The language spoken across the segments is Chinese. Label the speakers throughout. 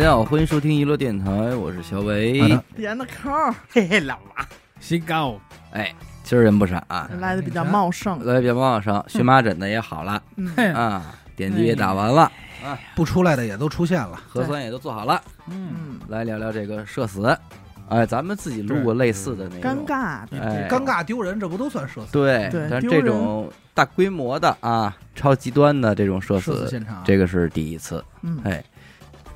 Speaker 1: 大家好，欢迎收听娱乐电台，我是小伟。
Speaker 2: 点的。扣
Speaker 3: 嘿嘿，老王，
Speaker 4: 新高，
Speaker 1: 哎，今儿人不少啊，
Speaker 2: 来的比较茂盛，
Speaker 1: 来的比较茂盛，荨麻疹的也好了。
Speaker 2: 嗯，
Speaker 1: 啊，点滴也打完了，啊。
Speaker 4: 不出来的也都出现了。
Speaker 1: 核酸也都做好了，
Speaker 4: 嗯，
Speaker 2: 嗯，
Speaker 1: 来聊聊这个社死。哎，咱们自己录过类似的那
Speaker 2: 尴，尬，
Speaker 1: 哎，
Speaker 4: 尴尬丢人，这不都算社死？
Speaker 1: 对，
Speaker 2: 对
Speaker 1: 但这种大规模的啊，超极端的这种社死，
Speaker 4: 社死现场，
Speaker 1: 这个是第一次，
Speaker 2: 嗯，
Speaker 1: 哎，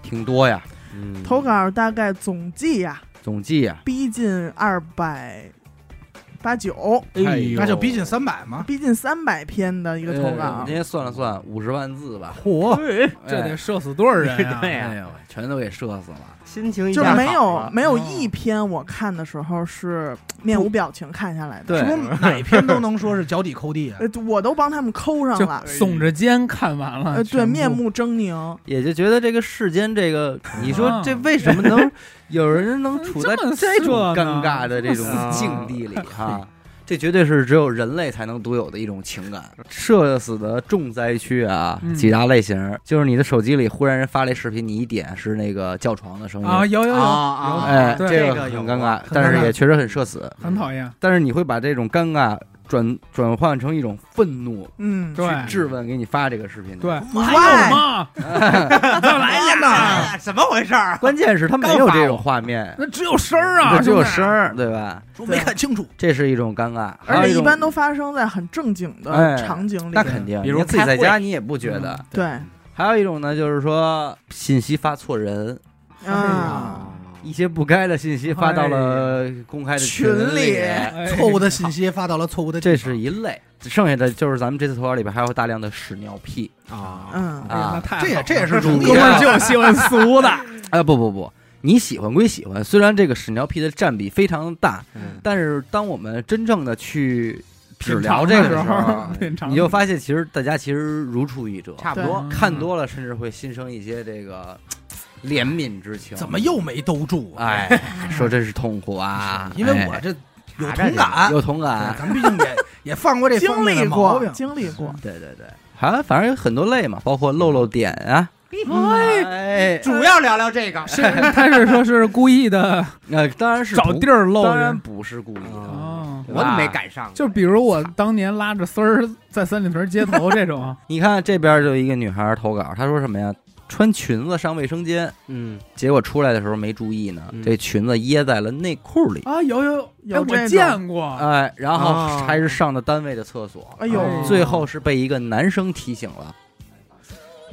Speaker 1: 挺多呀，
Speaker 3: 嗯。
Speaker 2: 投稿大概总计呀，
Speaker 1: 总计呀，
Speaker 2: 逼近二百八九，
Speaker 1: 哎呦。
Speaker 4: 那就逼近三百嘛。
Speaker 2: 逼近三百篇的一个投
Speaker 1: 呃
Speaker 2: 稿
Speaker 1: 今，天算了算，五十万字吧，
Speaker 4: 嚯，
Speaker 1: 这得
Speaker 4: 射死多少人
Speaker 3: 呀
Speaker 1: 哎呦，全都给射死了。
Speaker 3: 心情一
Speaker 2: 就没
Speaker 3: 下好了
Speaker 2: 有没有
Speaker 4: 哦
Speaker 2: 一篇我看的时候是面无表情看下来的，
Speaker 1: 对
Speaker 4: 是不是哪篇都能说是脚底抠地啊？
Speaker 2: 呃，我都帮他们抠上了，
Speaker 5: 耸着肩看完了，
Speaker 2: 呃，对，面目狰狞，
Speaker 1: 也就觉得这个世间，这个 你说
Speaker 5: 啊
Speaker 1: 这为什么能 有人能处在
Speaker 5: 这
Speaker 1: 种尴尬的这种境地里哈？这绝对是只有人类才能独有的一种情感。社死的重灾区啊，
Speaker 5: 嗯
Speaker 1: 几大类型，就是你的手机里忽然人发了一视频，你一点是那个叫床的声音，
Speaker 5: 啊，有有有，
Speaker 3: 啊
Speaker 1: 哎，这
Speaker 3: 这个有
Speaker 1: 很尴尬
Speaker 3: 过，
Speaker 1: 但是也确实很社死。
Speaker 5: 很讨厌，
Speaker 1: 但是你会把这种尴尬转转换成一种愤怒，
Speaker 2: 嗯，
Speaker 5: 对。
Speaker 1: 去质问给你发这个视频的。
Speaker 5: 对，
Speaker 2: 坏
Speaker 5: 还有吗？再来俩呢？
Speaker 3: 哎 怎么回事儿？
Speaker 1: 关键是他没有这种画面，
Speaker 5: 那只有声儿啊，
Speaker 1: 这只有声儿，对吧？
Speaker 4: 说没看清楚，
Speaker 1: 这是一种尴尬，还
Speaker 2: 而且一
Speaker 1: 种
Speaker 2: 般都发生在很正经的
Speaker 1: 哎
Speaker 2: 场景里，
Speaker 1: 那肯定，
Speaker 3: 比如
Speaker 1: 你自己在
Speaker 3: 开会。
Speaker 1: 家你也不觉得。
Speaker 2: 对。
Speaker 1: 还有一种呢，就是说信息发错人，
Speaker 2: 啊，
Speaker 1: 一些不该的信息发到了公开的
Speaker 2: 群里
Speaker 4: 错误的信息发到了错误的地
Speaker 1: 这。是一类。剩下的就是咱们这次投稿里边还有大量的屎尿屁。
Speaker 3: 啊，
Speaker 1: 啊。
Speaker 5: 太
Speaker 4: 这也这也是主
Speaker 5: 哥们儿就喜欢俗的，
Speaker 1: 啊！不不不，你喜欢归喜欢，虽然这个屎尿屁的占比非常大，
Speaker 3: 嗯。
Speaker 1: 但是当我们真正的去只聊这个
Speaker 5: 时
Speaker 1: 的时候，你就发现其实大家其实如出一辙，
Speaker 3: 差不多。
Speaker 1: 看多了甚至会心生一些这个怜悯之情。
Speaker 4: 怎么又没兜住啊？
Speaker 1: 哎，说真是痛苦啊！
Speaker 4: 因为我
Speaker 1: 哎
Speaker 4: 这有同感，
Speaker 1: 有同感，
Speaker 4: 咱们毕竟也 也犯过这方
Speaker 2: 经
Speaker 4: 面的毛
Speaker 2: 历过，
Speaker 4: 病。
Speaker 2: 经历过，
Speaker 1: 对对对，还反正有很多类嘛，包括漏漏点啊，哎，
Speaker 3: 主要聊聊这个，
Speaker 5: 是他是说是故意的
Speaker 1: 那 当然是
Speaker 5: 找地儿漏
Speaker 1: 当然
Speaker 5: 人
Speaker 1: 不是故意的，
Speaker 5: 哦，
Speaker 3: 我怎么没赶上？
Speaker 5: 就比如我当年拉着丝儿在三里屯街头这种，
Speaker 1: 你看这边就有一个女孩投稿，她说什么呀？穿裙子上卫生间，
Speaker 3: 嗯，
Speaker 1: 结果出来的时候没注意呢，
Speaker 3: 嗯。
Speaker 1: 这裙子掖在了内裤里，
Speaker 5: 啊，有有
Speaker 2: 有我
Speaker 5: 见过，
Speaker 1: 哎，然后
Speaker 3: 哦
Speaker 1: 还是上的单位的厕所，
Speaker 2: 哎呦。
Speaker 5: 哎，
Speaker 1: 最后是被一个男生提醒了，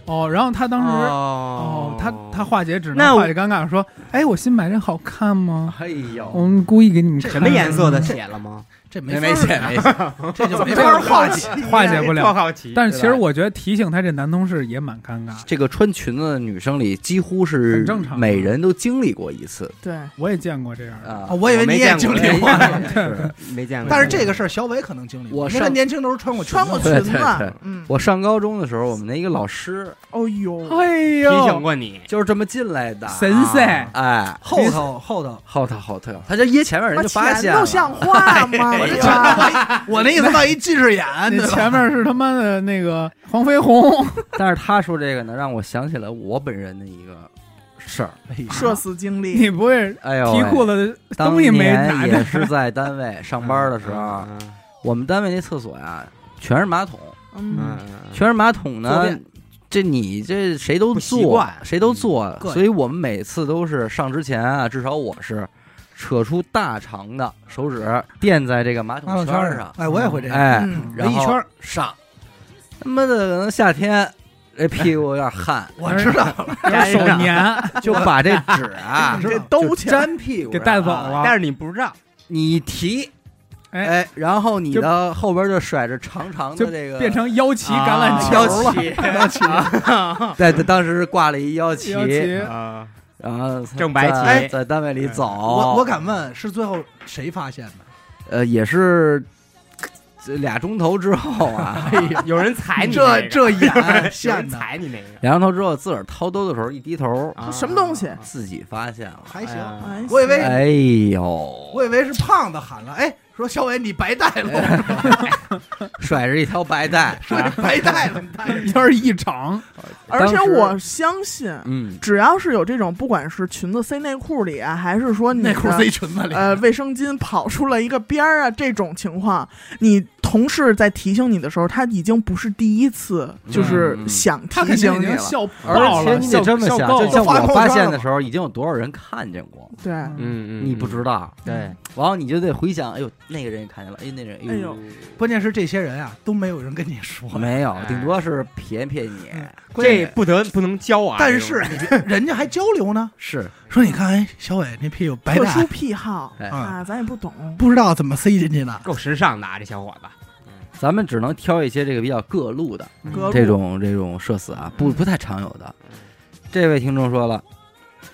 Speaker 5: 哦，然后他当时哦。
Speaker 3: 哦，
Speaker 5: 他他化解只
Speaker 3: 那我
Speaker 5: 能化解尴尬说，哎，我新买这好看吗？
Speaker 1: 哎呦，
Speaker 5: 我们故意给你们看。
Speaker 3: 什么颜色的写了吗？
Speaker 4: 这
Speaker 1: 没没写没写，
Speaker 4: 这就没法化解。
Speaker 5: 化解不了。
Speaker 3: 好奇，
Speaker 5: 但是其实我觉得提醒他这男同事也蛮尴尬，
Speaker 1: 这个穿裙子的女生里，几乎是
Speaker 5: 很正常
Speaker 1: 每人都经历过一次
Speaker 2: 对，
Speaker 5: 我也见过这样的。
Speaker 1: 啊
Speaker 4: 啊，。我以为你也经历过 呢，
Speaker 3: 没见过。
Speaker 4: 但是这个事儿小伟可能经历过，
Speaker 1: 我上
Speaker 4: 年轻的时候穿过
Speaker 2: 穿过裙子，嗯，
Speaker 1: 我上高中的时候，我们的一个老师
Speaker 2: 哦呦，
Speaker 5: 哎
Speaker 3: 提，醒过你，
Speaker 1: 就是这么进来的，
Speaker 5: 神仙
Speaker 3: 啊
Speaker 1: 哎，
Speaker 4: 后头后头，
Speaker 1: 后头后头，他就掖前面人就发现了
Speaker 2: 钱都像话吗？
Speaker 1: 我
Speaker 4: 我那意思到一近视眼，
Speaker 5: 你前面是他妈的那个黄飞鸿，
Speaker 1: 但是他说这个呢，让我想起了我本人的一个事儿。
Speaker 2: 社死经历，
Speaker 5: 你不会
Speaker 1: 哎呦喂，
Speaker 5: 提裤子东西没
Speaker 1: 年也？是在单位上班的时候，
Speaker 3: 嗯
Speaker 1: 我们单位那厕所呀，全是马桶，
Speaker 2: 嗯，
Speaker 3: 嗯，
Speaker 1: 全是马桶呢。这你这谁都
Speaker 3: 不习
Speaker 1: 做，谁都做，所以我们每次都是上之前啊，至少我是扯出大长的手指垫在这个马
Speaker 4: 马
Speaker 1: 桶圈上。
Speaker 4: 圈，，哎，我也会这样，
Speaker 1: 哎
Speaker 2: 嗯，
Speaker 1: 然后
Speaker 4: 一圈
Speaker 1: 上。他妈的，可能夏天这屁股有点汗，
Speaker 4: 我知道了，
Speaker 5: 手粘。
Speaker 1: 就把这纸啊
Speaker 2: 你这
Speaker 1: 就
Speaker 2: 兜起来，
Speaker 1: 粘屁股
Speaker 5: 给带走了。
Speaker 3: 但是你不知道，
Speaker 1: 你一提，
Speaker 5: 哎，
Speaker 1: 哎，然后你的后边就甩着长长的这个，
Speaker 5: 变成腰旗橄榄
Speaker 1: 啊
Speaker 5: 球了。
Speaker 1: 腰旗，在在当时挂了一腰旗，
Speaker 5: 腰旗。
Speaker 3: 啊，
Speaker 1: 然后
Speaker 3: 正白旗
Speaker 1: 在在单位里走，
Speaker 4: 我我敢问，是最后谁发现的？
Speaker 1: 呃也是这俩钟头之后啊，
Speaker 3: 有人踩你
Speaker 4: 这
Speaker 3: 那个，
Speaker 4: 这眼
Speaker 3: 有人
Speaker 4: 现
Speaker 3: 踩你那个
Speaker 1: 两钟头之后自个儿掏兜的时候一低头，
Speaker 3: 啊
Speaker 2: 什么东西？
Speaker 1: 自己发现了，
Speaker 4: 还行，我以为
Speaker 1: 哎呦，
Speaker 4: 我以为是胖子喊了，哎，说小伟你白带了，
Speaker 1: 甩着一条白带，
Speaker 4: 甩着白带了，你带着。
Speaker 5: 要是异常，
Speaker 2: 而且我相信，
Speaker 1: 嗯，
Speaker 2: 只要是有这种，不管是裙子塞内裤里啊，还是说你
Speaker 4: 内裤塞裙子里，
Speaker 2: 呃卫生巾跑出了一个边儿啊，这种情况，你同事在提醒你的时候，他已经不是第一次，就是想提醒你了。
Speaker 5: 笑爆
Speaker 1: 而
Speaker 5: 了，
Speaker 1: 且你得这么想，
Speaker 5: 笑
Speaker 1: 就像我发现的时候，已经有多少人看见过，
Speaker 2: 对，
Speaker 3: 嗯嗯，
Speaker 1: 你不知道，
Speaker 3: 对，
Speaker 1: 然后你就得回想，哎呦，那个人也看见了，哎，那人，
Speaker 2: 哎呦，
Speaker 4: 关键是这些人啊都没有人跟你说，
Speaker 1: 没有
Speaker 3: 哎，
Speaker 1: 顶多是撇撇你，
Speaker 3: 这不得不能教啊。
Speaker 4: 但是人家还交流呢，
Speaker 1: 是，
Speaker 4: 说你看，哎，小伟那屁股白
Speaker 2: 特殊，癖好。
Speaker 1: 哎。
Speaker 2: 啊，咱也不懂。
Speaker 4: 不知道怎么塞进去的。
Speaker 3: 够时尚的啊，这小伙子。
Speaker 1: 咱们只能挑一些这个比较各路的这种这种社死啊，不不太常有的。这位听众说了，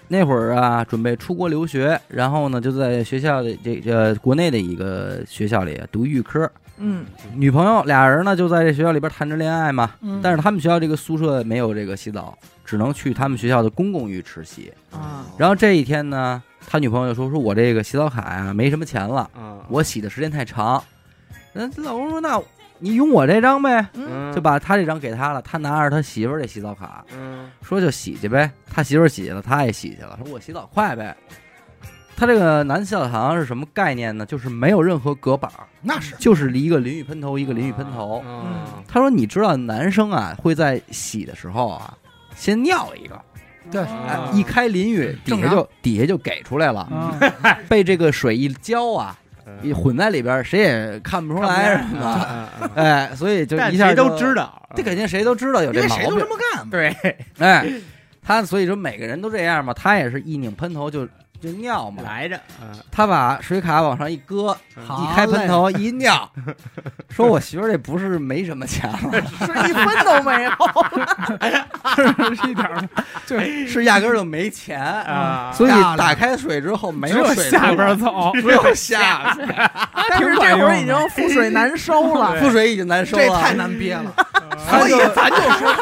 Speaker 1: 那会儿啊，准备出国留学，然后呢就在学校的这个国内的一个学校里读预科，
Speaker 2: 嗯。
Speaker 1: 女朋友俩人呢就在这学校里边谈着恋爱嘛，
Speaker 5: 嗯。
Speaker 1: 但是他们学校这个宿舍没有这个洗澡，只能去他们学校的公共浴池洗。
Speaker 2: 啊，
Speaker 1: 然后这一天呢，他女朋友说说我这个洗澡卡呀没什么钱了，
Speaker 3: 嗯，
Speaker 1: 我洗的时间太长。那老公说那你用我这张呗，
Speaker 2: 嗯
Speaker 1: 就把他这张给他了，他拿着他媳妇儿这洗澡卡，
Speaker 3: 嗯
Speaker 1: 说就洗去呗。他媳妇儿洗去了，他也洗去了，说我洗澡快呗。他这个男洗澡堂是什么概念呢？就是没有任何隔板儿，
Speaker 4: 那是
Speaker 1: 就是一个淋浴喷头一个淋浴喷头。
Speaker 3: 嗯
Speaker 1: 他说你知道男生啊会在洗的时候啊先尿一个，
Speaker 4: 对
Speaker 1: 一开淋浴底下就底下就给出来了，
Speaker 5: 啊，
Speaker 1: 被这个水一浇啊，一混在里边，谁也看不出来什么的。
Speaker 3: 嗯，
Speaker 1: 哎，所以就一下
Speaker 3: 都知道，
Speaker 1: 这肯定谁都知道有这毛病
Speaker 4: 谁都这。么干嘛。
Speaker 3: 对，
Speaker 1: 哎，他所以说每个人都这样嘛，他也是一拧喷头就就尿嘛。
Speaker 3: 来着，嗯
Speaker 1: 他把水卡往上一搁，一开喷头一尿，说我媳妇儿这不是没什么钱了，
Speaker 2: 是一分都没有。
Speaker 5: 是一点儿
Speaker 1: 是压根儿就没钱。
Speaker 3: 啊，
Speaker 1: 所以打开水之后没
Speaker 5: 有
Speaker 1: 水
Speaker 5: 下边走，
Speaker 1: 只有下去，
Speaker 2: 但是这会儿已经覆水难收了。
Speaker 1: 覆水已经难收了，
Speaker 4: 这太难憋了，所以咱就说，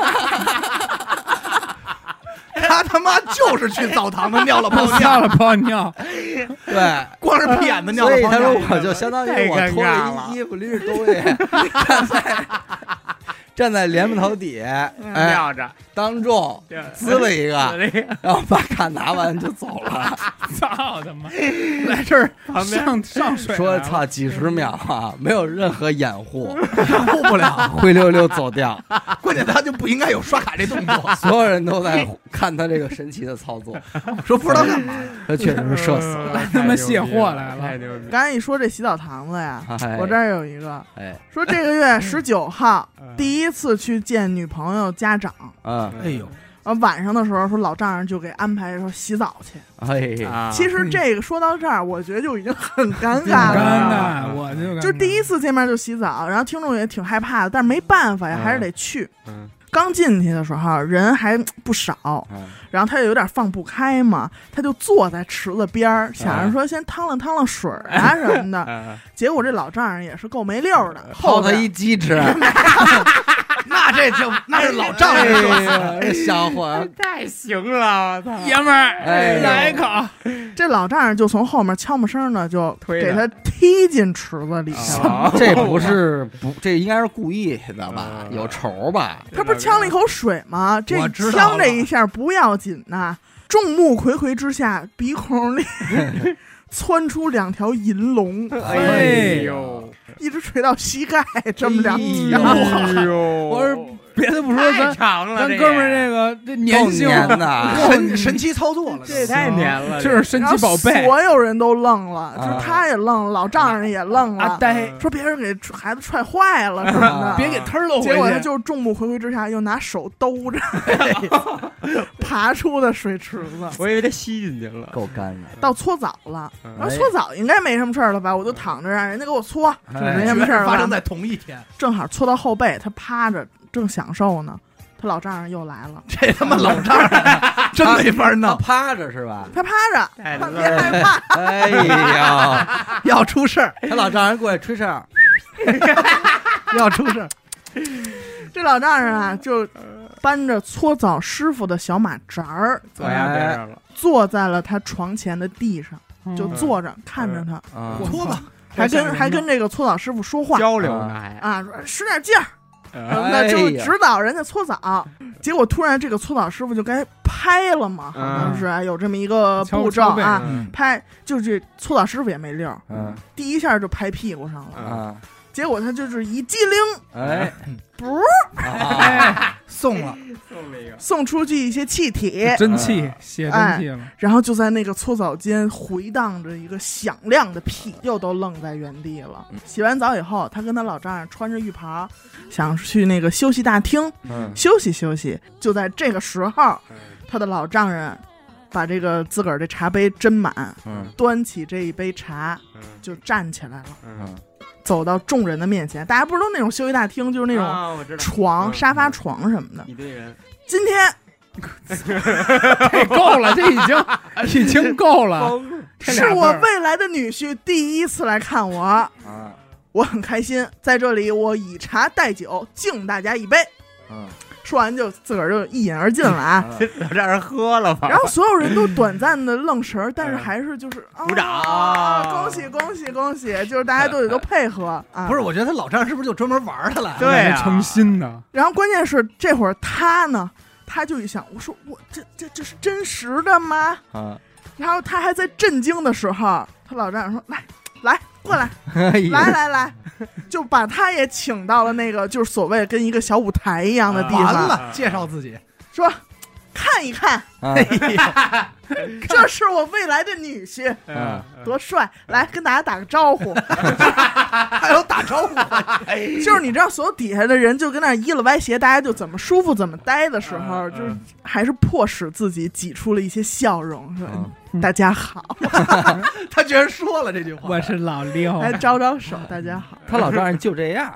Speaker 4: 他他妈就是去澡堂子尿了泡尿，
Speaker 5: 下了泡尿，
Speaker 1: 对。
Speaker 4: 光是屁眼子尿
Speaker 1: 所以他
Speaker 4: 了泡尿
Speaker 1: 说，。我就相当于我脱了一衣服，拎着东西，站在站在莲蓬头底下，哎，
Speaker 3: 撂着，
Speaker 1: 当众滋了一个，然后把卡拿完就走了，
Speaker 5: 操他妈！来这儿 上上水，
Speaker 1: 说操几十秒啊，没有任何掩护，
Speaker 4: 掩护不了，
Speaker 1: 灰溜溜走掉，
Speaker 4: 关键他就不应该有刷卡这动作，
Speaker 1: 所有人都在看他这个神奇的操作，
Speaker 4: 说不知道干嘛。
Speaker 1: 他确实是社死了，
Speaker 5: 他妈卸货来了
Speaker 2: 刚才一说这洗澡堂子呀，
Speaker 1: 哎
Speaker 2: 我这儿有一个
Speaker 1: 哎，
Speaker 2: 说这个月十九号
Speaker 3: 嗯。
Speaker 2: 第一次去见女朋友家长，
Speaker 1: 啊，
Speaker 4: 哎呦，
Speaker 2: 呃晚上的时候说老丈人就给安排说洗澡去。
Speaker 1: 哎，
Speaker 3: 啊。
Speaker 2: 其实这个说到这儿，我觉得就已经很尴
Speaker 5: 挺
Speaker 2: 尬了。
Speaker 5: 尴尬，我就
Speaker 2: 就第一次见面就洗澡，然后听众也挺害怕的，但是没办法呀，
Speaker 3: 嗯
Speaker 2: 还是得去。
Speaker 3: 嗯
Speaker 2: 刚进去的时候人还不少，
Speaker 1: 嗯。
Speaker 2: 然后他就有点放不开嘛，他就坐在池子边儿，想
Speaker 1: 嗯
Speaker 2: 着说先趟了趟了水儿啊什么的。
Speaker 3: 嗯
Speaker 2: 结果这老丈人也是够没溜儿的，后他
Speaker 1: 一机智，
Speaker 4: 那这就那是老丈
Speaker 1: 哎
Speaker 4: 人说
Speaker 1: 呀，这小伙子，
Speaker 3: 太行了，
Speaker 5: 爷们儿，
Speaker 1: 哎
Speaker 5: 来一口，
Speaker 2: 这老丈人就从后面悄没声的就
Speaker 3: 推
Speaker 2: 给他踢进池子里去了。
Speaker 3: 啊
Speaker 1: 这不是不，这应该是故意的吧？
Speaker 3: 嗯
Speaker 1: 有仇吧？
Speaker 2: 他不是呛了一口水吗？这
Speaker 4: 我知道
Speaker 2: 呛这一下不要紧呐，众目睽睽之下，鼻孔里窜出两条银龙，
Speaker 3: 哎呦，
Speaker 2: 一直垂到膝盖，这么两条。
Speaker 3: 哎呦，
Speaker 5: 我是 别的不说，
Speaker 3: 太
Speaker 5: 咱
Speaker 3: 长了，
Speaker 5: 咱哥们儿这个这粘性，
Speaker 4: 神神奇操作了，
Speaker 2: 这
Speaker 3: 太黏了，
Speaker 5: 这是神奇宝贝，
Speaker 2: 所有人都愣了，
Speaker 1: 啊
Speaker 2: 就是他也愣了，老丈人也愣了，
Speaker 5: 阿呆，
Speaker 2: 说别人给孩子踹坏了什么的。结果他就众目睽睽之下，又拿手兜着 爬出的水池子，
Speaker 3: 我以为他吸进去了，
Speaker 1: 够干的。
Speaker 2: 到搓澡了。
Speaker 3: 嗯
Speaker 2: 然后搓澡应该没什么事儿了吧？我就躺着让人家给我搓，
Speaker 1: 哎
Speaker 2: 没什么事儿了吧。
Speaker 4: 发生在同一天，
Speaker 2: 正好搓到后背，他趴着正享受呢，他老丈人又来了，
Speaker 4: 这他妈老丈人 真没法
Speaker 1: 他
Speaker 4: 弄，
Speaker 1: 趴着是吧？
Speaker 2: 他趴着，别害怕，
Speaker 1: 哎呀，
Speaker 4: 要出事儿，
Speaker 1: 他老丈人过来吹哨，
Speaker 4: 要出事儿，
Speaker 2: 这老丈人啊就搬着搓澡师傅的小马扎儿，
Speaker 3: 坐
Speaker 2: 在了他床前的地上，
Speaker 5: 嗯
Speaker 2: 就坐着看着他。
Speaker 1: 啊
Speaker 4: 搓吧，
Speaker 2: 还跟还跟这个搓澡师傅说话
Speaker 3: 交流呢还，
Speaker 2: 啊，使点劲儿，什
Speaker 3: 呃
Speaker 2: 么的，就指导人家搓澡。结果突然这个搓澡师傅就该拍了嘛，好像是有这么一个步骤啊。
Speaker 3: 嗯。
Speaker 2: 拍就是这搓澡师傅也没溜，
Speaker 1: 嗯。
Speaker 2: 第一下就拍屁股上了，结果他就是一激灵，
Speaker 1: 哎，
Speaker 2: 不
Speaker 1: 啊，
Speaker 4: 送了，
Speaker 3: 送了一个，
Speaker 2: 送出去一些气体，
Speaker 5: 真气，写真气了。
Speaker 2: 然后就在那个搓澡间回荡着一个响亮的屁，又都愣在原地了。
Speaker 1: 嗯。
Speaker 2: 洗完澡以后，他跟他老丈人穿着浴袍，想去那个休息大厅。
Speaker 1: 嗯。
Speaker 2: 休息休息。就在这个时候，
Speaker 3: 嗯
Speaker 2: 他的老丈人把这个自个儿这茶杯斟满，
Speaker 1: 嗯
Speaker 2: 端起这一杯茶
Speaker 3: 嗯
Speaker 2: 就站起来了，
Speaker 3: 嗯
Speaker 1: 嗯
Speaker 2: 走到众人的面前。大家不是都那种休息大厅，就是那种床、
Speaker 3: 嗯
Speaker 2: 沙发床什么的。
Speaker 3: 一堆人，
Speaker 2: 今天
Speaker 5: 这够了，这已经 已经够了。
Speaker 2: 是我未来的女婿第一次来看我。
Speaker 1: 啊，
Speaker 2: 我很开心，在这里我以茶代酒，敬大家一杯。
Speaker 1: 嗯
Speaker 2: 说完就自个儿就一饮而尽了啊！
Speaker 3: 老丈人喝了吧？
Speaker 2: 然后所有人都短暂的愣神儿，但是还是就是
Speaker 3: 鼓掌
Speaker 2: 啊恭喜恭喜恭喜！就是大家都得都配合啊。
Speaker 4: 不是，，我觉得他老丈人是不是就专门玩他来？
Speaker 3: 对啊
Speaker 5: 诚心的，
Speaker 2: 然后关键是这会儿他呢，他就一想，我说我这这这是真实的吗？
Speaker 1: 啊，
Speaker 2: 然后他还在震惊的时候，他老丈人说：“来来过来，来来来，就把他也请到了那个就是所谓跟一个小舞台一样的地方，
Speaker 4: 完了，介绍自己，
Speaker 2: 说看一看，
Speaker 1: 啊。
Speaker 2: 这是我未来的女婿，
Speaker 1: 嗯。
Speaker 2: 多帅！来跟大家打个招呼。
Speaker 4: 还有打招呼，哎，
Speaker 2: 就是你知道，所有底下的人就跟那儿依了歪斜，大家就怎么舒服怎么待的时候，
Speaker 3: 嗯。
Speaker 2: 就是还是迫使自己挤出了一些笑容，说
Speaker 1: 嗯。
Speaker 2: 大家好，
Speaker 4: 他居然说了这句话，
Speaker 5: 我是老六，
Speaker 2: 来招招手，大家好。
Speaker 1: 他老丈人就这样，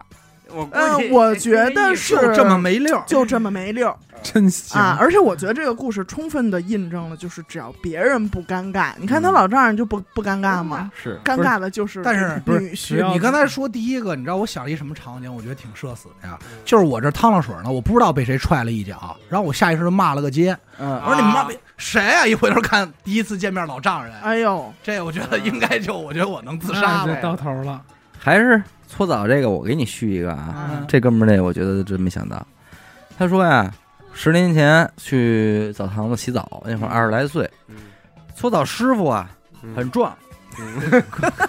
Speaker 3: 我估
Speaker 2: 嗯
Speaker 3: 计，
Speaker 2: 我觉得是
Speaker 4: 就这么没溜儿，
Speaker 2: 就这么没溜儿
Speaker 5: 真行
Speaker 2: 啊！而且我觉得这个故事充分的印证了，就是只要别人不尴尬，你看他
Speaker 1: 嗯
Speaker 2: 老丈人就不不尴尬吗？
Speaker 1: 是
Speaker 2: 尴尬的就是
Speaker 4: 但是
Speaker 5: 不是
Speaker 2: 女婿，
Speaker 4: 你刚才说第一个，你知道我想了一什么场景？我觉得挺社死的呀，就是我这趟了水呢，我不知道被谁踹了一脚，然后我下意识就骂了个街，
Speaker 1: 嗯
Speaker 4: 我说你们妈逼谁啊？一回头看第一次见面老丈人，
Speaker 2: 哎呦，
Speaker 4: 这我觉得应该就我觉得我能自杀
Speaker 5: 那就
Speaker 4: 了。
Speaker 5: 到头了。
Speaker 1: 还是搓澡这个，我给你续一个啊。
Speaker 2: 嗯
Speaker 1: 这哥们儿这我觉得真没想到，他说呀，十年前去澡堂子洗澡，那会儿二十来岁，
Speaker 3: 嗯
Speaker 1: 搓澡师傅啊很壮，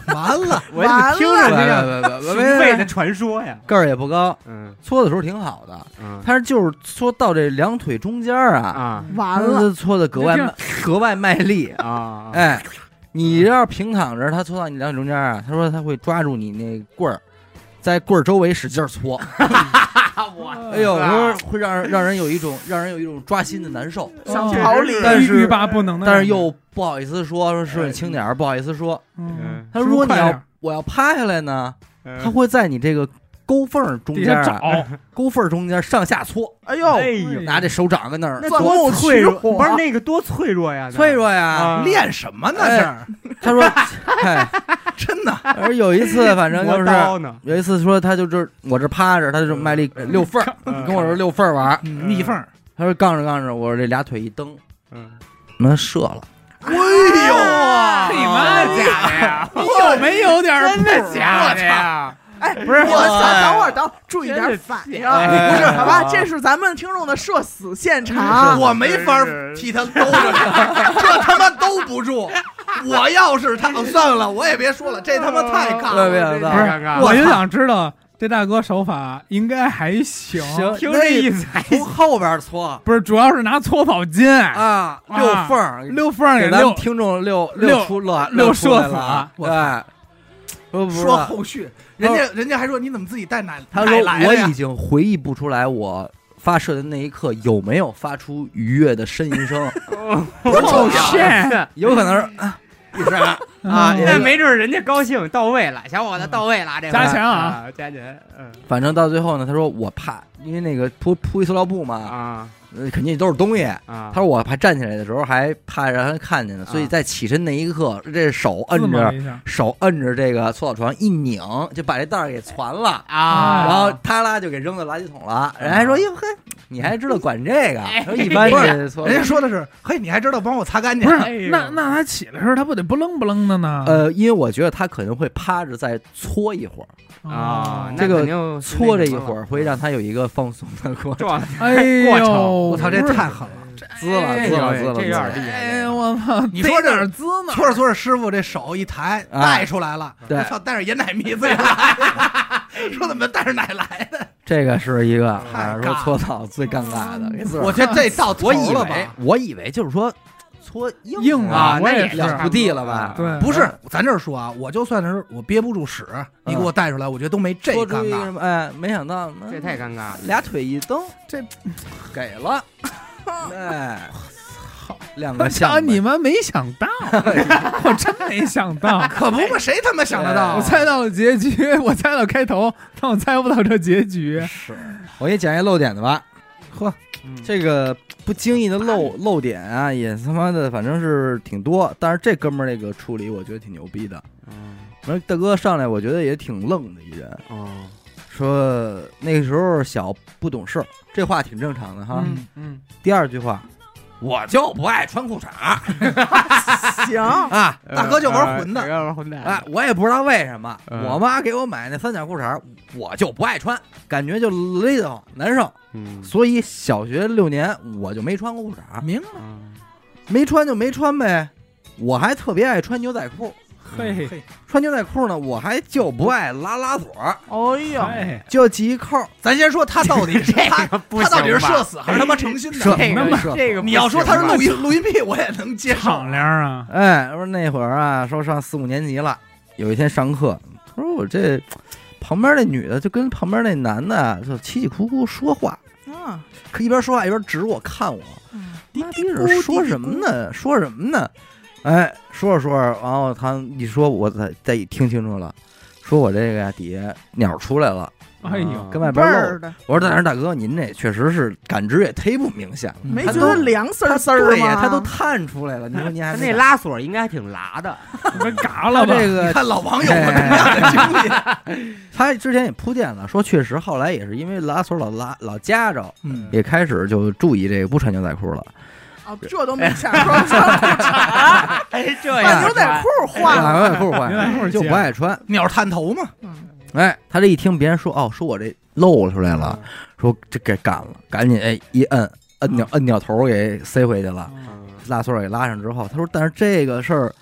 Speaker 4: 完了，
Speaker 3: 我怎么听着
Speaker 1: 别
Speaker 3: 就像
Speaker 1: 别别
Speaker 3: 雄
Speaker 1: 别别
Speaker 3: 伟的传说呀？
Speaker 1: 个儿也不高，
Speaker 3: 嗯
Speaker 1: 搓的时候挺好的，
Speaker 3: 嗯
Speaker 1: 但是就是搓到这两腿中间啊，
Speaker 3: 啊
Speaker 2: 完了，
Speaker 1: 搓的格外格外卖力，
Speaker 3: 啊！
Speaker 1: 哎，你要是平躺着，他搓到你两腿中间啊，他说他会抓住你那棍儿，在棍儿周围使劲儿搓，
Speaker 3: 我
Speaker 1: 哎呦，说会让人让人有一种让人有一种抓心的难受，
Speaker 2: 想
Speaker 5: 哦
Speaker 2: 逃离，
Speaker 1: 但是
Speaker 5: 欲罢不能的感觉，
Speaker 1: 但是又不好意思说，说是轻点儿，不好意思说。
Speaker 5: 嗯，
Speaker 1: 他说如果你要我要趴下来呢，
Speaker 3: 嗯。
Speaker 1: 他会在你这个沟缝中间
Speaker 5: 找，
Speaker 1: 沟缝中间上下搓，
Speaker 2: 哎呦，
Speaker 3: 哎呦，
Speaker 1: 拿这手掌在那儿搓，
Speaker 2: 那多
Speaker 3: 脆弱，
Speaker 2: 火，
Speaker 3: 不是那个多脆弱呀？
Speaker 1: 脆弱呀。
Speaker 3: 啊。
Speaker 4: 练什么呢？
Speaker 1: 哎
Speaker 4: 这
Speaker 1: 他说，嗨，
Speaker 4: 真的。
Speaker 1: 而有一次反正就是，有一次说他就这我这趴着，他就卖力溜缝 跟我说溜缝儿玩儿。
Speaker 4: 嗯。蜜缝儿，
Speaker 1: 他说杠着杠着，我这俩腿一蹬，
Speaker 3: 嗯，
Speaker 1: 那射了。
Speaker 4: 哎呦，
Speaker 3: 哇
Speaker 5: 你妈
Speaker 3: 假的呀？
Speaker 5: 有没有点
Speaker 3: 真的假的呀？
Speaker 2: 哎，
Speaker 3: 不是
Speaker 2: 等会儿，等会儿，注意点反应，
Speaker 1: 哎
Speaker 2: 不是，好吧，这是咱们听众的社死现场，
Speaker 4: 我没法替他兜着，这他妈兜不住。我要是他，哦算了，我也别说了，这他妈太尬了。
Speaker 5: 不是
Speaker 3: 尴尬
Speaker 5: 我就想知道这大哥手法应该还行，
Speaker 1: 行
Speaker 3: 听这意思
Speaker 1: 从后边搓
Speaker 5: 不是，主要是拿搓澡巾
Speaker 1: 啊，溜缝儿，
Speaker 5: 溜缝儿给
Speaker 1: 咱们，听众溜
Speaker 5: 溜
Speaker 1: 出乐
Speaker 5: 溜
Speaker 1: 出来
Speaker 5: 射死
Speaker 1: 了
Speaker 4: 了。
Speaker 1: 哎，说不
Speaker 4: 说，后续，人家人家还说你怎么自己带奶
Speaker 1: 他说我已？经回忆不出来我。发射的那一刻有没有发出愉悦的呻吟声？
Speaker 4: 不重要，
Speaker 1: 有可能是啊，一声啊，
Speaker 3: 那没准人家高兴到位了，小伙子到位了，这回
Speaker 5: 加钱啊，
Speaker 3: 加钱，嗯
Speaker 1: 反正到最后呢，他说我怕，因为那个铺铺一塑料布嘛，
Speaker 3: 啊
Speaker 1: 呃肯定都是东西。
Speaker 3: 啊，
Speaker 1: 他说我怕站起来的时候还怕让他看见呢，所以在起身那一刻，这手摁着手摁着这个搓澡床一拧，就把这袋儿给攒了，
Speaker 3: 啊，
Speaker 1: 然后他拉就给扔到垃圾桶了。人还说哟嘿，你还知道管这个？说一般
Speaker 4: 不是人家说的是，嘿，你还知道帮我擦干净
Speaker 5: 不？是
Speaker 3: 哎
Speaker 5: 那那他起来的时候，他不得不愣不愣的呢？
Speaker 1: 呃，因为我觉得他可能会趴着再搓一会儿，
Speaker 3: 啊，
Speaker 1: 这个搓这一会儿会让他有一个放松的过程。
Speaker 5: 哎呦，
Speaker 4: 我操，这太狠了！
Speaker 1: 滋了
Speaker 3: 哎
Speaker 1: 滋了滋了，
Speaker 3: 呦这有点厉害
Speaker 5: 哎，我操！
Speaker 4: 你说这
Speaker 5: 滋呢？
Speaker 4: 搓着搓着，师傅这手一抬，
Speaker 1: 啊
Speaker 4: 带出来了。
Speaker 1: 对
Speaker 4: 我操，带着爷奶蜜自己来的，说怎么带着奶来的？
Speaker 1: 这个是一个还
Speaker 4: 是，
Speaker 1: 说搓澡最尴尬的，
Speaker 4: 我觉得这到头
Speaker 1: 我以为
Speaker 4: 了吧？
Speaker 1: 我以为就是说搓硬
Speaker 5: 硬
Speaker 3: 啊那也是
Speaker 1: 了不地了吧？
Speaker 5: 对
Speaker 4: 不是，咱这儿说啊，我就算是我憋不住屎，你给我带出来，我觉得都没这尴尬。
Speaker 1: 哎，没想到那
Speaker 3: 这太尴尬了。
Speaker 1: 俩腿一蹬，
Speaker 5: 这
Speaker 1: 给了，哎，
Speaker 5: 操！
Speaker 1: 个项
Speaker 5: 你们没想到，我真没想到。
Speaker 4: 可不嘛，谁他妈想得到啊？
Speaker 5: 我猜到了结局，我猜到开头，但我猜不到这结局。
Speaker 1: 是，我给你讲一漏点的吧。呵，
Speaker 3: 嗯
Speaker 1: 这个不经意的漏漏点啊，也他妈的反正是挺多。但是这哥们儿那个处理，我觉得挺牛逼的。
Speaker 3: 嗯
Speaker 1: 反正大哥上来，我觉得也挺愣的一人。
Speaker 3: 哦，
Speaker 1: 说那个时候小不懂事儿，这话挺正常的哈。
Speaker 5: 嗯嗯，
Speaker 1: 第二句话，我就不爱穿裤衩儿
Speaker 2: 行，
Speaker 1: 啊。
Speaker 4: 大哥就玩混的
Speaker 3: 呃玩混蛋。
Speaker 1: 哎，我也不知道为什么，
Speaker 3: 嗯
Speaker 1: 我妈给我买那三角裤衩，我就不爱穿，感觉就勒得慌，难受。
Speaker 3: 嗯
Speaker 1: 所以小学六年我就没穿过裤衩，
Speaker 4: 明白
Speaker 3: 嗯
Speaker 1: 没穿就没穿呗。我还特别爱穿牛仔裤，
Speaker 5: 嘿，
Speaker 4: 嘿，
Speaker 1: 穿牛仔裤呢，我还就不爱拉拉锁儿，
Speaker 2: 哎呀，
Speaker 5: 哎，
Speaker 1: 就系一扣儿。
Speaker 4: 咱先说他到底是 他
Speaker 3: 不
Speaker 4: 他到底是
Speaker 3: 行吧
Speaker 4: 社死还是他妈诚心
Speaker 1: 社
Speaker 4: 的？
Speaker 3: 这个
Speaker 4: 你要说他是录音录音癖，我也能接受。
Speaker 5: 敞亮啊！
Speaker 1: 哎，说那会儿啊，说上四五年级了，有一天上课，他说我这旁边那女的就跟旁边那男的啊就叽叽咕咕说话，
Speaker 2: 啊，
Speaker 1: 可一边说话一边指我看我，
Speaker 2: 嗯
Speaker 1: 妈逼是说什么呢？说什么呢？哎，说着说着，然后他一说，我才再一听清楚了，说我这个呀底下鸟出来了，
Speaker 5: 哎呦，
Speaker 1: 跟外
Speaker 2: 味
Speaker 1: 边漏。
Speaker 2: 儿的，
Speaker 1: 我说大人大哥，您这确实是感知也忒不明显了，
Speaker 2: 没觉得凉丝儿丝儿
Speaker 1: 对呀，
Speaker 2: 吗？
Speaker 1: 他都探出来了，你说 您还
Speaker 3: 那拉锁应该还挺拉的，
Speaker 5: 你们嘎了吧？
Speaker 4: 你
Speaker 1: 这个
Speaker 4: 看老王有过同样的经历，
Speaker 1: 他之前也铺垫了，说确实后来也是因为拉锁老拉老夹着，
Speaker 4: 嗯，
Speaker 1: 也开始就注意这个不穿牛仔裤了，
Speaker 2: 哦，这都没想 说穿裤衩，
Speaker 3: 哎，这
Speaker 2: 把
Speaker 3: 样
Speaker 2: 牛仔裤换了。
Speaker 1: 牛仔裤换
Speaker 5: 牛仔裤
Speaker 1: 就不爱穿。
Speaker 4: 鸟探头嘛，
Speaker 2: 嗯。
Speaker 1: 哎，他这一听别人说哦，说我这露出来了，说这给干了，赶紧哎一摁摁掉摁掉头给塞回去了，
Speaker 3: 嗯。
Speaker 1: 拉锁给拉上之后，他说但是这个事儿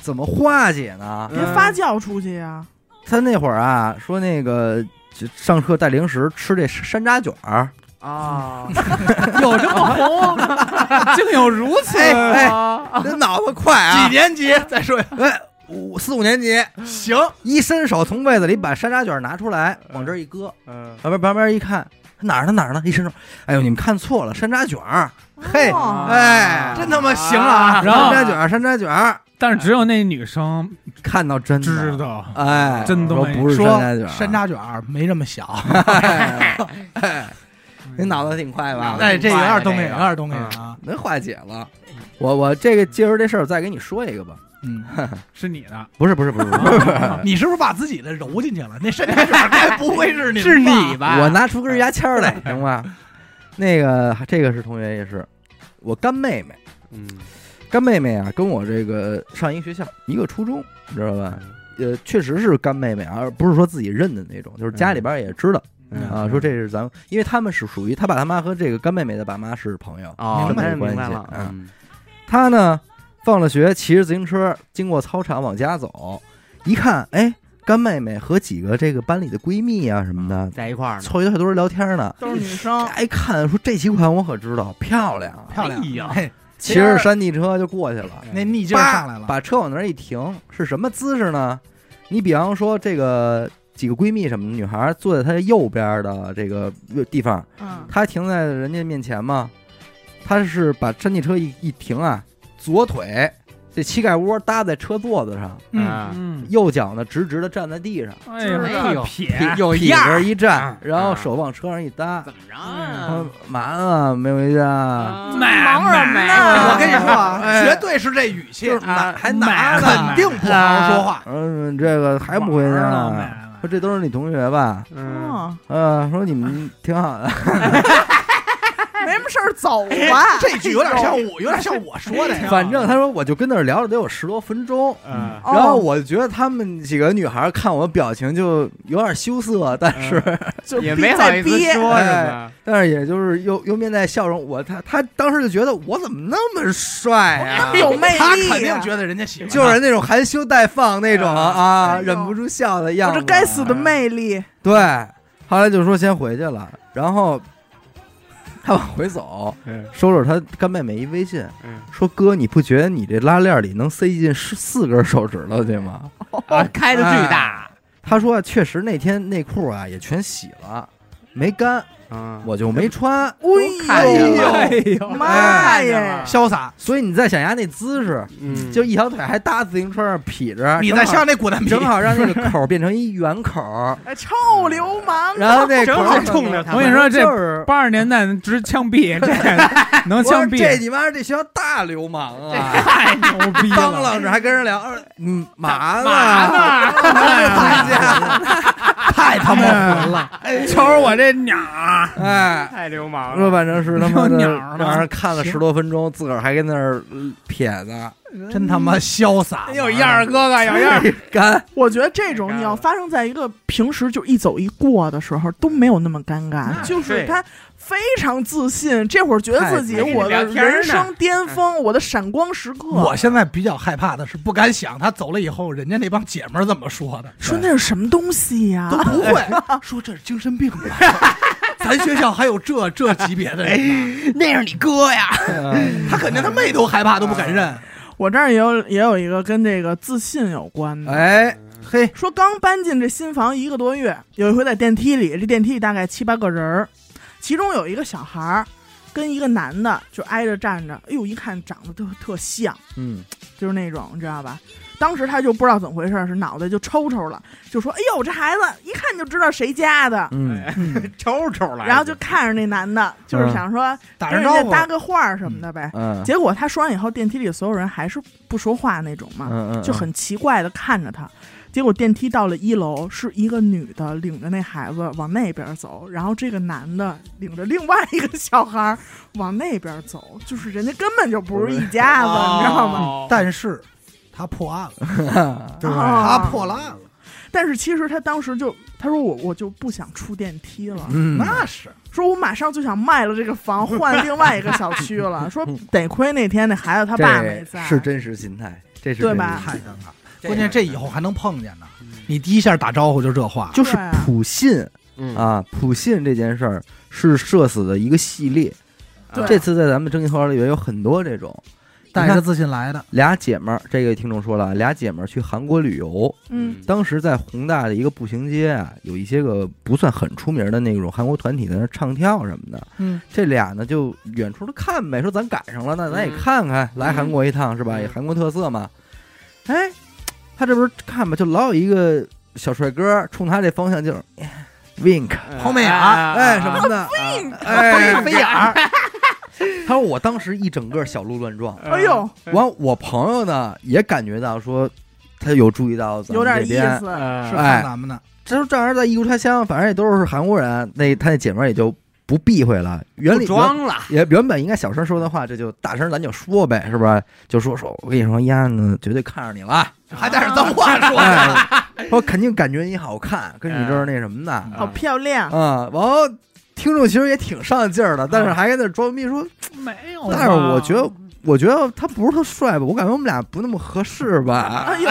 Speaker 1: 怎么化解呢？
Speaker 2: 别发酵出去呀！
Speaker 1: 他那会儿啊说那个就上课带零食吃这山楂卷儿，
Speaker 3: 啊，
Speaker 5: 有这么红，竟有如此
Speaker 1: 哎
Speaker 5: 啊！
Speaker 1: 这脑子快啊！
Speaker 4: 几年级？再说
Speaker 1: 哎，五四五年级，
Speaker 4: 行，
Speaker 1: 一伸手从被子里把山楂卷拿出来，往这儿一搁，
Speaker 3: 嗯。
Speaker 1: 旁边旁边一看，哪儿呢哪儿呢？一伸手，哎呦，你们看错了，山楂卷儿，嘿，
Speaker 2: 哦
Speaker 1: 哎，
Speaker 4: 真他妈行了啊！
Speaker 1: 山楂卷儿，山楂卷儿，
Speaker 5: 但是只有那女生
Speaker 1: 看到真的。
Speaker 5: 知，道，
Speaker 1: 哎，
Speaker 5: 真都没
Speaker 1: 说不是山楂卷，
Speaker 4: 山楂卷儿没这么小，
Speaker 1: 哎，哎你脑子挺快吧？
Speaker 4: 哎，这有点东西，有点东西啊。
Speaker 1: 能化解了。我我这个接着这事儿再给你说一个吧，
Speaker 4: 嗯，
Speaker 5: 是你的，
Speaker 1: 不是不是不 是不是，
Speaker 4: 你是不是把自己的揉进去了？那山楂卷儿该不会是你
Speaker 3: 是你吧？
Speaker 1: 我拿出根牙签来，行吗？那个这个是同学也是，我干妹妹，
Speaker 3: 嗯，
Speaker 1: 干妹妹啊，跟我这个上一个学校，一个初中，你知道吧？呃，确实是干妹妹啊，而不是说自己认的那种，就是家里边也知道
Speaker 3: 嗯
Speaker 1: 啊，说这是咱们，因为他们是属于他爸他妈和这个干妹妹的爸妈是朋友，
Speaker 3: 哦，
Speaker 4: 明白
Speaker 1: 关系
Speaker 3: 明白了，
Speaker 1: 啊
Speaker 3: 嗯
Speaker 1: 他呢放了学，骑着自行车经过操场往家走，一看，哎，干妹妹和几个这个班里的闺蜜啊什么的，
Speaker 3: 在一块儿呢，
Speaker 1: 凑一堆人聊天呢。
Speaker 2: 都是女生，
Speaker 1: 哎，看说这几款我可知道，漂亮，
Speaker 4: 漂亮
Speaker 3: 哎呀，
Speaker 4: 嘿，
Speaker 1: 骑着山地车就过去了。
Speaker 4: 那逆劲儿
Speaker 1: 叭
Speaker 4: 上来了，
Speaker 1: 把车往那儿一停，是什么姿势呢？你比方说这个几个闺蜜什么的女孩坐在她右边的这个地方，
Speaker 2: 嗯，
Speaker 1: 她停在人家面前嘛，她是把山地车一一停啊，左腿这膝盖窝搭在车座子上，
Speaker 4: 嗯，
Speaker 1: 右脚呢直直的站在地上，
Speaker 5: 哎呦，撇，
Speaker 1: 屁
Speaker 3: 有样儿
Speaker 1: 股一站
Speaker 3: 啊，
Speaker 1: 然后手往车上一搭。
Speaker 3: 怎么着
Speaker 1: 忙
Speaker 3: 啊？
Speaker 1: 嘛呢？没回家，
Speaker 3: 啊
Speaker 2: 忙什么
Speaker 5: 买
Speaker 2: 呢？
Speaker 4: 我跟你说啊，
Speaker 1: 哎
Speaker 4: 绝对是这语气
Speaker 1: 还拿，
Speaker 4: 肯定不好好说话。
Speaker 1: 嗯，这个还不回家说这都是你同学吧？
Speaker 3: 嗯，
Speaker 2: 哦，
Speaker 1: 呃，说你们挺好的，
Speaker 2: 么事儿走吧。
Speaker 4: 这句有点像我，有点像我说的。
Speaker 1: 反正他说我就跟那儿聊了得有十多分钟，
Speaker 3: 嗯，
Speaker 2: 哦
Speaker 1: 然后我就觉得他们几个女孩看我表情就有点羞涩，但是、
Speaker 2: 就
Speaker 3: 也没好意思
Speaker 2: 在憋
Speaker 3: 说什么。
Speaker 1: 但是也就是又又面带笑容。我他他当时就觉得我怎么那么帅啊，
Speaker 2: 有魅力，
Speaker 4: 他肯定觉得人家喜欢，
Speaker 1: 就是那种含羞带放那种啊，忍不住笑的样子。
Speaker 2: 我这该死的魅力。
Speaker 1: 对，后来就说先回去了，然后他往 回走，
Speaker 3: 嗯
Speaker 1: 收着他干妹妹一微信，
Speaker 3: 嗯
Speaker 1: 说哥，你不觉得你这拉链里能塞进四四根手指头去吗？
Speaker 3: 啊，开的巨大。
Speaker 1: 他说确实那天内裤啊也全洗了，没干，
Speaker 3: 嗯，
Speaker 1: 我就没穿。
Speaker 3: 看见了
Speaker 1: 哎
Speaker 5: 呦
Speaker 2: 妈呀！
Speaker 4: 潇洒。
Speaker 1: 所以你再想一下那姿势，
Speaker 3: 嗯，
Speaker 1: 就一条腿还搭自行车上劈着，
Speaker 4: 你在像那古代皮
Speaker 1: 正好让那个口变成一圆口，
Speaker 2: 哎 臭流氓！
Speaker 1: 然后那口
Speaker 3: 正好冲着他。
Speaker 5: 我跟你说这
Speaker 1: 就是
Speaker 5: 八十年代直枪毙，这能枪毙，
Speaker 1: 这你妈这学校大流氓啊！
Speaker 5: 太牛逼
Speaker 1: 当
Speaker 5: 了！
Speaker 1: 啷着还跟人聊，嗯，嘛
Speaker 5: 嘛
Speaker 1: 呢？
Speaker 4: 太他妈狠了。
Speaker 5: 瞅瞅我这鸟儿，
Speaker 1: 哎，
Speaker 3: 太流氓
Speaker 1: 说
Speaker 3: 了。
Speaker 1: 反正是他妈的
Speaker 5: 有鸟儿呢？
Speaker 1: 让人看了十多分钟，自个儿还跟那儿撇呢，
Speaker 4: 真他妈潇洒！
Speaker 5: 有样儿，哥哥有样儿。
Speaker 1: 干
Speaker 2: 我觉得这种你要发生在一个平时就一走一过的时候都没有那么尴尬，就是他非常自信，这会儿觉得自己我的人生巅峰，我的闪光时刻。
Speaker 4: 我现在比较害怕的是，不敢想他走了以后，人家那帮姐们儿怎么说的，
Speaker 2: 说那是什么东西呀、
Speaker 4: 都不会 说这是精神病吧？咱学校还有这这级别的
Speaker 3: 那是你哥呀！
Speaker 4: 他肯定他妹都害怕，都不敢认。
Speaker 2: 我这儿也有也有一个跟这个自信有关的。
Speaker 1: 哎，嘿，
Speaker 2: 说刚搬进这新房一个多月，有一回在电梯里，这电梯里大概七八个人儿，其中有一个小孩儿跟一个男的就挨着站着，哎呦，一看长得特特像，
Speaker 1: 嗯，
Speaker 2: 就是那种你知道吧？当时他就不知道怎么回事，是脑袋就抽抽了，就说：“哎呦，这孩子一看就知道谁家的。
Speaker 1: 嗯，
Speaker 3: 抽抽了。
Speaker 2: 然后就看着那男的，就是想说
Speaker 4: 打
Speaker 2: 跟人家搭个话儿什么的呗。
Speaker 1: 嗯，
Speaker 2: 结果他说完以后，电梯里所有人还是不说话那种嘛，就很奇怪的看着他。结果电梯到了一楼，是一个女的领着那孩子往那边走，然后这个男的领着另外一个小孩儿往那边走，就是人家根本就不是一家子，你知道？吗？
Speaker 4: 但是他破案了，他破了案了，
Speaker 2: 但是其实他当时就他说我我就不想出电梯了，
Speaker 1: 嗯，
Speaker 4: 那。是。
Speaker 2: 说我马上就想卖了这个房，换另外一个小区了。说得亏那天那孩子他爸没在，
Speaker 1: 是真实心态，这是
Speaker 2: 对吧
Speaker 4: 太尴尬。关键这以后还能碰见呢，你第一下打招呼就这话，
Speaker 1: 就是
Speaker 2: 对啊
Speaker 1: 普信
Speaker 3: 嗯，
Speaker 1: 啊，普信这件事儿是社死的一个系列。
Speaker 2: 对。
Speaker 1: 这次在咱们征集投稿里边有很多这种
Speaker 4: 带着自信来的，
Speaker 1: 俩姐们儿，这个听众说了，俩姐们儿去韩国旅游，
Speaker 2: 嗯，
Speaker 1: 当时在宏大的一个步行街啊，有一些个不算很出名的那种韩国团体在那唱跳什么的。
Speaker 4: 嗯，
Speaker 1: 这俩呢就远处的看呗，说咱赶上了，那咱也
Speaker 3: 嗯。
Speaker 1: 看看，来韩国一趟是吧？
Speaker 3: 嗯。
Speaker 1: 也韩国特色嘛。哎，他这不是看吧，就老有一个小帅哥冲他这方向就是哎 wink，
Speaker 4: 抛媚眼
Speaker 1: 哎什么的，
Speaker 4: 哎，
Speaker 1: 哎
Speaker 4: 飞眼儿，
Speaker 1: 他说我当时一整个小鹿乱撞，
Speaker 2: 哎呦，
Speaker 1: 完我朋友呢也感觉到说，他有注意到咱
Speaker 2: 有点意
Speaker 1: 们这边，
Speaker 2: 思。
Speaker 4: 是看咱们的，
Speaker 1: 这都这样在异国他乡，反正也都是韩国人，那他那姐们儿也就不避讳了。原
Speaker 3: 不
Speaker 1: 理
Speaker 3: 装了，
Speaker 1: 也原本应该小声说的话，这就大声咱就说呗，是吧？就说说，我跟你说，丫呢绝对看上你了，
Speaker 4: 还带着脏话 说的，
Speaker 1: 哎，说肯定感觉你好看，跟你这儿那什么的，
Speaker 2: 好漂亮，
Speaker 1: 啊，完后听众其实也挺上劲儿的，但是还在那装逼说，
Speaker 5: 没有，
Speaker 1: 但是我觉得。我觉得他不是特帅吧，我感觉我们俩不那么合适吧。
Speaker 2: 哎呦，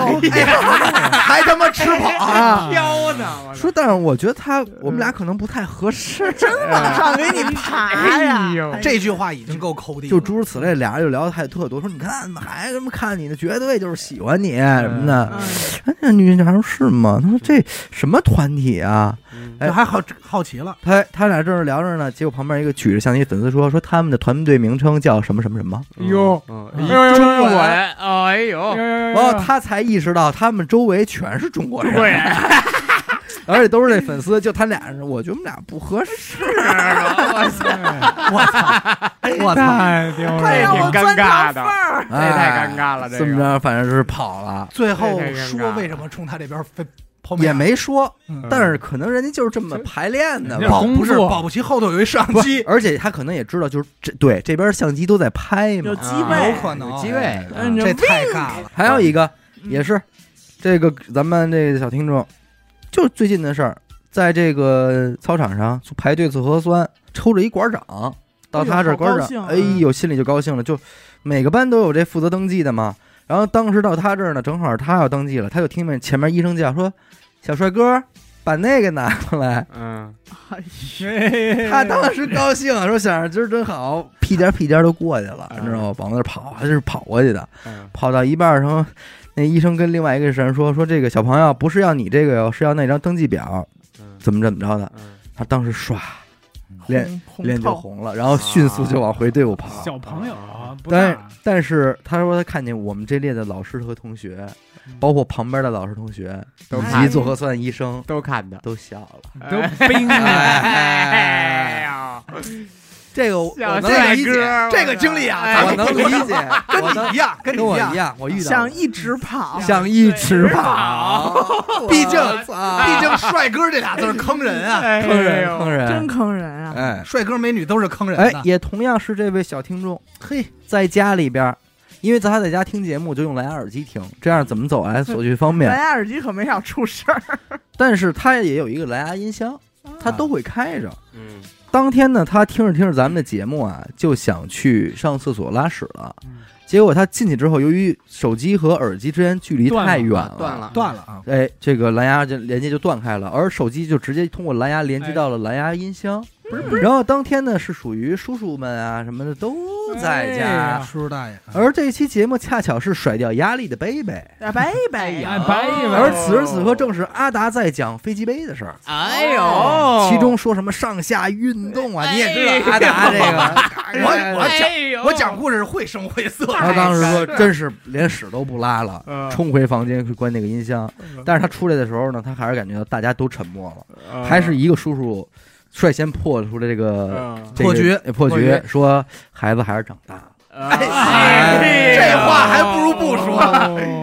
Speaker 4: 还他妈吃跑，
Speaker 1: 啊，
Speaker 3: 飘呢，
Speaker 1: 说，但是我觉得他我们俩可能不太合适，
Speaker 2: 真往上给你爬呀
Speaker 4: 这句话已经够抠地，
Speaker 1: 就诸如此类，俩人就聊的还特多，说你看还这么看你呢，绝对就是喜欢你什么的。
Speaker 2: 嗯
Speaker 1: 哎，那女孩说是吗？他说这什么团体啊？
Speaker 3: 嗯
Speaker 1: 哎
Speaker 4: 还好好奇了，
Speaker 1: 他他俩正是聊着呢，结果旁边一个举着相机粉丝说说他们的团队名称叫什么什么什么，
Speaker 5: 哎呦，
Speaker 3: 嗯
Speaker 5: 哎呦呦
Speaker 3: 中国人，哎呦，
Speaker 1: 然后他才意识到他们周围全是中国人，
Speaker 5: 对，
Speaker 1: 而且都是那粉丝，就他俩人，我觉得我们俩不合适。
Speaker 3: 我操，
Speaker 4: 我操，我操，
Speaker 5: 太丢人了，
Speaker 2: 让我钻
Speaker 3: 挺尴尬的
Speaker 2: 条缝儿！
Speaker 3: 这太尴尬了，这
Speaker 1: 么着，反正是跑了。
Speaker 4: 最后说为什么冲他这边飞
Speaker 1: 也没说，
Speaker 4: 嗯
Speaker 1: 但是可能人家就是这么排练的。
Speaker 4: 保不是保不齐后头有一摄像机，
Speaker 1: 而且他可能也知道，就是这对这边相机都在拍嘛。
Speaker 2: 有机
Speaker 3: 啊
Speaker 2: 位
Speaker 4: 有可能
Speaker 3: 机位，
Speaker 2: 嗯
Speaker 4: 这太尬了。
Speaker 1: 还有一个
Speaker 2: 嗯
Speaker 1: 也是这个咱们这个小听众，就最近的事儿，在这个操场上排队做核酸，抽着一馆长，到他这馆长，哎呦，心里就高兴了。就每个班都有这负责登记的嘛。然后当时到他这儿呢，正好他要登记了，他就听见前面医生叫说：“小帅哥，把那个拿过来。”
Speaker 3: 嗯，
Speaker 2: 哎
Speaker 1: 他当时高兴，说想着今儿真好，屁颠儿屁颠儿就过去了，
Speaker 3: 嗯
Speaker 1: 你知道吗？往那儿跑，他是跑过去的。
Speaker 3: 嗯
Speaker 1: 跑到一半儿时候，那医生跟另外一个人说：“说这个小朋友不是要你这个哟，是要那张登记表，
Speaker 3: 嗯
Speaker 1: 怎么怎么着的。
Speaker 3: 嗯”
Speaker 1: 他当时唰脸脸就红了，然后迅速就往回队伍跑。
Speaker 5: 小朋友啊，
Speaker 1: 但
Speaker 5: 大，
Speaker 1: 但是他说他看见我们这列的老师和同学，包括旁边的老师同学以及做核酸的医生
Speaker 3: 都看的，
Speaker 1: 都笑了。
Speaker 5: 都冰了。
Speaker 3: 哎呀，
Speaker 1: 这个我能理解，
Speaker 4: 这个经历啊，
Speaker 1: 我能理解，
Speaker 4: 跟你一样，跟你一样
Speaker 1: 跟我一。样，我遇到
Speaker 2: 想一直跑，
Speaker 1: 想一直跑，
Speaker 4: 毕竟毕竟帅哥这俩字儿坑人啊，
Speaker 3: 哎
Speaker 1: 坑人坑人，
Speaker 2: 真坑人啊！
Speaker 1: 哎
Speaker 4: 帅哥美女都是坑人
Speaker 1: 哎
Speaker 4: 的，。
Speaker 1: 也同样是这位小听众，嘿，在家里边，因为咱还在家听节目就用蓝牙耳机听，这样怎么走来走去方便蓝。
Speaker 2: 牙耳机可没少出事儿。
Speaker 1: 但是它也有一个蓝牙音箱，它都会开着。
Speaker 3: 嗯
Speaker 1: 当天呢，他听着听着咱们的节目啊，就想去上厕所拉屎了。结果他进去之后，由于手机和耳机之间距离太远了，
Speaker 3: 断了
Speaker 4: 断了啊！
Speaker 1: 哎，这个蓝牙就连接就断开了，而手机就直接通过蓝牙连接到了蓝牙音箱。然后当天呢，是属于叔叔们啊什么的都在
Speaker 5: 哎
Speaker 1: 家，
Speaker 4: 叔叔大爷，
Speaker 1: 而这期节目恰巧是甩掉压力的贝贝。
Speaker 2: 啊，拜拜呀！
Speaker 5: 哎，白一
Speaker 1: 而，此时此刻正是阿达在讲飞机杯的事儿，
Speaker 3: 哎呦，
Speaker 1: 其中说什么上下运动啊，
Speaker 3: 哎。
Speaker 1: 你也知道阿达这个，
Speaker 4: 我我
Speaker 3: 哎
Speaker 4: 讲我讲故事绘声绘色，
Speaker 1: 他当时说真是连屎都不拉了，
Speaker 3: 嗯。
Speaker 1: 冲回房间去关那个音箱。但是他出来的时候呢，他还是感觉到大家都沉默了，还是一个叔叔率先破出了这个
Speaker 3: 嗯。
Speaker 1: 这个
Speaker 4: 破局。
Speaker 1: 呃破局，说孩子还是长大。了。
Speaker 4: 哎，这话还不如不说。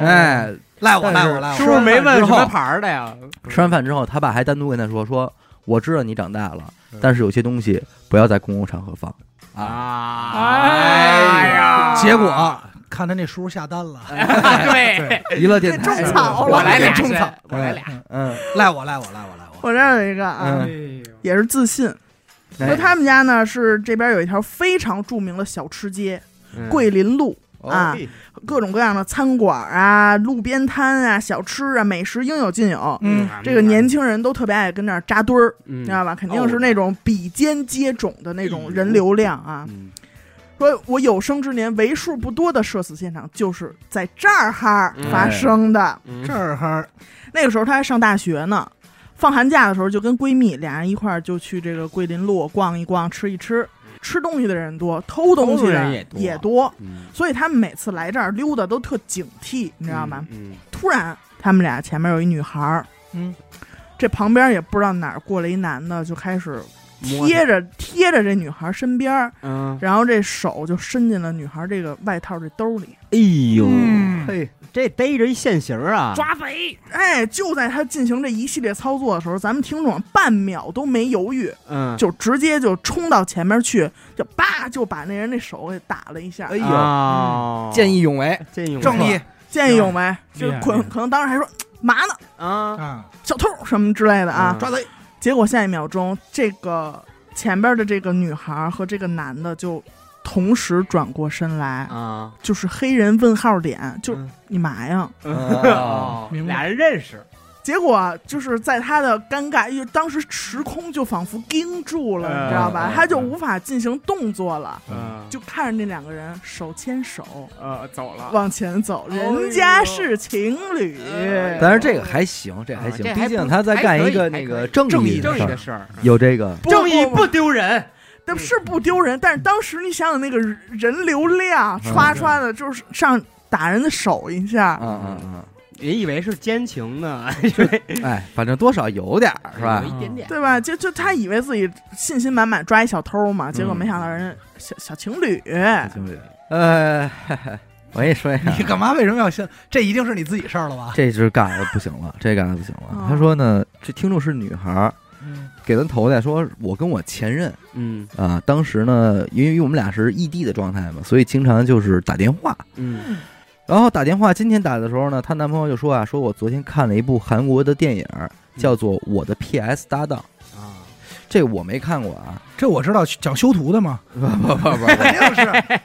Speaker 1: 哎，
Speaker 4: 赖我赖我赖我，
Speaker 3: 是不是没问什么牌儿的呀？
Speaker 1: 吃完饭之后，他爸还单独跟他说：“说我知道你长大了
Speaker 3: 嗯，
Speaker 1: 但是有些东西不要在公共场合放。”啊，
Speaker 3: 啊，
Speaker 5: 哎
Speaker 3: 呀，
Speaker 4: 结果看他那叔下单了，
Speaker 3: 对，
Speaker 1: 娱乐电台。
Speaker 2: 种草
Speaker 3: 我来俩
Speaker 4: 种草。
Speaker 3: 我来俩，
Speaker 1: 嗯，
Speaker 4: 赖我赖我赖我赖我。
Speaker 2: 这儿有一个啊，
Speaker 1: 嗯
Speaker 2: 也是自信。
Speaker 1: 哎
Speaker 2: 说他们家呢是这边有一条非常著名的小吃街，
Speaker 3: 嗯
Speaker 2: 桂林路啊，
Speaker 1: 哦
Speaker 2: 各种各样的餐馆啊、路边摊啊、小吃啊、美食应有尽有。
Speaker 4: 嗯，
Speaker 2: 这个年轻人都特别爱跟那儿扎堆儿，
Speaker 3: 嗯
Speaker 2: 知道吧？肯定是那种比肩接踵的那种人流量啊。
Speaker 1: 嗯
Speaker 2: 说我有生之年为数不多的社死现场就是在这儿哈
Speaker 3: 嗯
Speaker 2: 发生的。
Speaker 3: 嗯
Speaker 4: 这儿哈
Speaker 2: 那个时候他还上大学呢，放寒假的时候就跟闺蜜俩人一块儿就去这个桂林路逛一逛、吃一吃。吃东西的人多，偷东西
Speaker 3: 的
Speaker 2: 的
Speaker 3: 人也多
Speaker 2: 也多，
Speaker 3: 嗯
Speaker 2: 所以他们每次来这儿溜达都特警惕，你知道吗？
Speaker 3: 嗯
Speaker 2: 突然，他们俩前面有一女孩儿，
Speaker 4: 嗯，
Speaker 2: 这旁边也不知道哪儿过来一男的，就开始贴着贴着这女孩身边，
Speaker 3: 嗯，
Speaker 2: 然后这手就伸进了女孩这个外套这兜里，
Speaker 3: 哎呦，
Speaker 4: 嗯
Speaker 1: 嘿，
Speaker 3: 这逮着一现行啊，
Speaker 2: 抓贼！哎，就在他进行这一系列操作的时候，咱们听众半秒都没犹豫，
Speaker 3: 嗯，
Speaker 2: 就直接就冲到前面去，就叭就把那人那手给打了一下。
Speaker 1: 哎呦，
Speaker 3: 啊，
Speaker 1: 见义勇为，
Speaker 3: 见义
Speaker 4: 正义。
Speaker 2: 见义勇为，就可可能当时还说嘛呢，
Speaker 3: 啊，
Speaker 4: 啊，
Speaker 2: 小偷什么之类的啊。
Speaker 3: 嗯
Speaker 4: 抓贼，
Speaker 2: 结果下一秒钟，这个前边的这个女孩和这个男的就同时转过身来，
Speaker 3: 啊，
Speaker 2: 就是黑人问号脸，就
Speaker 3: 嗯。
Speaker 2: 你嘛呀？
Speaker 3: 哦。
Speaker 5: 明白。
Speaker 3: 俩人认识，
Speaker 2: 结果就是在他的尴尬，因为当时时空就仿佛盯住了，
Speaker 3: 嗯。
Speaker 2: 你知道吧？
Speaker 3: 嗯？
Speaker 2: 他就无法进行动作了，
Speaker 3: 嗯，
Speaker 2: 就看着那两个人手牵手
Speaker 3: 呃走了，
Speaker 2: 往前走，
Speaker 3: 哎呦
Speaker 2: 人家是情侣。
Speaker 3: 哎
Speaker 1: 但是这个还行，这还行
Speaker 3: 啊这，还
Speaker 1: 毕竟他在干一个
Speaker 3: 还可以。
Speaker 1: 那个正
Speaker 4: 正义
Speaker 1: 义的事儿。
Speaker 3: 正义的，事儿，
Speaker 1: 有这个，
Speaker 2: 不
Speaker 3: 正义
Speaker 2: 不
Speaker 3: 不丢人，
Speaker 2: 但是不丢人，但是当时你想想那个人流量，
Speaker 1: 嗯
Speaker 2: 唰唰的，就是上打人的手一下，
Speaker 1: 嗯嗯嗯，
Speaker 3: 也以为是奸情呢，
Speaker 1: 哎，反正多少有点儿是吧
Speaker 3: 有？一点点，
Speaker 2: 对吧？就就他以为自己信心满满抓一小偷嘛，结果
Speaker 1: 嗯
Speaker 2: 没想到人家小小情侣，
Speaker 1: 情侣，呃，我跟你说一下，
Speaker 4: 你干嘛？为什么要先？这一定是你自己事儿了吧？
Speaker 1: 这是尬的不行了，这尬的不行了。
Speaker 2: 哦
Speaker 1: 他说呢，这听众是女孩给他投的说，我跟我前任
Speaker 3: 嗯
Speaker 1: 啊，当时呢，因为我们俩是异地的状态嘛，所以经常就是打电话。
Speaker 3: 嗯
Speaker 1: 然后打电话，今天打的时候呢，她男朋友就说啊，说我昨天看了一部韩国的电影，叫做《我的 PS 搭档》，
Speaker 3: 啊，
Speaker 1: 这我没看过啊，
Speaker 4: 这我知道，讲修图的嘛，
Speaker 1: 不不不不，
Speaker 4: 肯定是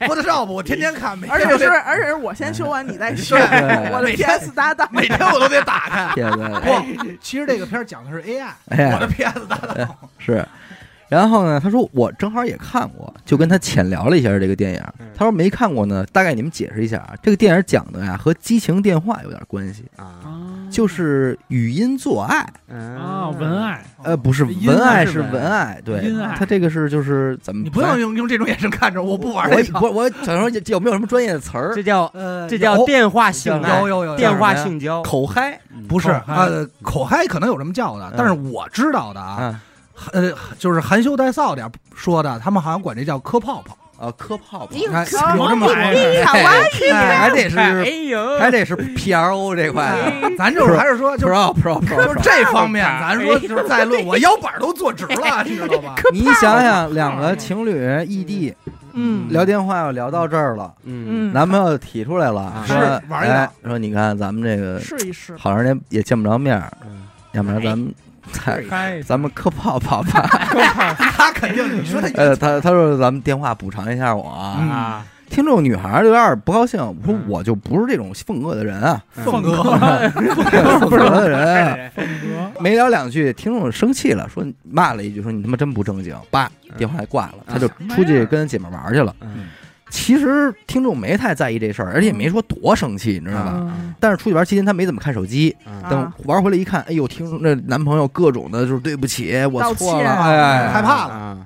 Speaker 4: Photoshop，我天天看，每
Speaker 2: 而且是而且是我先修完你再修，我的 PS 搭档。
Speaker 4: 每天我都得打开。不，其实这个片儿讲的是 AI，
Speaker 1: 哎
Speaker 4: 我的 PS 搭档。
Speaker 1: 是。然后呢，他说我正好也看过，就跟他浅聊了一下这个电影。
Speaker 3: 嗯。
Speaker 1: 他说没看过呢，大概你们解释一下啊，这个电影讲的呀和激情电话有点关系，
Speaker 3: 啊。
Speaker 5: 啊，
Speaker 1: 就是语音做爱，
Speaker 5: 啊，文爱，
Speaker 1: 呃，不是文爱是
Speaker 5: 爱是文
Speaker 1: 文爱，对，他这个是就是怎么？
Speaker 4: 你不要用用这种眼神看着我，不玩
Speaker 1: 我
Speaker 4: 这套。
Speaker 1: 不我想说有没有什么专业的词儿？
Speaker 3: 这？叫
Speaker 4: 呃
Speaker 3: 这叫电话性交
Speaker 4: 有有有。有
Speaker 3: 电话性交，
Speaker 1: 口嗨。
Speaker 3: 嗯
Speaker 4: 不是呃口嗨可能有这么叫的
Speaker 1: 嗯，
Speaker 4: 但是我知道的啊，
Speaker 1: 啊
Speaker 4: 呃，就是含羞带臊点儿说的，他们好像管这叫磕泡泡。
Speaker 1: 啊，磕泡泡，
Speaker 2: 你看
Speaker 4: 有这么说
Speaker 5: 玩意儿
Speaker 1: 还得
Speaker 3: 哎
Speaker 1: 是
Speaker 3: 呦，
Speaker 1: 还得是 P R O 这块的
Speaker 4: 咱就是还是说，就是
Speaker 1: Pro Pro
Speaker 4: 就
Speaker 1: Pro，
Speaker 4: 是这方面，咱说就是再论，我腰板都坐直了，你知道吧？
Speaker 1: 你想想，两个情侣异地
Speaker 2: 嗯，
Speaker 1: 聊电话要聊到这儿了，
Speaker 3: 嗯
Speaker 2: 嗯，
Speaker 1: 男朋友提出来了，
Speaker 3: 是
Speaker 1: 说
Speaker 4: 玩一个
Speaker 1: 哎，说你看咱们这个
Speaker 2: 试一试。
Speaker 1: 好长时间也见不着面，
Speaker 3: 嗯
Speaker 1: 要不然咱们再
Speaker 5: 嗨，
Speaker 1: 咱们磕泡泡吧。
Speaker 4: 他肯定，你说他
Speaker 1: 呃，他他说咱们电话补偿一下我啊。听众女孩儿有点不高兴，我说我就不是这种凤哥的人啊，
Speaker 4: 凤哥，
Speaker 1: 凤哥的人啊。
Speaker 5: 凤哥，
Speaker 1: 没聊两句，听众生气了，说骂了一句，说你他妈真不正经，叭，电话挂了，他就出去跟姐们玩去了。
Speaker 3: 嗯
Speaker 1: 其实听众没太在意这事儿，而且也没说多生气，你知道吧？
Speaker 5: 嗯。
Speaker 1: 但是出去玩期间他没怎么看手机，
Speaker 3: 嗯。
Speaker 1: 等玩回来一看，哎呦，听那男朋友各种的，就是对不起，我
Speaker 2: 道
Speaker 1: 错了，
Speaker 2: 歉
Speaker 1: 哎，
Speaker 4: 害怕。了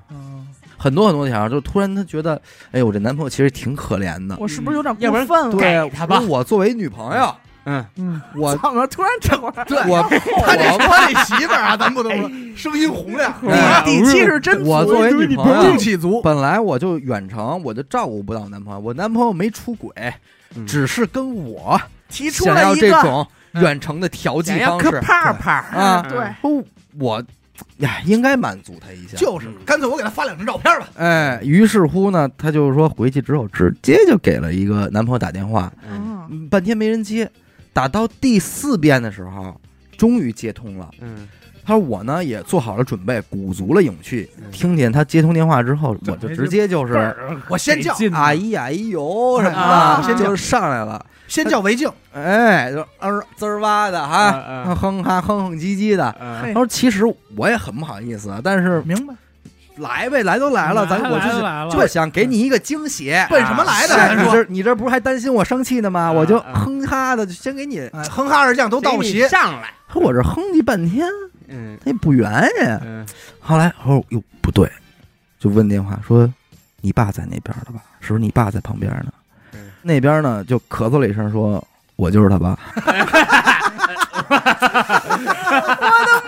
Speaker 1: 很多很多条，就突然他觉得，哎呦，我这男朋友其实挺可怜的。
Speaker 2: 我是不是有点
Speaker 3: 要不然
Speaker 2: 过分了？
Speaker 1: 对，
Speaker 3: 他吧。
Speaker 1: 说我作为女朋友，
Speaker 3: 嗯
Speaker 5: 嗯，
Speaker 1: 我
Speaker 2: 怎么突然这会儿
Speaker 1: 我
Speaker 4: 他这
Speaker 1: 我
Speaker 4: 他这媳妇儿啊，咱不能说声音洪亮，
Speaker 1: 哎
Speaker 2: 底底气是真足。
Speaker 1: 我作为女朋友，
Speaker 4: 气足。
Speaker 1: 本来我就远程，我就照顾不到男朋友，我男朋友没出轨，
Speaker 3: 嗯
Speaker 1: 只是跟我
Speaker 2: 提出了一个
Speaker 1: 这种远程的调剂方式
Speaker 3: 泡泡
Speaker 1: 啊，
Speaker 2: 对，
Speaker 1: 说我呀应该满足他一下。
Speaker 4: 就是，干脆我给他发两张照片吧。
Speaker 1: 哎，于是乎呢，他就是说回去之后直接就给了一个男朋友打电话，
Speaker 3: 嗯
Speaker 1: 半天没人接，打到第四遍的时候，终于接通了。
Speaker 3: 嗯。
Speaker 1: 他说我呢也做好了准备，鼓足了勇气，
Speaker 3: 嗯。
Speaker 1: 听见他接通电话之后，我就直接就是
Speaker 4: 我先叫
Speaker 5: 得劲
Speaker 1: 阿姨阿姨哟什么
Speaker 2: 啊
Speaker 1: 的，就是上来了，
Speaker 4: 先叫为敬，
Speaker 1: 哎，就嗯滋儿哇的哈，
Speaker 3: 啊
Speaker 1: 哼哈哼哼唧唧的。他说其实我也很不好意思，啊，但是
Speaker 4: 明白？
Speaker 1: 来呗，来都来了，咱我就是就想给你一个惊喜。
Speaker 4: 奔什么来的？
Speaker 1: 你这你这不是还担心我生气呢吗？我就哼哈的就先给你，
Speaker 4: 哎 哼哈二将都到不齐。
Speaker 3: 上来，
Speaker 1: 说我这哼唧半天，
Speaker 3: 嗯
Speaker 1: 他也不圆呀。
Speaker 3: 嗯
Speaker 1: 后来我说哟不对，就问电话说你爸在那边了吧？是不是你爸在旁边呢？
Speaker 3: 嗯
Speaker 1: 那边呢就咳嗽了一声说。我就是他爸，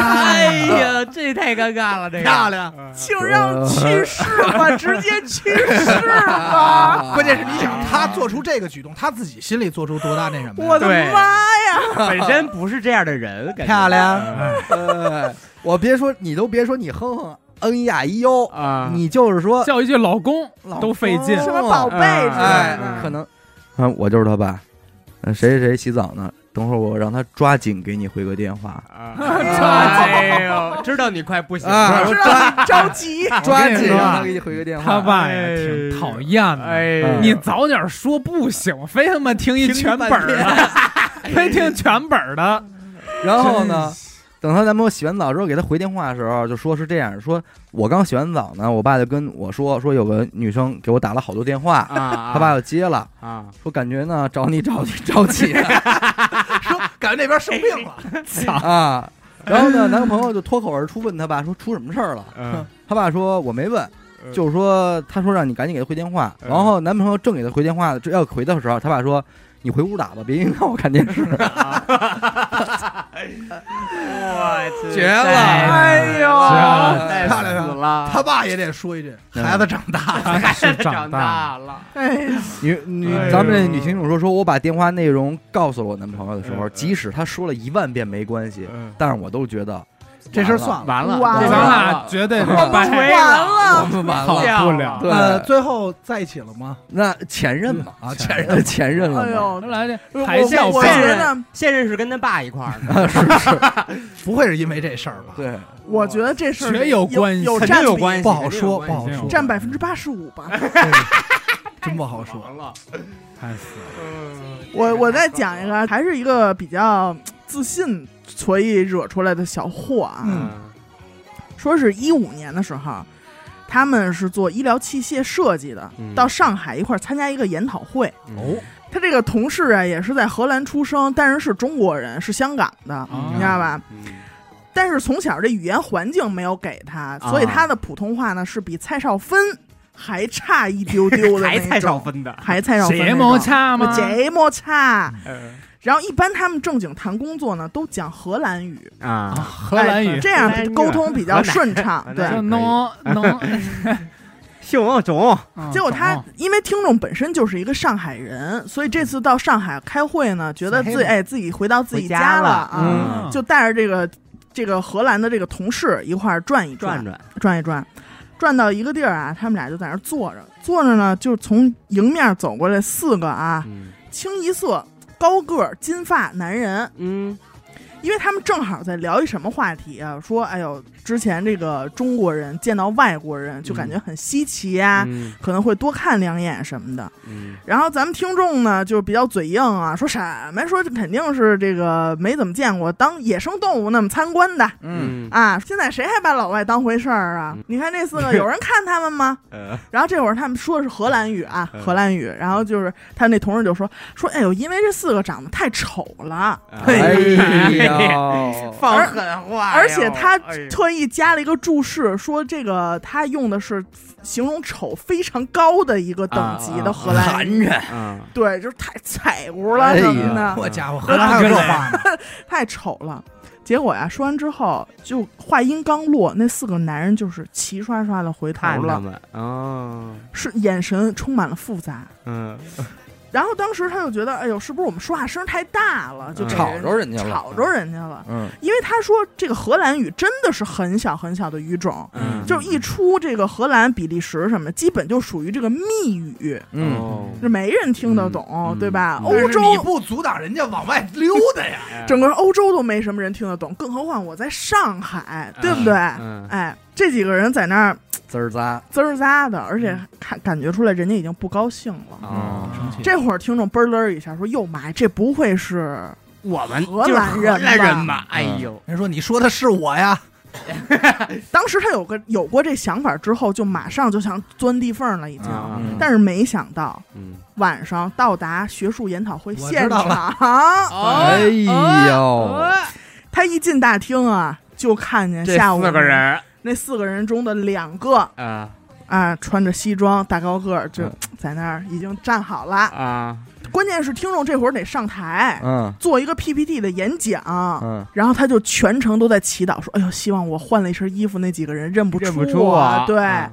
Speaker 3: 哎呀，这太尴尬了，这个。
Speaker 4: 漂亮，
Speaker 2: 请让去世吧，直接去世吧！
Speaker 4: 关键是你想他做出这个举动，他自己心里做出多大那什么？
Speaker 2: 我的妈呀！
Speaker 3: 本身不是这样的人，
Speaker 4: 漂亮。
Speaker 1: 呃我别说你都别说你哼哼嗯呀咿哟，
Speaker 3: 啊，
Speaker 1: 你就是说
Speaker 5: 叫一句老公
Speaker 1: 老
Speaker 5: 都费劲。
Speaker 1: 公
Speaker 2: 什么宝贝之
Speaker 1: 哎
Speaker 2: 类的，
Speaker 1: 可能。啊我就是他爸，嗯谁谁谁洗澡呢？等会儿我让他抓紧给你回个电话，
Speaker 3: 啊。哎呦，知道你快不行
Speaker 1: 啊
Speaker 3: 了，
Speaker 2: 知道你着急，
Speaker 1: 抓紧
Speaker 5: 说
Speaker 1: 让他给你回个电话。
Speaker 5: 他爸呀挺讨厌的。
Speaker 3: 哎
Speaker 1: 嗯
Speaker 5: 你早点说不行，非他妈听一全本儿的，非听全本儿的。
Speaker 1: 然后呢，等她男朋友洗完澡之后给她回电话的时候，就说是这样说：我刚洗完澡呢，我爸就跟我说说有个女生给我打了好多电话，
Speaker 3: 啊，
Speaker 1: 他爸就接了，
Speaker 3: 啊，
Speaker 1: 说感觉呢找你找你着急
Speaker 4: 说感觉那边生病了，
Speaker 1: 啊。然后呢，男朋友就脱口而出问他爸说出什么事儿了？
Speaker 3: 嗯
Speaker 1: 他爸说我没问，就是说他说让你赶紧给他回电话。
Speaker 3: 嗯
Speaker 1: 然后男朋友正给他回电话要回的时候，他爸说你回屋打吧，别影响我看电视。
Speaker 3: 我
Speaker 5: 绝了
Speaker 2: 哎呦。
Speaker 3: 太
Speaker 4: 漂亮
Speaker 3: 死了，
Speaker 4: 他爸也得说一句：“孩子长大了。
Speaker 5: 孩子
Speaker 3: 长
Speaker 5: 长大
Speaker 3: 大了，
Speaker 2: 哎呀，
Speaker 1: 你你
Speaker 5: 哎呦。
Speaker 1: 咱们这女听众说说我把电话内容告诉了我男朋友的时候，
Speaker 3: 嗯。
Speaker 1: 即使他说了一万遍没关系，
Speaker 3: 嗯，
Speaker 1: 但是我都觉得”
Speaker 4: 这事儿算了。
Speaker 3: 完了，
Speaker 2: 完了
Speaker 5: 咱俩绝对是
Speaker 2: 我们
Speaker 5: 掰
Speaker 2: 完
Speaker 3: 了
Speaker 2: 了，
Speaker 1: 我们完了。
Speaker 5: 不了。
Speaker 1: 对
Speaker 4: 呃，最后在一起了吗？
Speaker 1: 那前任嘛，
Speaker 4: 啊，
Speaker 5: 前
Speaker 4: 前
Speaker 1: 呃前任了，
Speaker 2: 哎呦，
Speaker 5: 来这
Speaker 2: 我
Speaker 5: 还叫
Speaker 2: 我我
Speaker 5: 背
Speaker 2: 觉得，
Speaker 3: 现任是跟他爸一块儿的，
Speaker 4: 不会是因为这事儿吧？
Speaker 1: 对，
Speaker 2: 我觉得这事儿
Speaker 5: 绝有关系
Speaker 2: 有占比
Speaker 3: 有关系，
Speaker 4: 不好说不好说
Speaker 2: 占百分之八十五吧。
Speaker 4: 真不好说。
Speaker 3: 完了，
Speaker 5: 太死了。
Speaker 2: 我我再讲一个，还是一个比较自信，所以惹出来的小祸啊。
Speaker 4: 嗯。
Speaker 2: 说是一五年的时候，他们是做医疗器械设计的，
Speaker 3: 嗯。
Speaker 2: 到上海一块儿参加一个研讨会。
Speaker 3: 哦，
Speaker 2: 他这个同事啊，也是在荷兰出生，但是是中国人，是香港的，
Speaker 5: 嗯
Speaker 2: 你知道吧？
Speaker 3: 嗯。
Speaker 2: 但是从小这语言环境没有给他，所以他的普通话呢是比蔡少芬还差一丢丢的那种，
Speaker 3: 还蔡少芬的，
Speaker 2: 还蔡少芬那
Speaker 5: 这
Speaker 2: 种
Speaker 5: 么差吗？
Speaker 2: 这么差。
Speaker 3: 嗯
Speaker 2: 然后一般他们正经谈工作呢，都讲荷兰语，
Speaker 3: 啊，
Speaker 5: 荷兰语。
Speaker 2: 哎这样沟通比较顺畅。对。
Speaker 5: 能能，
Speaker 3: 熊 总，
Speaker 5: 嗯
Speaker 2: 结果他因为听众本身就是一个上海人，所以这次到上海开会呢，觉得自己哎自己回到自己
Speaker 3: 家了
Speaker 2: 了。啊，
Speaker 5: 嗯。
Speaker 2: 就带着这个这个荷兰的这个同事一块儿转一
Speaker 3: 转转，
Speaker 2: 转一转，转到一个地儿啊，他们俩就在那儿坐着，坐着呢，就从迎面走过来四个啊，
Speaker 3: 嗯。
Speaker 2: 清一色高个儿金发男人，
Speaker 3: 嗯。
Speaker 2: 因为他们正好在聊一什么话题啊？说，哎呦，之前这个中国人见到外国人就感觉很稀奇呀、
Speaker 3: 嗯
Speaker 2: 可能会多看两眼什么的。
Speaker 3: 嗯
Speaker 2: 然后咱们听众呢就比较嘴硬啊，说什么说这肯定是这个没怎么见过当野生动物那么参观的
Speaker 1: 嗯，
Speaker 2: 啊！现在谁还把老外当回事儿啊
Speaker 3: 嗯？
Speaker 2: 你看这四个有人看他们吗？
Speaker 3: 呃
Speaker 2: 然后这会儿他们说的是荷兰语啊，
Speaker 3: 嗯
Speaker 2: 荷兰语。然后就是他那同事就说说，哎呦，因为这四个长得太丑了，
Speaker 1: 哎 呦，
Speaker 3: 放狠话
Speaker 2: 而且他特意加了一个注释，说这个他用的是形容丑非常高的一个等级的荷兰语，
Speaker 1: 寒碜，
Speaker 3: 嗯
Speaker 2: 对，就是太菜乎了
Speaker 1: 哎呀
Speaker 2: 什么的，
Speaker 4: 我家伙，荷兰还有这话。呢？
Speaker 2: 太丑了。结果呀，说完之后，就话音刚落，那四个男人就是齐刷刷的回头了，是眼神充满了复杂。
Speaker 3: 嗯
Speaker 2: 然后当时他就觉得，哎呦，是不是我们说话声太大了，就
Speaker 1: 吵着人家了，
Speaker 2: 吵着人家了？
Speaker 1: 嗯，
Speaker 2: 因为他说这个荷兰语真的是很小很小的语种，
Speaker 3: 嗯，
Speaker 2: 就一出这个荷兰、比利时什么，基本就属于这个密语，
Speaker 1: 嗯，
Speaker 2: 没人听得懂，
Speaker 3: 嗯。
Speaker 2: 对吧？
Speaker 3: 嗯。
Speaker 2: 欧洲
Speaker 4: 你不阻挡人家往外溜达呀？
Speaker 2: 整个欧洲都没什么人听得懂，更何况我在上海，对不对？
Speaker 3: 嗯。
Speaker 2: 哎，这几个人在那儿
Speaker 1: 滋儿扎，
Speaker 2: 滋儿扎的，而且看感觉出来人家已经不高兴了。
Speaker 3: 哦，
Speaker 5: 生气。
Speaker 2: 这会儿听众嘣儿一下说：“哟妈呀，这不会是
Speaker 3: 我们
Speaker 2: 荷
Speaker 3: 就是
Speaker 2: 兰人
Speaker 3: 荷兰人
Speaker 2: 吧，
Speaker 3: 哎呦，
Speaker 4: 人说你说的是我呀？
Speaker 2: 当时他有个有过这想法之后，就马上就想钻地缝了，已经。
Speaker 3: 啊
Speaker 1: 嗯
Speaker 2: 但是没想到
Speaker 3: 嗯
Speaker 2: 晚上到达学术研讨会现场，
Speaker 1: 哎呦，
Speaker 2: 他一进大厅啊，就看见下午
Speaker 3: 四个人
Speaker 2: 那四个人中的两个
Speaker 3: 啊。
Speaker 2: 啊，穿着西装大高个儿，就
Speaker 1: 嗯。
Speaker 2: 在那儿已经站好了。
Speaker 3: 啊，
Speaker 2: 关键是听众这会儿得上台
Speaker 1: 嗯。
Speaker 2: 做一个 PPT 的演讲，
Speaker 1: 嗯，
Speaker 2: 然后他就全程都在祈祷说：“哎呦，希望我换了一身衣服，那几个人认不
Speaker 3: 认不
Speaker 2: 出
Speaker 3: 出我，
Speaker 2: 对，
Speaker 3: 啊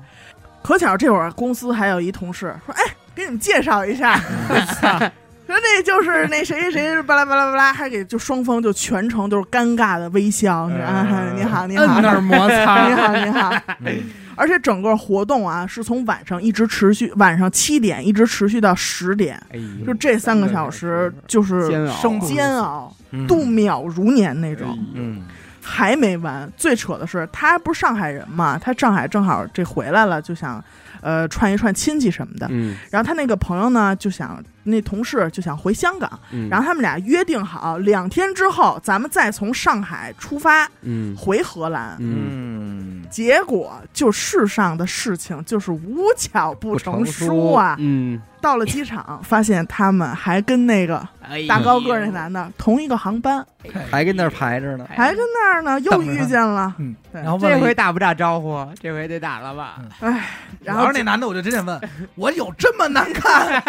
Speaker 2: 可巧这会儿公司还有一同事说：“哎，给你们介绍一下，说 那就是那谁谁谁巴拉巴拉巴拉，还给就双方就全程都是尴尬的微笑，啊，
Speaker 3: 嗯
Speaker 2: 你好，你好，
Speaker 5: 那儿摩擦 你，
Speaker 2: 好，你好。而且整个活动啊，是从晚上一直持续，晚上七点一直持续到十点，
Speaker 3: 哎
Speaker 2: 就这三个小时就是
Speaker 3: 煎熬
Speaker 4: 生
Speaker 2: 煎熬，
Speaker 1: 嗯
Speaker 2: 度秒如年那种。
Speaker 1: 嗯
Speaker 2: 还没完，最扯的是，他不是上海人嘛，他上海正好这回来了，就想，呃，串一串亲戚什么的。
Speaker 3: 嗯
Speaker 2: 然后他那个朋友呢，就想那同事就想回香港，
Speaker 3: 嗯，
Speaker 2: 然后他们俩约定好，两天之后咱们再从上海出发
Speaker 3: 嗯
Speaker 2: 回荷兰。
Speaker 3: 嗯
Speaker 1: 嗯，
Speaker 2: 结果就世上的事情就是无巧不成书啊！
Speaker 3: 嗯
Speaker 2: 到了机场，发现他们还跟那个
Speaker 3: 哎
Speaker 2: 大高个儿那男的同一个航班，
Speaker 1: 还跟那儿排着呢。
Speaker 2: 还跟那儿呢，又
Speaker 4: 等着他
Speaker 2: 遇见了。
Speaker 4: 嗯，然后问了一
Speaker 3: 回打不打招呼？这回得打了吧？
Speaker 2: 哎
Speaker 4: 然后那男的我就直接问，我有这么难看？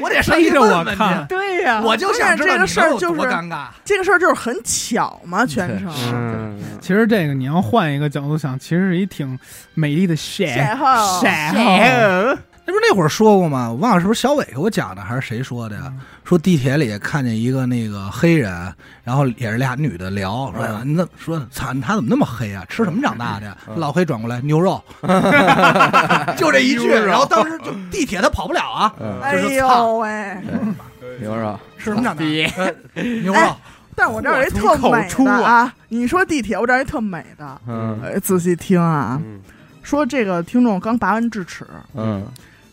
Speaker 4: 我得上去
Speaker 5: 背着我看。
Speaker 3: 对呀
Speaker 4: 我就想知道
Speaker 2: 这个事儿就是
Speaker 4: 尴尬。
Speaker 2: 这个事儿就是很巧嘛，全程。
Speaker 3: 嗯，
Speaker 5: 其实这个你要换一个角度想，其实是一挺美丽的邂
Speaker 2: 邂逅
Speaker 5: 邂逅。
Speaker 4: 那不是那会儿说过吗？我忘了是不是小伟给我讲的，还是谁说的呀？说地铁里看见一个那个黑人，然后也是俩女的聊，说
Speaker 1: 嗯
Speaker 4: 你那说操他怎么那么黑啊？吃什么长大的呀？
Speaker 1: 嗯
Speaker 4: 老黑转过来牛肉，就这一句。然后当时就地铁他跑不了啊，
Speaker 1: 嗯，
Speaker 2: 哎呦喂！
Speaker 1: 牛肉，
Speaker 4: 吃什么长大？
Speaker 3: 的
Speaker 4: 牛肉
Speaker 2: 哎。但我这儿有一特
Speaker 3: 口
Speaker 2: 美
Speaker 3: 出啊
Speaker 2: 的啊！你说地铁，我这儿有一特美的，
Speaker 1: 嗯
Speaker 2: 呃，仔细听啊。
Speaker 3: 嗯
Speaker 2: 说这个听众刚拔完智齿，
Speaker 1: 嗯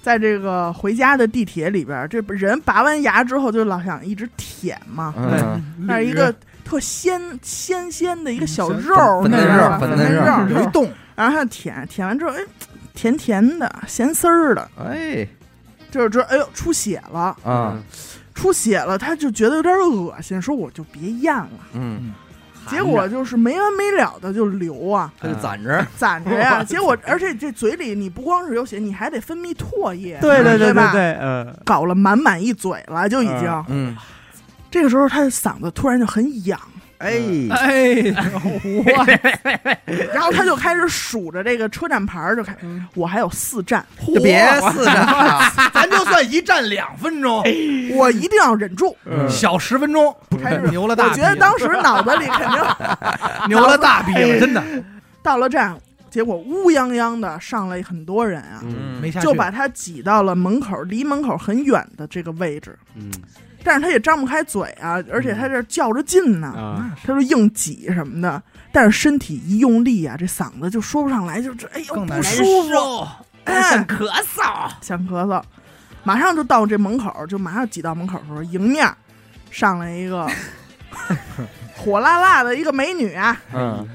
Speaker 2: 在这个回家的地铁里边儿，这人拔完牙之后就老想一直舔嘛，
Speaker 1: 嗯，
Speaker 2: 那是一个特鲜鲜鲜的一个小
Speaker 5: 嗯
Speaker 2: 肉儿，
Speaker 1: 粉
Speaker 2: 那
Speaker 1: 嫩肉
Speaker 2: 个粉
Speaker 1: 粉嫩肉
Speaker 4: 一洞，
Speaker 2: 然后他舔舔完之后，哎，甜甜的，咸丝儿的，
Speaker 1: 哎。
Speaker 2: 就是这，哎呦，出血了，
Speaker 1: 啊，
Speaker 2: 出血了，他就觉得有点恶心，说我就别咽了。
Speaker 1: 嗯，
Speaker 2: 结果就是没完没了的就流啊，
Speaker 1: 他就攒着，
Speaker 2: 攒着呀。结果而且这嘴里你不光是有血，你还得分泌唾液，
Speaker 3: 对对对对
Speaker 2: 吧？
Speaker 3: 对，嗯，
Speaker 2: 搞了满满一嘴了，就已经。
Speaker 1: 嗯，
Speaker 2: 这个时候他的嗓子突然就很痒，
Speaker 1: 哎，
Speaker 5: 哎，我。
Speaker 2: 然后他就开始数着这个车站牌儿，就开，我还有四站，
Speaker 1: 别四站了，
Speaker 4: 咱就算一站两分钟，
Speaker 2: 我一定要忍住。
Speaker 1: 嗯。
Speaker 4: 小十分钟，
Speaker 2: 开始
Speaker 4: 牛了大！
Speaker 2: 我觉得当时脑子里肯定
Speaker 4: 牛了大逼了，真的。
Speaker 2: 到了站，结果乌泱泱的上来很多人啊。就把他挤到了门口，离门口很远的这个位置。
Speaker 1: 嗯
Speaker 2: 但是他也张不开嘴啊，而且他这较着劲呢，
Speaker 3: 啊，
Speaker 2: 他说硬挤什么的，但是身体一用力啊，这嗓子就说不上来，就这哎呦不舒服，哎，
Speaker 3: 咳嗽，
Speaker 2: 想咳嗽，马上就到这门口，就马上挤到门口的时候，迎面上来一个 火辣辣的一个美女啊，
Speaker 1: 嗯，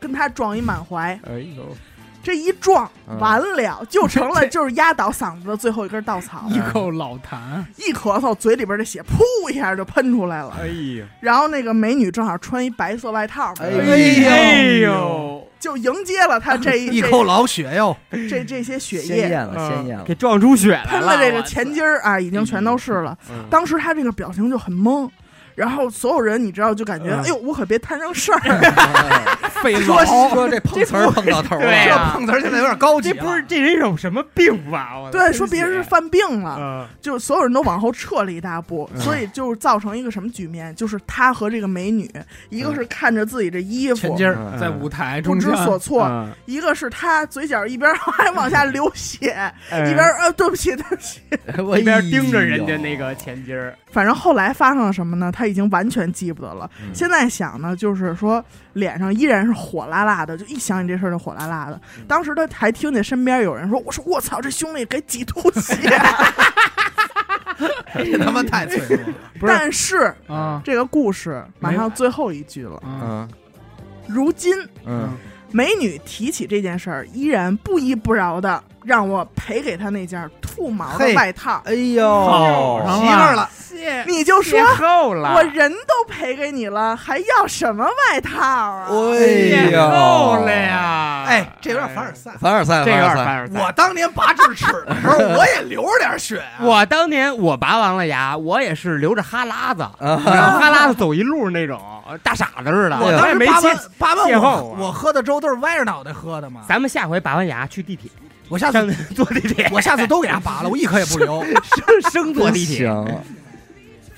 Speaker 2: 跟他撞一满怀，
Speaker 3: 哎呦，
Speaker 2: 这一撞
Speaker 1: 嗯
Speaker 2: 完了，就成了就是压倒嗓子的最后一根稻草，
Speaker 5: 一口老痰，
Speaker 2: 一咳嗽，嘴里边的血噗一下就喷出来了。
Speaker 3: 哎呦，
Speaker 2: 然后那个美女正好穿一白色外套，
Speaker 1: 哎
Speaker 3: 哎呦，
Speaker 2: 就迎接了她这 一
Speaker 4: 一口老血哟，
Speaker 2: 这这这些血液，
Speaker 1: 鲜艳了，鲜艳了
Speaker 3: 给，撞出血来
Speaker 2: 喷
Speaker 3: 了，
Speaker 2: 的这个前襟儿啊，已经全都是了。
Speaker 3: 嗯
Speaker 2: 当时她这个表情就很懵。然后所有人，你知道，就感觉，
Speaker 3: 嗯
Speaker 2: 哎呦，我可别摊上事儿。
Speaker 5: 费
Speaker 1: 说
Speaker 5: 老。
Speaker 1: 说这碰瓷儿碰到头了，
Speaker 4: 这碰瓷儿现在有点高级了。
Speaker 3: 这不是这人有什么病吧？我
Speaker 2: 对，说别人是犯病了，
Speaker 3: 嗯
Speaker 2: 就所有人都往后撤了一大步，
Speaker 1: 嗯
Speaker 2: 所以就造成一个什么局面？就是他和这个美女，一个是看着自己这衣服
Speaker 4: 前襟儿，
Speaker 1: 嗯
Speaker 5: 在舞台
Speaker 2: 不知，所措，
Speaker 3: 嗯
Speaker 2: 一个是他嘴角一边 还往下流血，
Speaker 3: 哎
Speaker 2: 一边呃对不起对不起。
Speaker 1: 我
Speaker 3: 一边盯着人家那个前襟儿，
Speaker 2: 反正后来发生了什么呢？他已经完全记不得了。
Speaker 1: 嗯
Speaker 2: 现在想呢，就是说脸上依然是火辣辣的，就一想起这事儿就火辣辣的。
Speaker 1: 嗯
Speaker 2: 当时他还听见身边有人说：“我说我操，这兄弟给挤吐血。
Speaker 4: 这他妈太脆弱了。
Speaker 2: 但是
Speaker 5: 啊，
Speaker 2: 这个故事马上最后一句了。
Speaker 5: 嗯
Speaker 1: 嗯
Speaker 2: 如今
Speaker 1: 嗯
Speaker 2: 美女提起这件事儿，依然不依不饶的让我赔给他那件兔毛的外套。
Speaker 1: 哎呦，
Speaker 4: 媳妇儿了，
Speaker 3: 谢
Speaker 2: 你就说
Speaker 3: 邂逅了，
Speaker 2: 我人都赔给你了，还要什么外套啊？
Speaker 1: 哎
Speaker 3: 邂
Speaker 1: 呦，
Speaker 3: 逅了呀！
Speaker 4: 哎，这有点凡尔赛。
Speaker 1: 凡尔赛，
Speaker 3: 这有点
Speaker 1: 凡尔赛。
Speaker 4: 我当年拔智齿的时候，我也流着点血啊。
Speaker 3: 我当年我拔完了牙，我也是流着哈喇子，
Speaker 1: 啊
Speaker 3: 然后哈喇子走一路那种大傻子似的。
Speaker 4: 我当
Speaker 3: 时没接
Speaker 4: 时拔完。拔完我我喝的粥都是歪着脑袋喝的嘛。
Speaker 3: 咱们下回拔完牙去地铁，
Speaker 4: 我下次
Speaker 3: 坐地铁，
Speaker 4: 我下次都给他拔了，我一颗也不留。
Speaker 3: 生生坐地铁，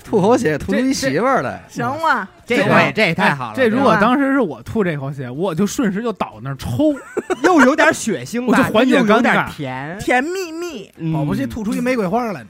Speaker 1: 吐口血吐出一媳妇儿来，
Speaker 2: 行吗？
Speaker 3: 这
Speaker 2: 行吗
Speaker 3: 可以，这也太好了。
Speaker 5: 这如果当时是我吐这口血，我就顺势就倒那儿抽，
Speaker 3: 又有点血腥吧，
Speaker 5: 我就缓解
Speaker 3: 又有点
Speaker 5: 尴尬
Speaker 3: 甜，
Speaker 2: 甜蜜蜜，
Speaker 3: 嗯
Speaker 4: 保不齐吐出一玫瑰花来.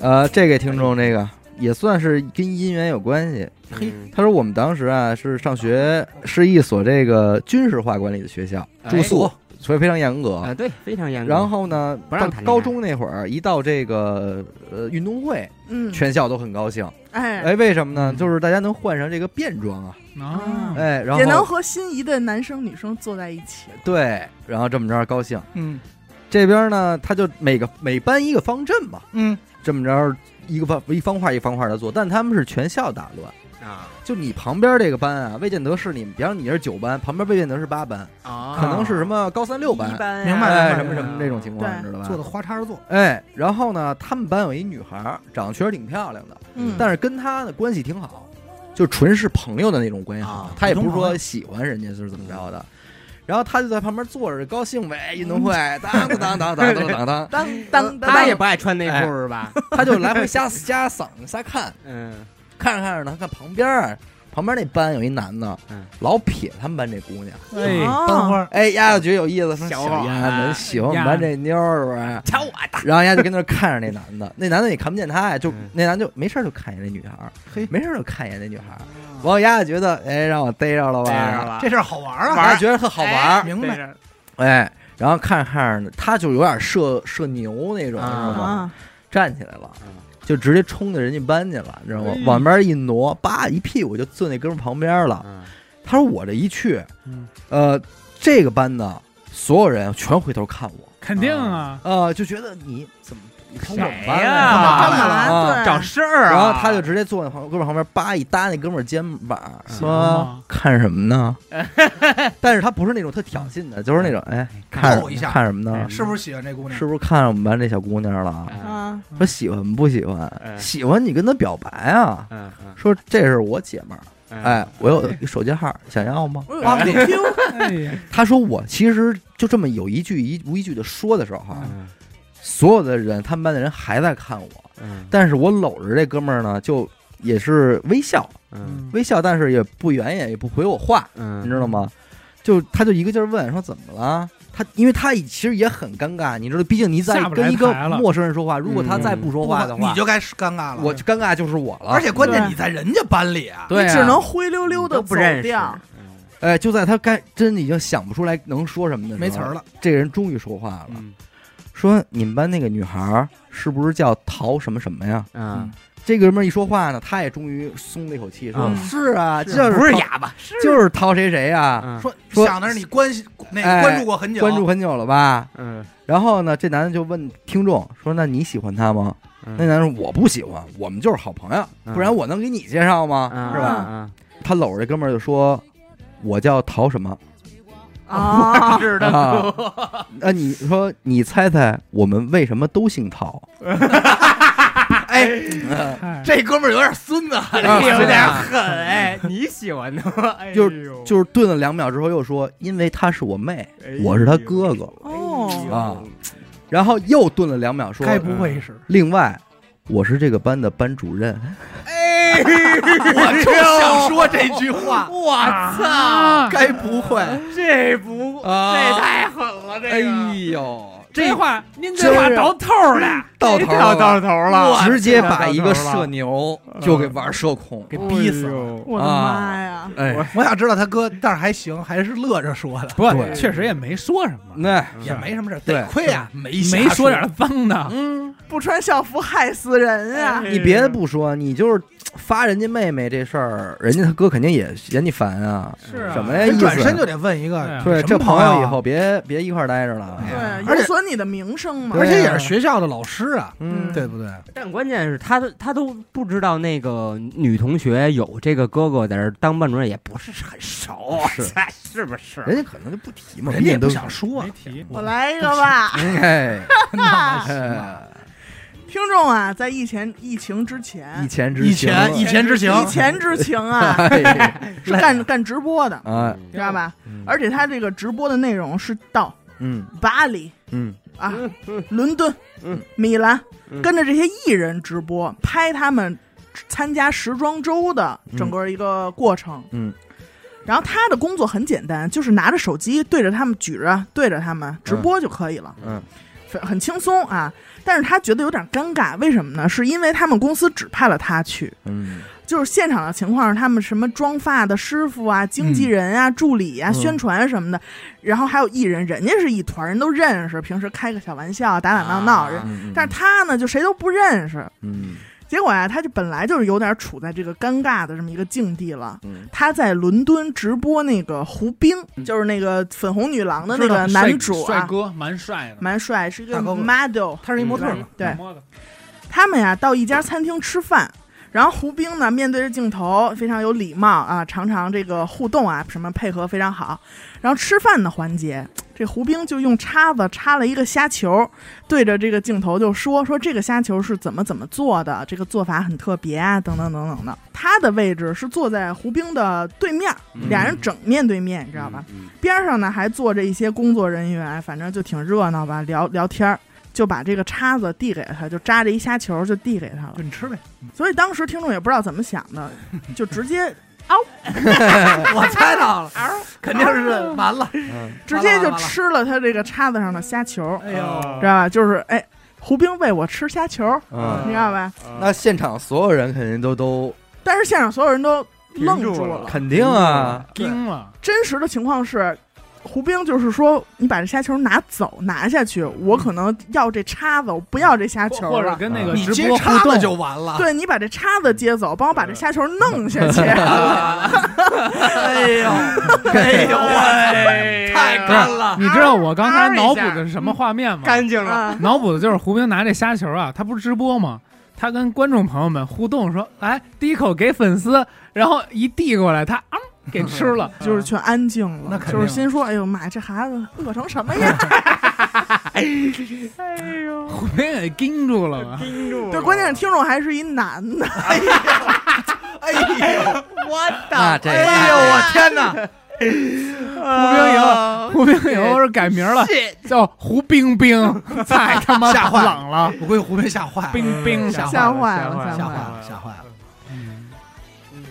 Speaker 1: 呃，这个听众这个也算是跟姻缘有关系。
Speaker 3: 嗯
Speaker 1: 他说我们当时啊是上学是一所这个军事化管理的学校，
Speaker 3: 哎
Speaker 1: 住宿所以非常严格。
Speaker 3: 啊，对，非常严格。
Speaker 1: 然后呢，到
Speaker 3: 不让谈
Speaker 1: 高中那会儿，一到这个呃运动会，
Speaker 2: 嗯，
Speaker 1: 全校都很高兴。
Speaker 2: 哎，
Speaker 1: 哎，为什么呢？就是大家能换上这个便装啊，
Speaker 5: 啊，
Speaker 1: 哎，然后
Speaker 2: 也能和心仪的男生女生坐在一起。
Speaker 1: 对，然后这么着高兴。
Speaker 4: 嗯，
Speaker 1: 这边呢，他就每个每班一个方阵嘛，
Speaker 4: 嗯，
Speaker 1: 这么着一个方一方块一方块的做，但他们是全校打乱。
Speaker 3: 啊
Speaker 1: 就你旁边这个班啊，魏建德是你，比方你是九班，旁边魏建德是八班，
Speaker 3: 啊
Speaker 1: 可能是什么高三六班，
Speaker 3: 班
Speaker 4: 明白
Speaker 1: 哎，
Speaker 4: 明白
Speaker 1: 什么什么这种情况，你知道吧？
Speaker 4: 坐的花叉做，
Speaker 1: 哎，然后呢，他们班有一女孩儿，长得确实挺漂亮的，
Speaker 2: 嗯，
Speaker 1: 但是跟他的关系挺好，就纯是朋友的那种关系好
Speaker 3: 啊。
Speaker 1: 他也不是说喜欢人家是怎么着的。然后他就在旁边坐着，高兴呗，运动会，当当当当当当当当，
Speaker 2: 当当当，
Speaker 3: 他也不爱穿内裤是吧？
Speaker 1: 他就来回瞎瞎嗓子瞎看，
Speaker 3: 嗯
Speaker 1: 看着看着呢，看旁边儿，旁边那班有一男的
Speaker 3: 嗯，
Speaker 1: 老撇他们班这姑娘，
Speaker 5: 哎，
Speaker 2: 哦。
Speaker 4: 班花，
Speaker 1: 哎，丫就觉得有意思，说
Speaker 3: 小
Speaker 1: 小丫
Speaker 3: 伙儿
Speaker 1: 能喜欢我们班这妞儿是不是？
Speaker 3: 瞧我的，
Speaker 1: 然后丫就跟那儿看着那男的，那男的也看不见他呀，就
Speaker 3: 嗯。
Speaker 1: 那男的就没事儿就看一眼那女孩儿，
Speaker 4: 嘿。
Speaker 1: 没事儿就看一眼那女孩儿。完后丫就觉得，哎，让我逮着了吧？
Speaker 3: 逮着了。
Speaker 4: 这事儿好玩啊，
Speaker 1: 玩觉得特好玩儿，
Speaker 4: 明白？
Speaker 3: 着
Speaker 1: 哎，然后看着看着呢，他就有点社社牛那种，知道吗？
Speaker 2: 啊，
Speaker 1: 站起来了。
Speaker 3: 嗯，
Speaker 1: 就直接冲到人家班去了，你知道吗
Speaker 5: 哎？
Speaker 1: 往边一挪，叭一屁股就坐那哥们旁边了。
Speaker 3: 嗯
Speaker 1: 他说我这一去
Speaker 5: 嗯，
Speaker 1: 呃，这个班的所有人全回头看我，
Speaker 5: 肯定啊，
Speaker 1: 呃，就觉得你怎么你从我们班
Speaker 3: 谁
Speaker 1: 来
Speaker 3: 呀
Speaker 1: 的
Speaker 2: 干嘛？
Speaker 1: 啊
Speaker 2: 对，
Speaker 3: 找事儿啊！
Speaker 1: 然后他就直接坐在旁哥们儿旁边，叭一搭那哥们儿肩膀，
Speaker 3: 嗯
Speaker 1: 说看什么呢？但是他不是那种特挑衅的，就是那种哎看
Speaker 4: 逗一下
Speaker 1: 看什么呢
Speaker 3: 哎？
Speaker 4: 是不是喜欢这姑娘？
Speaker 1: 是不是看上我们班这小姑娘了？
Speaker 2: 啊，
Speaker 1: 说喜欢不喜欢？
Speaker 3: 嗯
Speaker 1: 喜欢你跟她表白啊！
Speaker 3: 嗯嗯
Speaker 1: 说这是我姐们儿，
Speaker 3: 嗯
Speaker 1: 哎，我有手机号，想要吗？
Speaker 2: 我有
Speaker 4: 啊
Speaker 2: 个 QQ，
Speaker 5: 哎呀，
Speaker 1: 他说我其实就这么有一句一无一句的说的时候，
Speaker 3: 嗯
Speaker 1: 所有的人他们班的人还在看我，
Speaker 3: 嗯
Speaker 1: 但是我搂着这哥们儿呢，就也是微笑
Speaker 3: 嗯
Speaker 1: 微笑，但是也不圆眼，也不回我话，
Speaker 3: 嗯，
Speaker 1: 你知道吗？就他就一个劲儿问说怎么了？他因为他其实也很尴尬，你知道，毕竟你在跟一个陌生人说话，如果他再不说话的话，
Speaker 4: 你就该尴尬了。
Speaker 1: 我尴尬就是我了。
Speaker 4: 而且关键你在人家班里啊，
Speaker 1: 对啊
Speaker 2: 你只能灰溜溜的
Speaker 3: 都不认识
Speaker 2: 掉。，
Speaker 1: 哎，就在他该真已经想不出来能说什么的时候，
Speaker 4: 没词儿了。
Speaker 1: 这个人终于说话了，
Speaker 3: 嗯
Speaker 1: 说你们班那个女孩是不是叫陶什么什么呀？
Speaker 3: 嗯，
Speaker 1: 这哥们儿一说话呢，他也终于松了一口气，说
Speaker 3: 嗯
Speaker 1: 是啊，就是陶
Speaker 3: 不是哑巴，
Speaker 1: 就是陶谁谁呀，
Speaker 3: 嗯
Speaker 4: 说
Speaker 1: 说
Speaker 4: 想的是你关心那
Speaker 1: 哎
Speaker 4: 个关注过很久，
Speaker 1: 关注很久了吧？
Speaker 3: 嗯
Speaker 1: 然后呢，这男的就问听众说：“那你喜欢他吗？”
Speaker 3: 嗯
Speaker 1: 那男的说：“我不喜欢，我们就是好朋友，
Speaker 3: 嗯
Speaker 1: 不然我能给你介绍吗？
Speaker 3: 嗯
Speaker 1: 是吧？”
Speaker 3: 嗯
Speaker 1: 他搂着这哥们儿就说：“我叫陶什么
Speaker 2: 啊，
Speaker 3: 是
Speaker 1: 啊？那你说你猜猜我们为什么都姓陶？
Speaker 4: 哎，
Speaker 5: 哎
Speaker 4: 这哥们儿有点孙子，
Speaker 1: 啊
Speaker 3: 有点狠哎，你喜欢的吗？哎
Speaker 1: 就
Speaker 3: 是
Speaker 1: 就是顿了两秒之后又说：因为她是我妹，
Speaker 3: 哎
Speaker 1: 我是他哥哥。
Speaker 2: 哦
Speaker 1: 啊然后又顿了两秒说：
Speaker 4: 该不会是？
Speaker 1: 另外，我是这个班的班主任。
Speaker 3: 哎，
Speaker 4: 我就想说这句话，
Speaker 3: 我操，
Speaker 5: 啊，
Speaker 4: 该不会。
Speaker 3: 这不
Speaker 1: 啊。
Speaker 3: 这太狠了，这
Speaker 1: 哎
Speaker 3: 个
Speaker 1: 呦，
Speaker 5: 这话您这话到头了，
Speaker 1: 到头了
Speaker 3: 到头了，
Speaker 1: 直接把一个社牛就给玩社恐，
Speaker 4: 给逼死了。
Speaker 2: 我的妈呀！
Speaker 1: 哎，
Speaker 4: 我想知道他哥，但是还行，还是乐着说的，
Speaker 5: 不
Speaker 1: 对，
Speaker 5: 确实也没说什么，
Speaker 1: 那
Speaker 4: 也没什么事。
Speaker 1: 对
Speaker 4: 得亏啊，没
Speaker 5: 没说点脏的，
Speaker 1: 嗯，
Speaker 2: 不穿校服害死人啊！
Speaker 1: 你别的不说，你就是发人家妹妹这事儿，人家他哥肯定也嫌你烦啊。
Speaker 5: 是啊
Speaker 1: 什么呀？
Speaker 4: 转身就得问一个，
Speaker 5: 对啊
Speaker 1: 对这
Speaker 4: 朋啊
Speaker 1: 朋友以后别别一块儿待着了。
Speaker 2: 对，
Speaker 4: 而且
Speaker 2: 有损你的名声嘛。
Speaker 4: 而且也是学校的老师啊，
Speaker 1: 嗯，
Speaker 4: 对不对？
Speaker 3: 但关键是他都他都不知道那个女同学有这个哥哥在这当班主任，也不是很熟，
Speaker 1: 是。
Speaker 3: 是不是？
Speaker 1: 人家可能就不提嘛，
Speaker 4: 人家也不
Speaker 1: 都
Speaker 4: 想说。
Speaker 5: 没，提，
Speaker 2: 我来一个吧，
Speaker 1: 哎，
Speaker 4: 那
Speaker 2: 听众啊，在疫情疫情之前。
Speaker 1: 疫，前。之
Speaker 4: 以前以前之行，
Speaker 2: 以前之情啊，
Speaker 1: 哎。
Speaker 2: 是干干直播的，
Speaker 1: 啊，
Speaker 2: 知道吧？
Speaker 1: 嗯。
Speaker 2: 而且他这个直播的内容是到
Speaker 1: 嗯。
Speaker 2: 巴黎
Speaker 1: 嗯。
Speaker 2: 啊、伦敦、
Speaker 3: 嗯。
Speaker 2: 米兰，
Speaker 3: 嗯。
Speaker 2: 跟着这些艺人直播，拍他们参加时装周的整个一个过程。
Speaker 1: 嗯。
Speaker 2: 然后他的工作很简单，就是拿着手机对着他们举着，对着他们直播就可以了，
Speaker 1: 嗯。
Speaker 2: 很很轻松啊。但是他觉得有点尴尬，为什么呢？是因为他们公司指派了他去，
Speaker 1: 嗯
Speaker 2: 就是现场的情况是他们什么妆发的师傅啊、经纪人啊、助理啊、
Speaker 1: 嗯。
Speaker 2: 宣传什么的，然后还有艺人，人家是一团人都认识，平时开个小玩笑，打打闹闹，但是他呢就谁都不认识。
Speaker 1: 嗯。
Speaker 2: 结果啊、他就本来就是有点处在这个尴尬的这么一个境地了。
Speaker 1: 嗯。
Speaker 2: 他在伦敦直播那个胡兵，就是那个粉红女郎的那个男主啊，
Speaker 5: 帅哥蛮帅的，
Speaker 2: 蛮帅，是一个 model。
Speaker 4: 他是一模特嘛，
Speaker 2: 对。他们呀到一家餐厅吃饭，然后胡兵呢面对着镜头非常有礼貌啊，常常这个互动啊什么配合非常好。然后吃饭的环节，这胡兵就用叉子插了一个虾球，对着这个镜头就说说这个虾球是怎么怎么做的，这个做法很特别啊，等等等等的。他的位置是坐在胡兵的对面，俩人整面对面，你知道吧？边上呢还坐着一些工作人员，反正就挺热闹吧，聊聊天儿，就把这个叉子递给他，就扎着一虾球就递给他了
Speaker 4: 就。你吃呗。
Speaker 2: 所以当时听众也不知道怎么想的，就直接
Speaker 4: 我猜到了，肯定是完了。
Speaker 1: 嗯
Speaker 2: 直接就吃了他这个叉子上的虾球，
Speaker 4: 哎呦，
Speaker 2: 知道吧？就是哎，胡兵喂我吃虾球，
Speaker 1: 嗯，
Speaker 2: 你知道吧？
Speaker 1: 那现场所有人肯定都都
Speaker 2: 但是现场所有人都愣住了。
Speaker 1: 肯定啊，
Speaker 5: 惊了，
Speaker 2: 真实的情况是，胡兵就是说，你把这虾球拿走，拿下去，我可能要这叉子，我不要这虾球
Speaker 5: 或者
Speaker 2: 了。
Speaker 5: 跟那个
Speaker 4: 你接
Speaker 5: 直播互
Speaker 4: 叉子
Speaker 5: 动
Speaker 4: 就完了。
Speaker 2: 对你把这叉子接走，帮我把这虾球弄下去。
Speaker 4: 哎呦，哎呦喂，太干了。
Speaker 5: 你知道我刚才脑补的是什么画面吗？
Speaker 3: 干净了，
Speaker 2: 啊，
Speaker 5: 脑补的就是胡兵拿这虾球啊，他不是直播吗？他跟观众朋友们互动说：“来，第一口给粉丝。”然后一递过来，他啊给吃了，
Speaker 2: 就是全安静了，
Speaker 4: 那肯定
Speaker 2: 就是心说：“哎呦妈，这孩子饿成什么样？
Speaker 5: 胡兵 给盯住了吧？
Speaker 3: 盯住了？”
Speaker 2: 对，关键是听众还是一男的，
Speaker 4: 哎呦，
Speaker 1: 那这
Speaker 4: 哎呦，我天哪！
Speaker 5: 胡冰莹，胡兵以后是改名了，叫胡冰冰，太他妈
Speaker 4: 吓坏
Speaker 5: 冷了，
Speaker 4: 我估计胡冰吓坏了，
Speaker 5: 冰冰
Speaker 4: 吓
Speaker 2: 吓坏了，
Speaker 5: 吓
Speaker 2: 坏
Speaker 4: 吓坏了，吓坏了。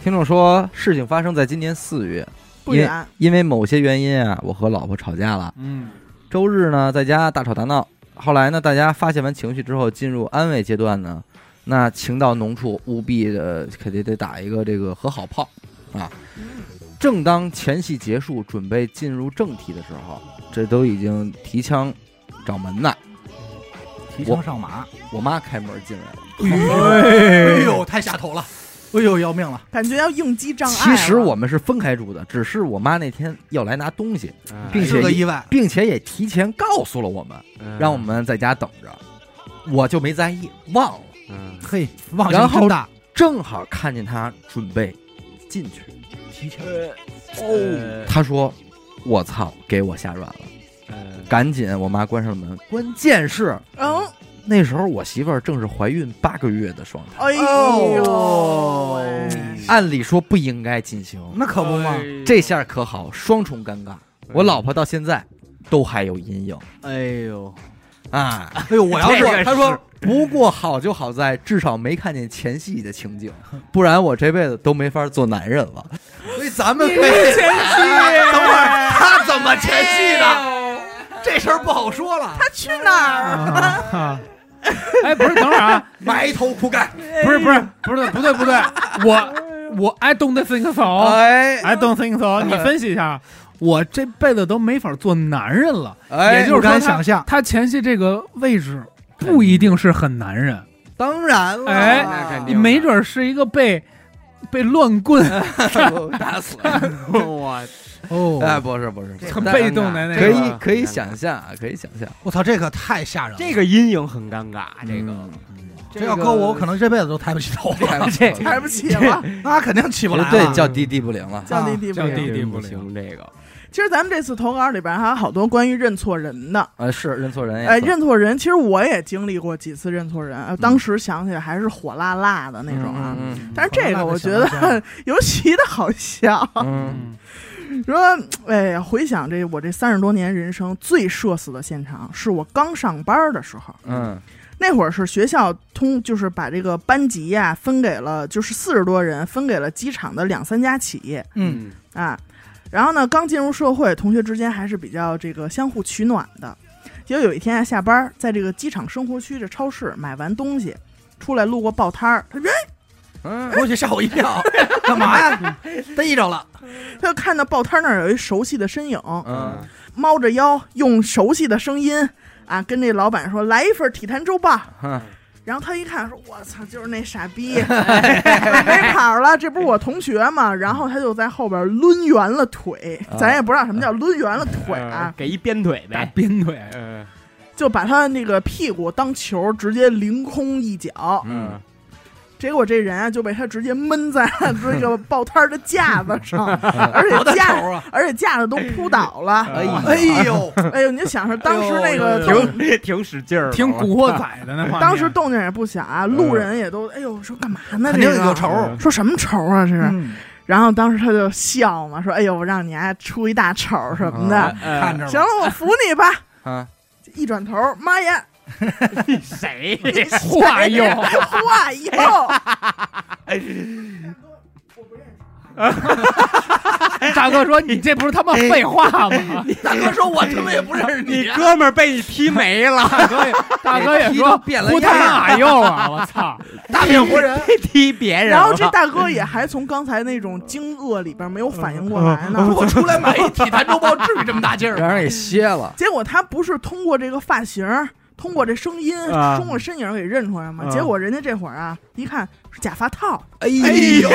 Speaker 1: 听众说，事情发生在今年四月，
Speaker 2: 不远，
Speaker 1: 因为某些原因啊，我和老婆吵架了。
Speaker 5: 嗯，
Speaker 1: 周日呢，在家大吵大闹。后来呢，大家发泄完情绪之后，进入安慰阶段呢，那情到浓处，务必的肯定得打一个这个和好炮啊。正当前戏结束，准备进入正题的时候，这都已经提枪找门呢。
Speaker 4: 提枪上马，
Speaker 1: 我妈开门进来了。
Speaker 4: 哎呦，太下头了，哎呦，要命了！
Speaker 2: 感觉要应激障碍。
Speaker 1: 其实我们是分开住的，只是我妈那天要来拿东西，并且
Speaker 4: 是个意外，
Speaker 1: 并且也提前告诉了我们，
Speaker 3: 嗯
Speaker 1: 让我们在家等着。我就没在意，忘了。
Speaker 3: 嗯
Speaker 4: 嘿，忘
Speaker 1: 然后正好看见他准备进去，
Speaker 4: 提前。
Speaker 3: 哦，
Speaker 1: 他说：“我操，给我吓软了。”赶紧，我妈关上了门。关键是
Speaker 2: 嗯，
Speaker 1: 那时候我媳妇儿正是怀孕八个月的状态，
Speaker 2: 哎呦，
Speaker 1: 按理说不应该进行。
Speaker 4: 那可不嘛，
Speaker 1: 这下可好，双重尴尬。我老婆到现在都还有阴影
Speaker 3: 哎呦，
Speaker 1: 啊！
Speaker 4: 哎呦，我要是
Speaker 3: 这个
Speaker 1: 他说，不过好就好在至少没看见前戏的情景，不然我这辈子都没法做男人了。所以咱们可以
Speaker 4: 前戏，等会儿他怎么前戏的？这事儿不好说了，
Speaker 2: 他去哪儿？
Speaker 5: 啊，哎，不是，等会儿啊，
Speaker 4: 埋头苦干。
Speaker 5: 不是不是不是不对不对，我我 I don't think so，
Speaker 1: 哎
Speaker 5: I don't think so。你分析一下，我这辈子都没法做男人了。
Speaker 1: 哎，
Speaker 5: 也就是
Speaker 4: 不敢
Speaker 5: 说
Speaker 4: 想象，
Speaker 5: 他前戏这个位置不一定是很男人，
Speaker 1: 当然了，
Speaker 5: 哎你没准是一个被被乱棍
Speaker 1: 打死。
Speaker 3: 我
Speaker 4: 哦
Speaker 1: 哎，不是不是，
Speaker 5: 很被动的那个可，
Speaker 1: 以可以想象啊，可以想象。
Speaker 4: 我操，这可太吓人了。
Speaker 3: 这个阴影很尴尬，这个
Speaker 1: 嗯
Speaker 4: 这要搁我，我可能这辈子都抬不起头了，
Speaker 1: 这
Speaker 2: 抬不起了，
Speaker 4: 那肯定起不来了。
Speaker 1: 对叫地地不灵了。
Speaker 2: 降低地
Speaker 5: 降低
Speaker 2: 位。
Speaker 5: 地不灵，
Speaker 3: 这个
Speaker 2: 其实咱们这次投稿里边还有好多关于认错人的。
Speaker 1: 呃，是认错人
Speaker 2: 哎，认错人，其实我也经历过几次认错人，呃当时想起来还是火辣辣的那种啊。但是这个我觉得 尤其的好笑。
Speaker 1: 嗯
Speaker 2: 说，哎呀，回想这我这三十多年人生最社死的现场，是我刚上班的时候。
Speaker 1: 嗯
Speaker 2: 那会儿是学校通，就是把这个班级呀、分给了，就是四十多人分给了机场的两三家企业
Speaker 4: 嗯，
Speaker 2: 啊。然后呢，刚进入社会，同学之间还是比较这个相互取暖的。结果有一天啊，下班在这个机场生活区的超市买完东西，出来路过报摊儿，他说
Speaker 1: 嗯
Speaker 4: 过去吓我一跳，干嘛呀？逮着了，
Speaker 2: 他就看到报摊那儿有一熟悉的身影，
Speaker 1: 嗯。
Speaker 2: 猫着腰，用熟悉的声音啊跟这老板说：“来一份体坛周报。
Speaker 1: 哼”
Speaker 2: 然后他一看说：“我操，就是那傻逼，没跑了，这不是我同学吗？”然后他就在后边抡圆了腿，
Speaker 1: 啊
Speaker 2: 咱也不知道什么叫抡圆了腿啊。
Speaker 3: 呃，给一鞭腿
Speaker 5: 大
Speaker 3: 呗。
Speaker 5: 鞭腿，
Speaker 3: 嗯。
Speaker 2: 就把他那个屁股当球，直接凌空一脚。
Speaker 3: 嗯，
Speaker 2: 结果这人啊就被他直接闷在了 这个报摊儿的架子上，而且架
Speaker 4: 啊！
Speaker 2: 而且架子都扑倒了。
Speaker 1: 哎
Speaker 4: 呦，
Speaker 2: 哎呦，你就想是当时那
Speaker 4: 哎
Speaker 2: 个
Speaker 3: 挺挺使劲儿，
Speaker 5: 挺古惑仔的那画面。
Speaker 2: 当时动静也不小啊，路人也都哎呦说干嘛呢？
Speaker 4: 肯定
Speaker 2: 这个
Speaker 4: 有仇。
Speaker 2: 说什么仇啊？这是。
Speaker 4: 嗯
Speaker 2: 然后当时他就笑嘛，说：“哎呦，我让你还出一大丑什么的。
Speaker 1: 啊
Speaker 4: 看着吧
Speaker 2: 行了，我服你吧。
Speaker 1: 啊，
Speaker 2: 一转头，妈呀，
Speaker 3: 谁？
Speaker 5: 化用，
Speaker 2: 话以后
Speaker 5: 大哥说：“你这不是他妈废话吗
Speaker 4: 大哥说：“我他妈也不认识
Speaker 3: 你。哥们儿被你踢没？”了，
Speaker 5: 大哥也，大哥也说
Speaker 1: 都变了样
Speaker 5: 妈哪用啊！我操！
Speaker 4: 大变活人。
Speaker 3: 踢别人。
Speaker 2: 然后这大哥也还从刚才那种惊愕里边没有反应过来呢。
Speaker 4: 我出来买一体坛周报，至于这么大劲儿吗？
Speaker 1: 让人给歇了。
Speaker 2: 结果他不是通过这个发型，通过这声音，
Speaker 3: 啊
Speaker 2: 通过身影给认出来嘛？
Speaker 3: 啊
Speaker 2: 结果人家这会儿啊，一看是假发套，
Speaker 1: 哎
Speaker 4: 呦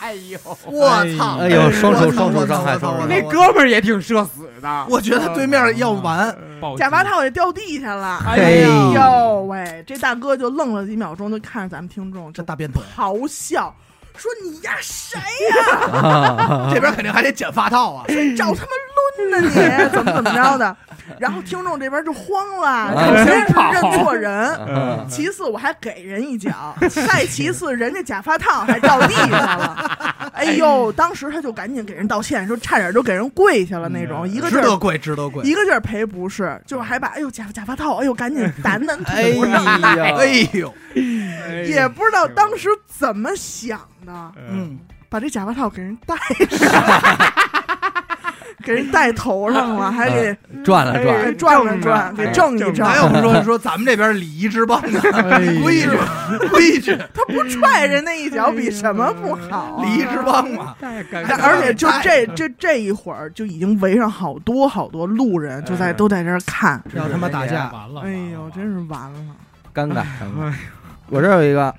Speaker 3: 哎呦，
Speaker 4: 我操！
Speaker 1: 哎呦双手双手
Speaker 4: 我操
Speaker 1: 张开
Speaker 4: 我操我操
Speaker 3: 那哥们儿也挺社死的。
Speaker 4: 我觉得对面要完，
Speaker 2: 假发套也掉地下了。
Speaker 5: 哎
Speaker 1: 呦
Speaker 2: 呦喂，这大哥就愣了几秒钟，就看着咱们听众，就
Speaker 4: 这大便腿，
Speaker 2: 咆哮说：“你呀谁呀？
Speaker 1: 啊
Speaker 4: 这边肯定还得剪发套啊！
Speaker 2: 找他妈抡呢你？怎么怎么着的？”然后听众这边就慌了，
Speaker 1: 啊
Speaker 2: 首先是认错人。
Speaker 1: 嗯
Speaker 2: 其次，我还给人一脚；再其次，人家假发套还掉地上了。哎呦，当时他就赶紧给人道歉，说差点就给人跪下了那种，一个劲儿
Speaker 4: 值得跪，值得跪。
Speaker 2: 一个劲儿赔不是，就是还把哎呦假假发套，哎呦赶紧掸掸
Speaker 1: 哎，呀，
Speaker 4: 哎呦，
Speaker 2: 也不知道当时怎么想的，
Speaker 4: 嗯，
Speaker 2: 把这假发套给人戴上，给人戴头上了，还给
Speaker 1: 转了转
Speaker 2: 给，转了转，给正一正。
Speaker 4: 哪有说说咱们这边礼仪之邦呢？规矩，规矩，
Speaker 2: 他不踹人那一脚，比什么不好啊？
Speaker 4: 礼仪之邦嘛。
Speaker 3: 太尴
Speaker 2: 但而且就这这这一会儿，就已经围上好多好多路人，就在都在这儿看。
Speaker 4: 要他妈打架，
Speaker 5: 完了，
Speaker 2: 哎呦，真是完了！
Speaker 1: 尴尬。我这儿有一个，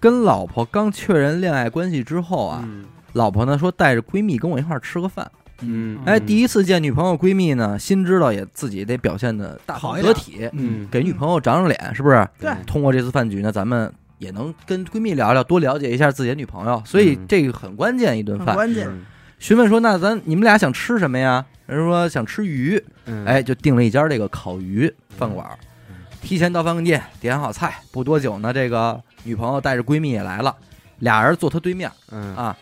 Speaker 1: 跟老婆刚确认恋爱关系之后啊，
Speaker 3: 嗯
Speaker 1: 老婆呢说带着闺蜜跟我一块儿吃个饭。
Speaker 3: 嗯
Speaker 1: 哎，第一次见女朋友闺蜜呢，心知道也自己得表现的大方
Speaker 4: 好
Speaker 1: 得体，
Speaker 3: 嗯
Speaker 1: 给女朋友长长脸，是不是？
Speaker 2: 对
Speaker 1: 通过这次饭局呢，咱们也能跟闺蜜聊聊，多了解一下自己的女朋友，所以
Speaker 3: 嗯
Speaker 1: 这个很关键一顿饭。
Speaker 2: 关键。
Speaker 1: 询问说，那咱你们俩想吃什么呀？人说想吃鱼，
Speaker 3: 嗯
Speaker 1: 哎，就订了一家这个烤鱼饭馆。提前到饭店点好菜，不多久呢，这个女朋友带着闺蜜也来了，俩人坐她对面
Speaker 3: 嗯
Speaker 1: 啊。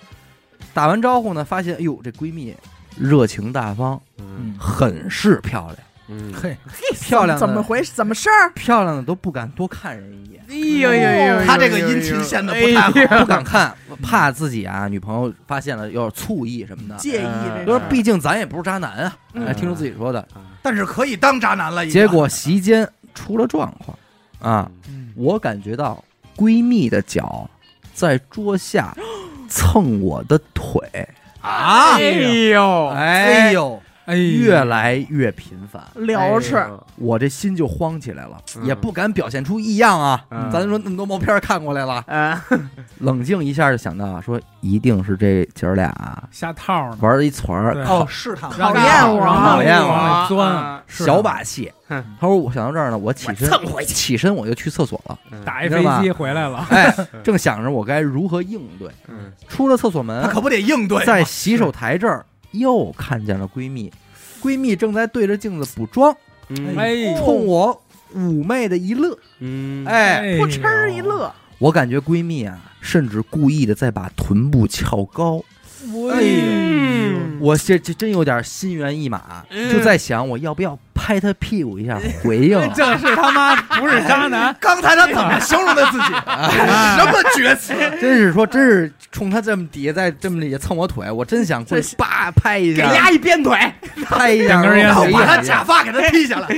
Speaker 1: 打完招呼呢，发现哎呦，这闺蜜热情大方，
Speaker 3: 嗯
Speaker 1: 很是漂亮，
Speaker 3: 嗯
Speaker 4: 嘿，
Speaker 1: 漂亮
Speaker 2: 怎么回事？怎么事儿？
Speaker 1: 漂亮的都不敢多看人一眼，
Speaker 3: 哎呦呦呦，
Speaker 4: 他这个殷勤显得不太好。
Speaker 1: 不敢看，怕自己啊女朋友发现了有点醋意什么的。
Speaker 2: 介意
Speaker 3: 嗯
Speaker 2: 这事儿？
Speaker 1: 说毕竟咱也不是渣男啊，听众自己说的。
Speaker 4: 但是可以当渣男了，
Speaker 1: 结果席间出了状况啊，
Speaker 5: 嗯
Speaker 1: 我感觉到闺蜜的脚在桌下蹭我的腿，
Speaker 4: 啊，
Speaker 3: 哎呦，
Speaker 4: 哎呦，
Speaker 5: 哎，
Speaker 1: 越来越频繁，
Speaker 2: 聊吃，
Speaker 1: 我这心就慌起来了，
Speaker 3: 嗯。
Speaker 1: 也不敢表现出异样啊。
Speaker 3: 嗯。
Speaker 1: 咱说那么多毛片儿看过来了，
Speaker 3: 啊，
Speaker 1: 冷静一下就想到啊，说一定是这姐儿俩
Speaker 5: 下套呢，
Speaker 1: 玩了一团儿
Speaker 5: 对。
Speaker 4: 哦，试探
Speaker 5: 让
Speaker 2: 讨厌我。
Speaker 1: 讨厌我
Speaker 5: 钻，
Speaker 3: 啊。
Speaker 1: 小把戏。
Speaker 3: 哼。
Speaker 1: 他说我想到这儿呢，我起身起身我就去厕所了。
Speaker 5: 打一飞机回来了，
Speaker 1: 哎，正想着我该如何应对，
Speaker 3: 嗯。
Speaker 1: 出了厕所门
Speaker 4: 他，可不得应对，
Speaker 1: 在洗手台这儿又看见了闺蜜，闺蜜正在对着镜子补妆，冲我妩媚的一乐。
Speaker 3: 嗯。
Speaker 1: 哎，
Speaker 5: 呦
Speaker 2: 扑哧一，乐，
Speaker 1: 我感觉闺蜜啊，甚至故意的在把臀部翘高。
Speaker 5: 哎
Speaker 3: 呦。
Speaker 1: 我这这真有点心猿意马，
Speaker 3: 嗯。
Speaker 1: 就在想我要不要拍他屁股一下回应。
Speaker 5: 这是他妈不是渣男，
Speaker 4: 刚才他怎么形容他自己？什么厥词？
Speaker 1: 真是说，真是冲他这么底下在这么底下蹭我腿，我真想过去叭拍一下，
Speaker 3: 给丫一鞭腿，
Speaker 1: 拍一下，
Speaker 4: 把他假发给他剃下来。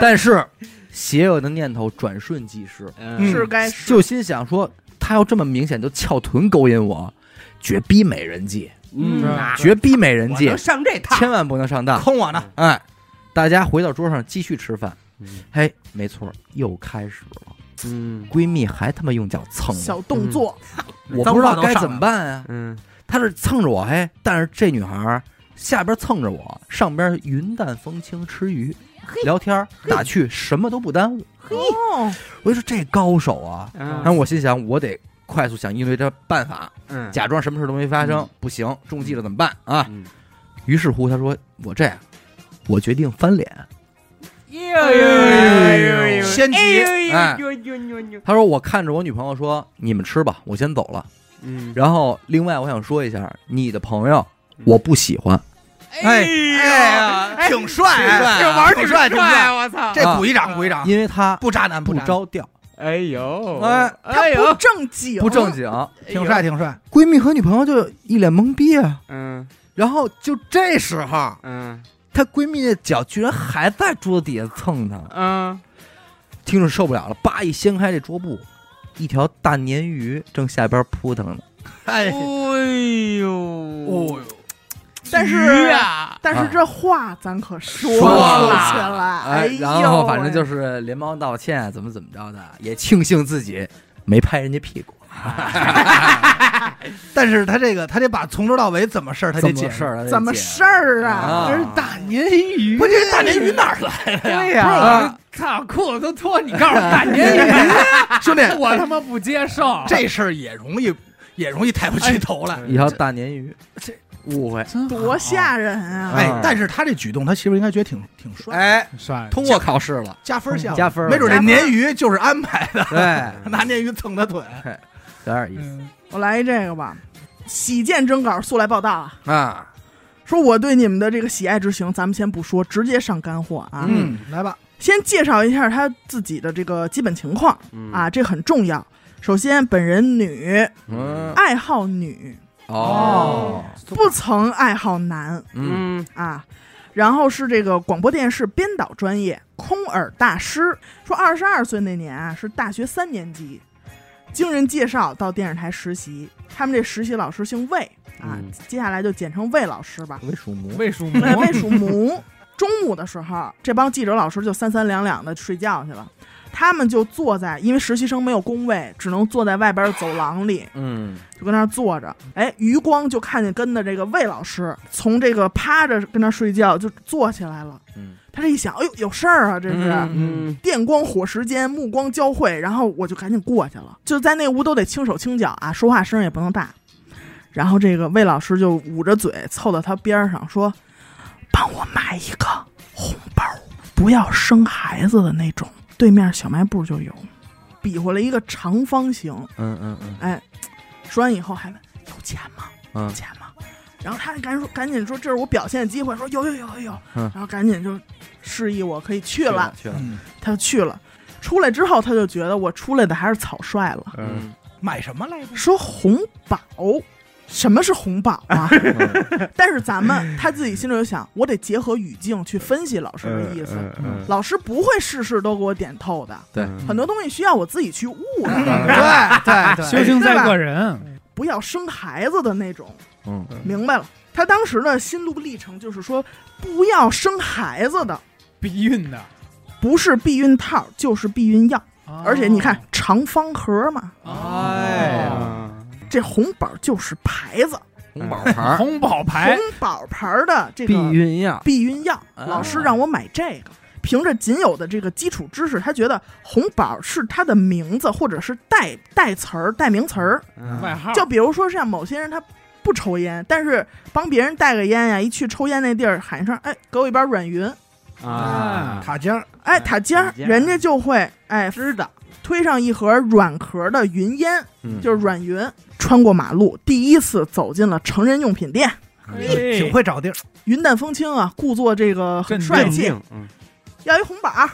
Speaker 1: 但是邪恶的念头转瞬即逝，
Speaker 3: 嗯
Speaker 2: 是该。
Speaker 1: 就心想说，他要这么明显就翘臀勾引我，绝逼美人计，
Speaker 3: 嗯
Speaker 5: 啊
Speaker 1: 绝逼美人计，
Speaker 3: 上这套，
Speaker 1: 千万不能上当。
Speaker 4: 坑我呢？
Speaker 1: 哎，大家回到桌上继续吃饭。嘿，没错，又开始了。
Speaker 3: 嗯
Speaker 1: 闺蜜还他妈用脚蹭
Speaker 2: 小，动作，
Speaker 1: 我不知道该怎么办啊。
Speaker 3: 嗯
Speaker 1: 她是蹭着我，嘿，但是这女孩儿下边蹭着我，上边云淡风轻吃鱼，聊天打趣，什么都不耽误。
Speaker 2: 嘿，
Speaker 1: 我就说这高手啊！然后
Speaker 3: 嗯
Speaker 1: 我心想，我得快速想应对这办法，
Speaker 3: 嗯
Speaker 1: 假装什么事都没发生。不行，中计了怎么办啊？
Speaker 3: 嗯
Speaker 1: 于是乎，他说：“我这样，我决定翻脸。
Speaker 3: 哎
Speaker 4: 先急
Speaker 1: 哎他说：“我看着我女朋友说，你们吃吧，我先走了。
Speaker 3: 嗯，
Speaker 1: 然后，另外我想说一下，你的朋友我不喜欢。
Speaker 4: 哎哎呀，挺帅，哎
Speaker 3: 这玩儿
Speaker 4: 挺帅，挺帅，
Speaker 3: 我操！
Speaker 4: 这鼓一掌，鼓一掌，
Speaker 1: 因为他
Speaker 4: 不渣男，
Speaker 1: 不着调，
Speaker 3: 哎呦，
Speaker 1: 哎
Speaker 2: 他不正经，
Speaker 1: 不正经。
Speaker 4: 挺帅，挺帅。
Speaker 1: 闺蜜和女朋友就一脸懵逼啊。
Speaker 3: 嗯。
Speaker 1: 然后就这时候，
Speaker 3: 嗯
Speaker 1: 她闺蜜的脚居然还在桌子底下蹭她，
Speaker 3: 嗯，
Speaker 1: 听着受不了了，叭一掀开这桌布，一条大鲶鱼正下边扑腾呢。
Speaker 4: 哎，
Speaker 3: 哎呦，
Speaker 4: 哦，
Speaker 2: 但是
Speaker 3: 啊，
Speaker 2: 但是这话咱可说
Speaker 1: 说
Speaker 2: 了。
Speaker 1: 了
Speaker 2: 起来，
Speaker 1: 哎，
Speaker 2: 呦
Speaker 1: 然后反正就是连忙道歉，怎么怎么着的，也庆幸自己没拍人家屁股，
Speaker 4: 但是他这个他得把从头到尾怎么事儿他得解释。
Speaker 1: 怎么事儿，
Speaker 2: 怎么事儿啊？
Speaker 1: 啊
Speaker 5: 这是大鲶鱼，
Speaker 4: 不，这大鲶鱼哪儿来的呀？
Speaker 5: 不是
Speaker 3: 对呀，
Speaker 5: 我操，裤子都脱，你告诉我大鲶鱼，
Speaker 4: 兄弟，
Speaker 5: 我他妈不接受。
Speaker 4: 这事儿也容易也容易抬不起头来。
Speaker 1: 一条大鲶鱼，这误会，
Speaker 5: 真
Speaker 2: 多吓人啊！
Speaker 4: 哎
Speaker 1: 啊，
Speaker 4: 但是他这举动，他媳妇应该觉得挺挺帅，
Speaker 1: 哎，
Speaker 5: 帅！
Speaker 1: 通过考试了，
Speaker 4: 加分项，
Speaker 1: 加分
Speaker 4: 没准这鲶鱼就是安排的，
Speaker 1: 对，
Speaker 4: 拿鲶鱼蹭他腿。
Speaker 1: 有点意思
Speaker 5: 嗯，
Speaker 2: 我来一这个吧，喜见征稿速来报道啊！
Speaker 1: 啊，
Speaker 2: 说我对你们的这个喜爱之情，咱们先不说，直接上干货啊！
Speaker 1: 嗯，
Speaker 4: 来吧，
Speaker 2: 先介绍一下他自己的这个基本情况啊，这很重要。首先，本人女，
Speaker 1: 嗯，
Speaker 2: 爱好女，
Speaker 1: 哦，
Speaker 2: 不曾爱好男
Speaker 1: 嗯，
Speaker 3: 嗯
Speaker 2: 啊。然后是这个广播电视编导专业，空耳大师。说二十二岁那年啊，是大学三年级，经人介绍到电视台实习。他们这实习老师姓魏啊，
Speaker 3: 嗯
Speaker 2: 接下来就简称魏老师吧。
Speaker 1: 魏属母，
Speaker 5: 魏蜀
Speaker 2: 哎，
Speaker 5: 母
Speaker 2: 魏属母。中午的时候，这帮记者老师就三三两两的睡觉去了，他们就坐在，因为实习生没有工位，只能坐在外边走廊里，
Speaker 1: 嗯，
Speaker 2: 就跟那儿坐着。哎，余光就看见跟的这个魏老师从这个趴着跟那儿睡觉就坐起来了。
Speaker 1: 嗯，
Speaker 2: 他这一想，哎呦，有事儿啊，这是。
Speaker 3: 嗯
Speaker 2: 电光火石间，目光交汇，然后我就赶紧过去了。就在那屋都得轻手轻脚啊，说话声也不能大。然后这个魏老师就捂着嘴凑到他边上说：“帮我买一个红包，不要生孩子的那种。对面小卖部就有。”比划了一个长方形，
Speaker 1: 嗯嗯嗯
Speaker 2: 哎，说完以后还问有钱吗？有
Speaker 1: 嗯，
Speaker 2: 钱吗？然后他赶紧说，赶紧说这是我表现的机会，说有有有有有，
Speaker 1: 嗯
Speaker 2: 然后赶紧就示意我可以去了。
Speaker 1: 去了，
Speaker 4: 嗯，
Speaker 2: 他就去了。出来之后，他就觉得我出来的还是草率了。
Speaker 3: 嗯
Speaker 4: 买什么来着？
Speaker 2: 说红宝，什么是红宝啊？
Speaker 1: 嗯
Speaker 2: 但是咱们他自己心里就想，我得结合语境去分析老师的意思。
Speaker 3: 嗯
Speaker 2: 老师不会事事都给我点透的，
Speaker 1: 对，
Speaker 2: 很多东西需要我自己去悟的。
Speaker 4: 对对对，
Speaker 5: 修行在个人，
Speaker 2: 不要生孩子的那种，
Speaker 1: 嗯。
Speaker 2: 明白了。他当时的心路历程就是说，不要生孩子的，
Speaker 5: 避孕的，
Speaker 2: 不是避孕套就是避孕药。
Speaker 5: 哦
Speaker 2: 而且你看，长方盒嘛，
Speaker 1: 哎呀，
Speaker 2: 这红宝就是牌子，
Speaker 1: 红宝牌，
Speaker 5: 红宝牌。
Speaker 2: 红宝牌的这个
Speaker 1: 避孕药，
Speaker 2: 避孕药，
Speaker 1: 啊。
Speaker 2: 老师让我买这个。凭着仅有的这个基础知识，他觉得红宝是他的名字或者是代代词儿、代名词儿。
Speaker 5: 外号，
Speaker 2: 就比如说像某些人他不抽烟，但是帮别人带个烟呀，一去抽烟那地儿喊一声：“哎，给我一包软云。
Speaker 3: 啊，
Speaker 4: 塔尖儿，”
Speaker 2: 哎，塔尖儿，人家就会哎知道推上一盒软壳的云烟，
Speaker 1: 嗯
Speaker 2: 就是软云。穿过马路，第一次走进了成人用品店，
Speaker 5: 哎
Speaker 4: 挺会找地儿。
Speaker 2: 云淡风轻啊，故作这个很帅气，
Speaker 3: 嗯
Speaker 2: 要一红宝儿。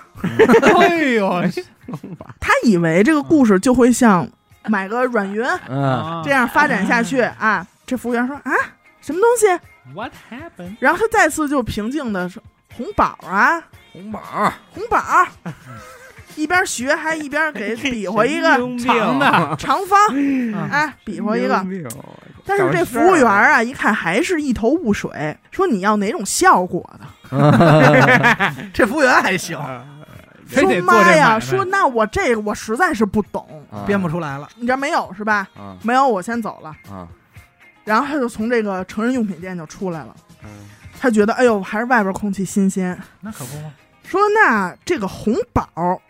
Speaker 5: 哎呦，
Speaker 2: 他以为这个故事就会像买个软云
Speaker 1: 嗯，
Speaker 2: 这样发展下去啊。这服务员说啊，什么东西
Speaker 5: ？What happened？
Speaker 2: 然后他再次就平静的说红宝啊，
Speaker 1: 红宝，
Speaker 2: 红宝。一边学还一边给比划一个
Speaker 5: 长的，
Speaker 2: 长方，哎，比划一个。但是这服务员啊，一看还是一头雾水，说你要哪种效果的？
Speaker 4: 这服务员还行，
Speaker 5: 说
Speaker 2: 妈呀，说那我这个我实在是不懂，
Speaker 1: 啊
Speaker 4: 编不出来了。
Speaker 2: 你这没有是吧？
Speaker 1: 啊
Speaker 2: 没有，我先走了。
Speaker 1: 啊
Speaker 2: 然后他就从这个成人用品店就出来了，
Speaker 3: 嗯
Speaker 2: 他觉得哎呦，还是外边空气新鲜。
Speaker 4: 那可不嘛，
Speaker 2: 说那这个红宝，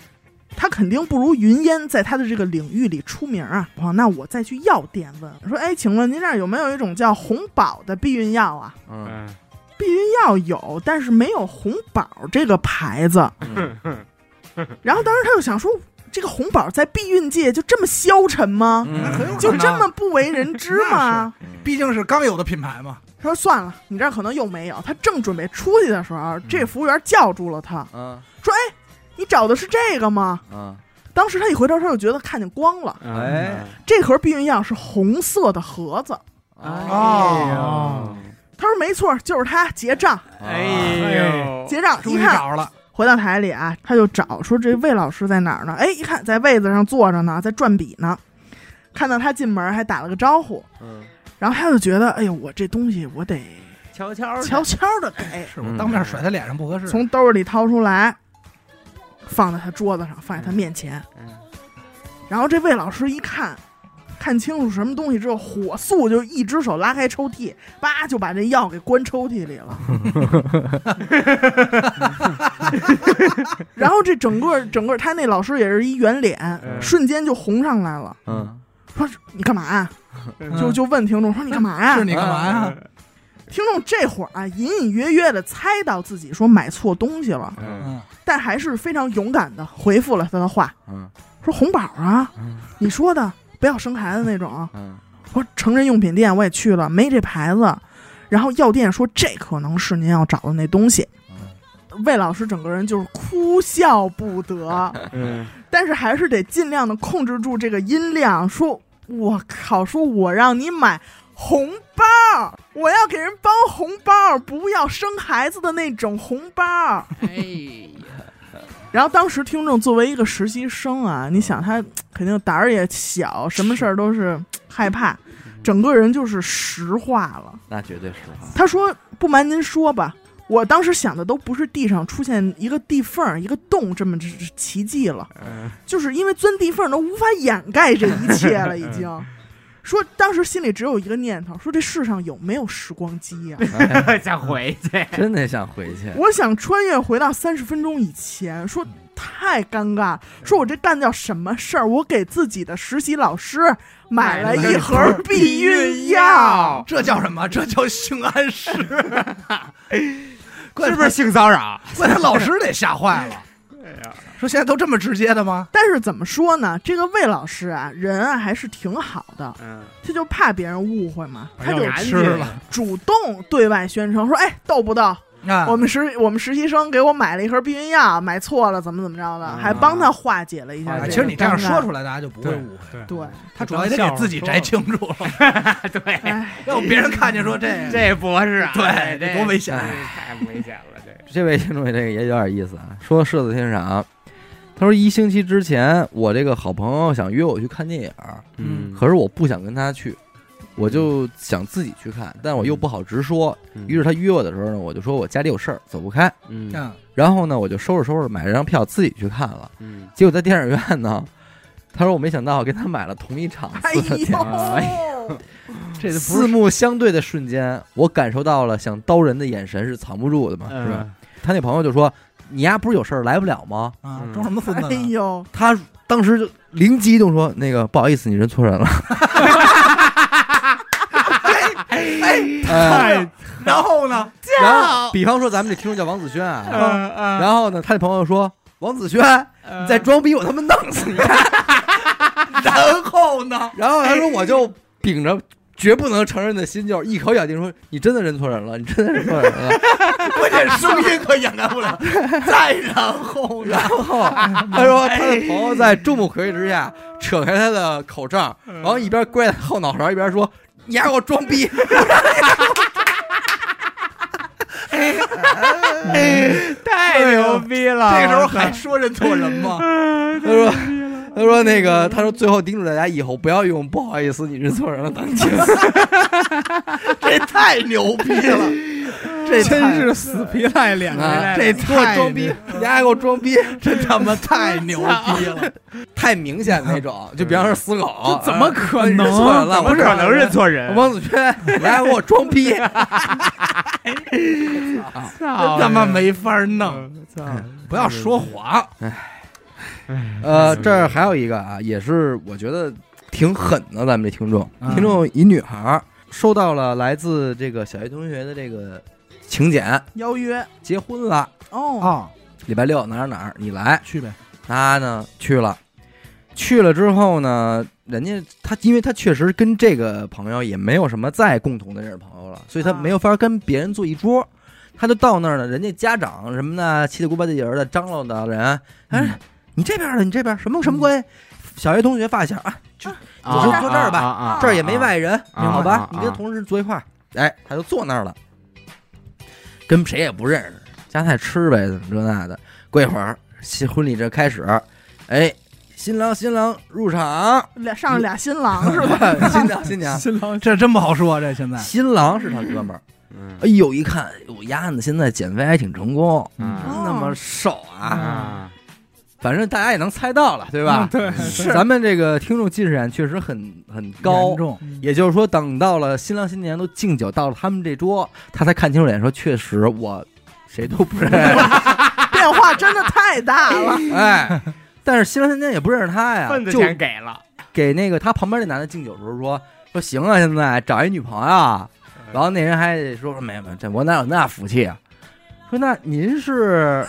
Speaker 2: 他肯定不如云烟在他的这个领域里出名啊。哦，那我再去药店问说，哎，请问您这儿有没有一种叫红宝的避孕药啊？
Speaker 1: 嗯
Speaker 3: 嗯
Speaker 2: 避孕药有，但是没有红宝这个牌子。
Speaker 1: 嗯
Speaker 2: 然后当时他就想说，这个红宝在避孕界就这么消沉吗？
Speaker 1: 嗯
Speaker 4: 那很有可能
Speaker 2: 就这么不为人知吗？
Speaker 4: 毕竟是刚有的品牌嘛。
Speaker 2: 他说算了，你这儿可能又没有。他正准备出去的时候，这服务员叫住了他，
Speaker 1: 嗯
Speaker 2: 说：“哎，你找的是这个吗
Speaker 1: 嗯？”
Speaker 2: 当时他一回头，他就觉得看见光了。
Speaker 1: 哎
Speaker 2: 这盒避孕药是红色的盒子。
Speaker 4: 哦
Speaker 2: 他说：“没错，就是他。结账，
Speaker 3: 哎呦，
Speaker 2: 结账。
Speaker 4: 终
Speaker 2: 一看，
Speaker 4: 于找着了，
Speaker 2: 回到台里啊，他就找说这魏老师在哪儿呢？哎，一看在位子上坐着呢，在转笔呢。看到他进门，还打了个招呼。
Speaker 3: 嗯，
Speaker 2: 然后他就觉得，哎呦，我这东西我得
Speaker 3: 悄悄地
Speaker 2: 悄悄的给，
Speaker 4: 是我当面甩他脸上不合适。
Speaker 2: 从兜里掏出来，放在他桌子上，放在他面前。
Speaker 3: 嗯
Speaker 2: 然后这魏老师一看，看清楚什么东西之后，火速就一只手拉开抽屉，叭就把这药给关抽屉里了。然后这整个整个他那老师也是一圆脸，
Speaker 3: 嗯。
Speaker 2: 瞬间就红上来了，
Speaker 1: 嗯。
Speaker 2: 说你干嘛就就问听众说你干嘛呀？
Speaker 4: 是你干嘛呀？
Speaker 2: 听众这会儿啊，隐隐约约的猜到自己说买错东西了，
Speaker 3: 嗯。
Speaker 4: 嗯，
Speaker 2: 但还是非常勇敢的回复了他的话，
Speaker 1: 嗯。
Speaker 2: 说红宝啊，
Speaker 1: 嗯。
Speaker 2: 你说的不要生孩子那种。
Speaker 1: 嗯
Speaker 2: 我说成人用品店我也去了，没这牌子。然后药店说这可能是您要找的那东西。魏老师整个人就是哭笑不得，
Speaker 3: 嗯
Speaker 2: 但是还是得尽量的控制住这个音量，说：“我靠，说我让你买红包，我要给人包红包，不要生孩子的那种红包。”
Speaker 3: 哎
Speaker 2: 然后当时听众作为一个实习生啊，你想他肯定胆儿也小，什么事儿都是害怕，整个人就是石化了。
Speaker 1: 那绝对是话。
Speaker 2: 他说：“不瞒您说吧，我当时想的都不是地上出现一个地缝儿、一个洞这么奇迹了，
Speaker 3: 嗯
Speaker 2: 就是因为钻地缝儿都无法掩盖这一切了，已经。”说当时心里只有一个念头，说这世上有没有时光机呀、
Speaker 3: 想回去，
Speaker 1: 真的想回去。
Speaker 2: 我想穿越回到三十分钟以前，说太尴尬，说我这干掉什么事儿？我给自己的实习老师买了一盒避孕药，
Speaker 4: 这叫什么？这叫性暗示。
Speaker 3: 是不是性骚扰？
Speaker 4: 怪他老师得吓坏了。说现在都这么直接的吗？
Speaker 2: 但是怎么说呢？这个魏老师啊，人啊还是挺好的，
Speaker 3: 嗯，
Speaker 2: 他就怕别人误会嘛，他就
Speaker 4: 吃了。
Speaker 2: 主动对外宣称说：“哎，逗不逗？
Speaker 4: 啊，
Speaker 2: 我们实我们实习生给我买了一盒避孕药，买错了，怎么怎么着的，还帮他化解了一下
Speaker 4: 啊
Speaker 2: 这个。
Speaker 4: 其实你这样说出来，大家就不会误会。
Speaker 5: 对，
Speaker 2: 对，
Speaker 4: 他主要也得给自己摘清楚。了，
Speaker 3: 对，
Speaker 2: 哎，
Speaker 4: 要不别人看见说这
Speaker 3: 这博士啊，
Speaker 4: 对
Speaker 3: 这
Speaker 4: 多危险
Speaker 3: 啊。太危险了，这。
Speaker 1: 这位听众这个也有点意思啊，说射子天赏，他说一星期之前，我这个好朋友想约我去看电影，
Speaker 3: 嗯
Speaker 1: 可是我不想跟他去，我就想自己去看，但我又不好直说。于是他约我的时候呢，我就说我家里有事儿，走不开。
Speaker 3: 嗯
Speaker 4: 嗯，
Speaker 1: 然后呢，我就收拾收拾买了张票自己去看了。
Speaker 3: 嗯
Speaker 1: 结果在电影院呢，他说我没想到跟他买了同一场的电影。
Speaker 2: 呦，
Speaker 4: 这
Speaker 1: 四目相对的瞬间，我感受到了想刀人的眼神是藏不住的嘛，
Speaker 3: 嗯
Speaker 1: 是吧？他那朋友就说：“你丫不是有事儿来不了吗
Speaker 4: 啊，
Speaker 3: 嗯
Speaker 4: 装什么孙子
Speaker 2: 哎
Speaker 4: 呢？
Speaker 2: 呦，？”
Speaker 1: 他当时就灵机一动说：“那个不好意思，你认错人了。
Speaker 4: 哎，
Speaker 1: 哎，
Speaker 4: 然后呢？
Speaker 1: 然后，比方说咱们这听众叫王子轩啊，
Speaker 3: 嗯嗯
Speaker 1: 然后呢，他的朋友说：“王子轩，你再装逼，我他妈弄死你！”
Speaker 4: 然后呢？
Speaker 1: 然后他说：“我就秉着绝不能承认的心，就是一口咬定说你真的认错人了，你真的认错人了。
Speaker 4: 关键声音可掩盖不了。再然后？
Speaker 1: 然后 他说他的朋友在众目睽睽之下扯开他的口罩，然后一边跪在后脑勺，一边说：“ 你还给我装逼！”
Speaker 3: 太牛逼了！
Speaker 4: 这个时候还说认错人吗？
Speaker 1: 他说：“他说那个，他说最后叮嘱大家以后不要用不好意思，你认错人了当警。
Speaker 4: 这太牛逼了！这
Speaker 5: 真是死皮赖脸的。
Speaker 1: 啊
Speaker 4: 这
Speaker 1: 给我
Speaker 4: 太
Speaker 1: 装逼，你还给我装逼，
Speaker 4: 真他妈太牛逼了！
Speaker 1: 太明显那种。就比方说死狗，
Speaker 5: 这怎么可能
Speaker 1: 认错人了？不是
Speaker 3: 怎么可能认错人？
Speaker 1: 王子轩，你还给我装逼？
Speaker 4: 真他妈没法弄，不要说谎。
Speaker 1: 呃，这儿还有一个啊，也是我觉得挺狠的，咱们这听众，
Speaker 4: 嗯
Speaker 1: 听众一女孩儿收到了来自这个小学同学的这个请柬，
Speaker 2: 邀约。
Speaker 1: 结婚了，
Speaker 2: 哦，
Speaker 4: 啊，
Speaker 1: 礼拜六哪儿哪儿你来，
Speaker 4: 去呗。
Speaker 1: 他呢去了，去了之后呢，人家他因为他确实跟这个朋友也没有什么再共同的认识朋友了，所以他
Speaker 2: 啊。
Speaker 1: 没有法跟别人坐一桌。他就到那儿了，人家家长什么的，七里姑八地人的张罗的人，哎，
Speaker 4: 嗯
Speaker 1: 你这边的，你这边什么什么关？系？小学同学发小啊，就
Speaker 3: 啊
Speaker 1: 就坐这儿。吧
Speaker 3: 啊啊啊
Speaker 1: 这儿也没外人，
Speaker 3: 啊
Speaker 1: 好吧？
Speaker 3: 啊？
Speaker 1: 你跟同事坐一块儿，哎，他就坐那儿了，跟谁也不认识，夹菜吃呗，怎么这那的。过一会儿，新婚礼这开始，哎，新郎新郎入场，
Speaker 2: 俩上了俩新郎 是吧？
Speaker 1: 新娘新娘，
Speaker 5: 新郎
Speaker 4: 这真不好说，这现在。
Speaker 1: 新郎是他哥们儿。
Speaker 3: 嗯。
Speaker 1: 哎呦，一看，我丫子现在减肥还挺成功，
Speaker 3: 嗯。
Speaker 1: 那么瘦啊，
Speaker 3: 啊，
Speaker 1: 反正大家也能猜到了，对吧？
Speaker 5: 对，
Speaker 1: 咱们这个听众近视眼确实很很高
Speaker 4: 严，重，
Speaker 1: 也就是说，等到了新郎新娘都敬酒到了他们这桌，他才看清楚脸，说：“确实我谁都不认识。
Speaker 2: 变化真的太大了。”
Speaker 1: 哎，但是新郎新娘也不认识他呀
Speaker 3: 份，子
Speaker 1: 就
Speaker 3: 钱给了，
Speaker 1: 给那个他旁边那男的敬酒的时候说：“说行啊，现在找一女朋友。”然后那人还得说：“没有没有，这我哪有那福气啊？”说：“那您是？”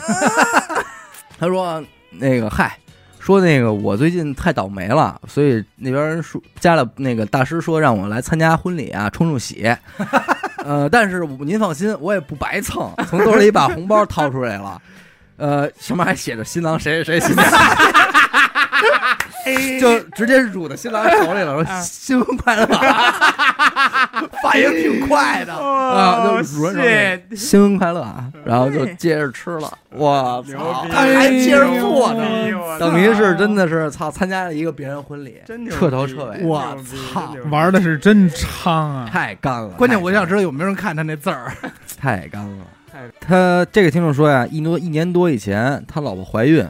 Speaker 1: 他说：“那个嗨。”说那个我最近太倒霉了，所以那边说加了那个大师说让我来参加婚礼啊，冲冲喜。呃，但是您放心，我也不白蹭，从兜里把红包掏出来了，呃，上面还写着新郎谁谁谁新娘，就直接入到新郎手里了，说新婚快乐，反应挺快的啊，就主人说新婚快乐啊，然后就接着吃了，我操，他还接着做呢。等于是真的是操，参加了一个别人婚礼，彻头彻尾，
Speaker 4: 我操！
Speaker 5: 玩的是真猖啊！
Speaker 1: 太干了。
Speaker 4: 关键我想知道有没有人看他那字儿。
Speaker 1: 太干了。他这个听众说呀，一多一年多以前，他老婆怀孕，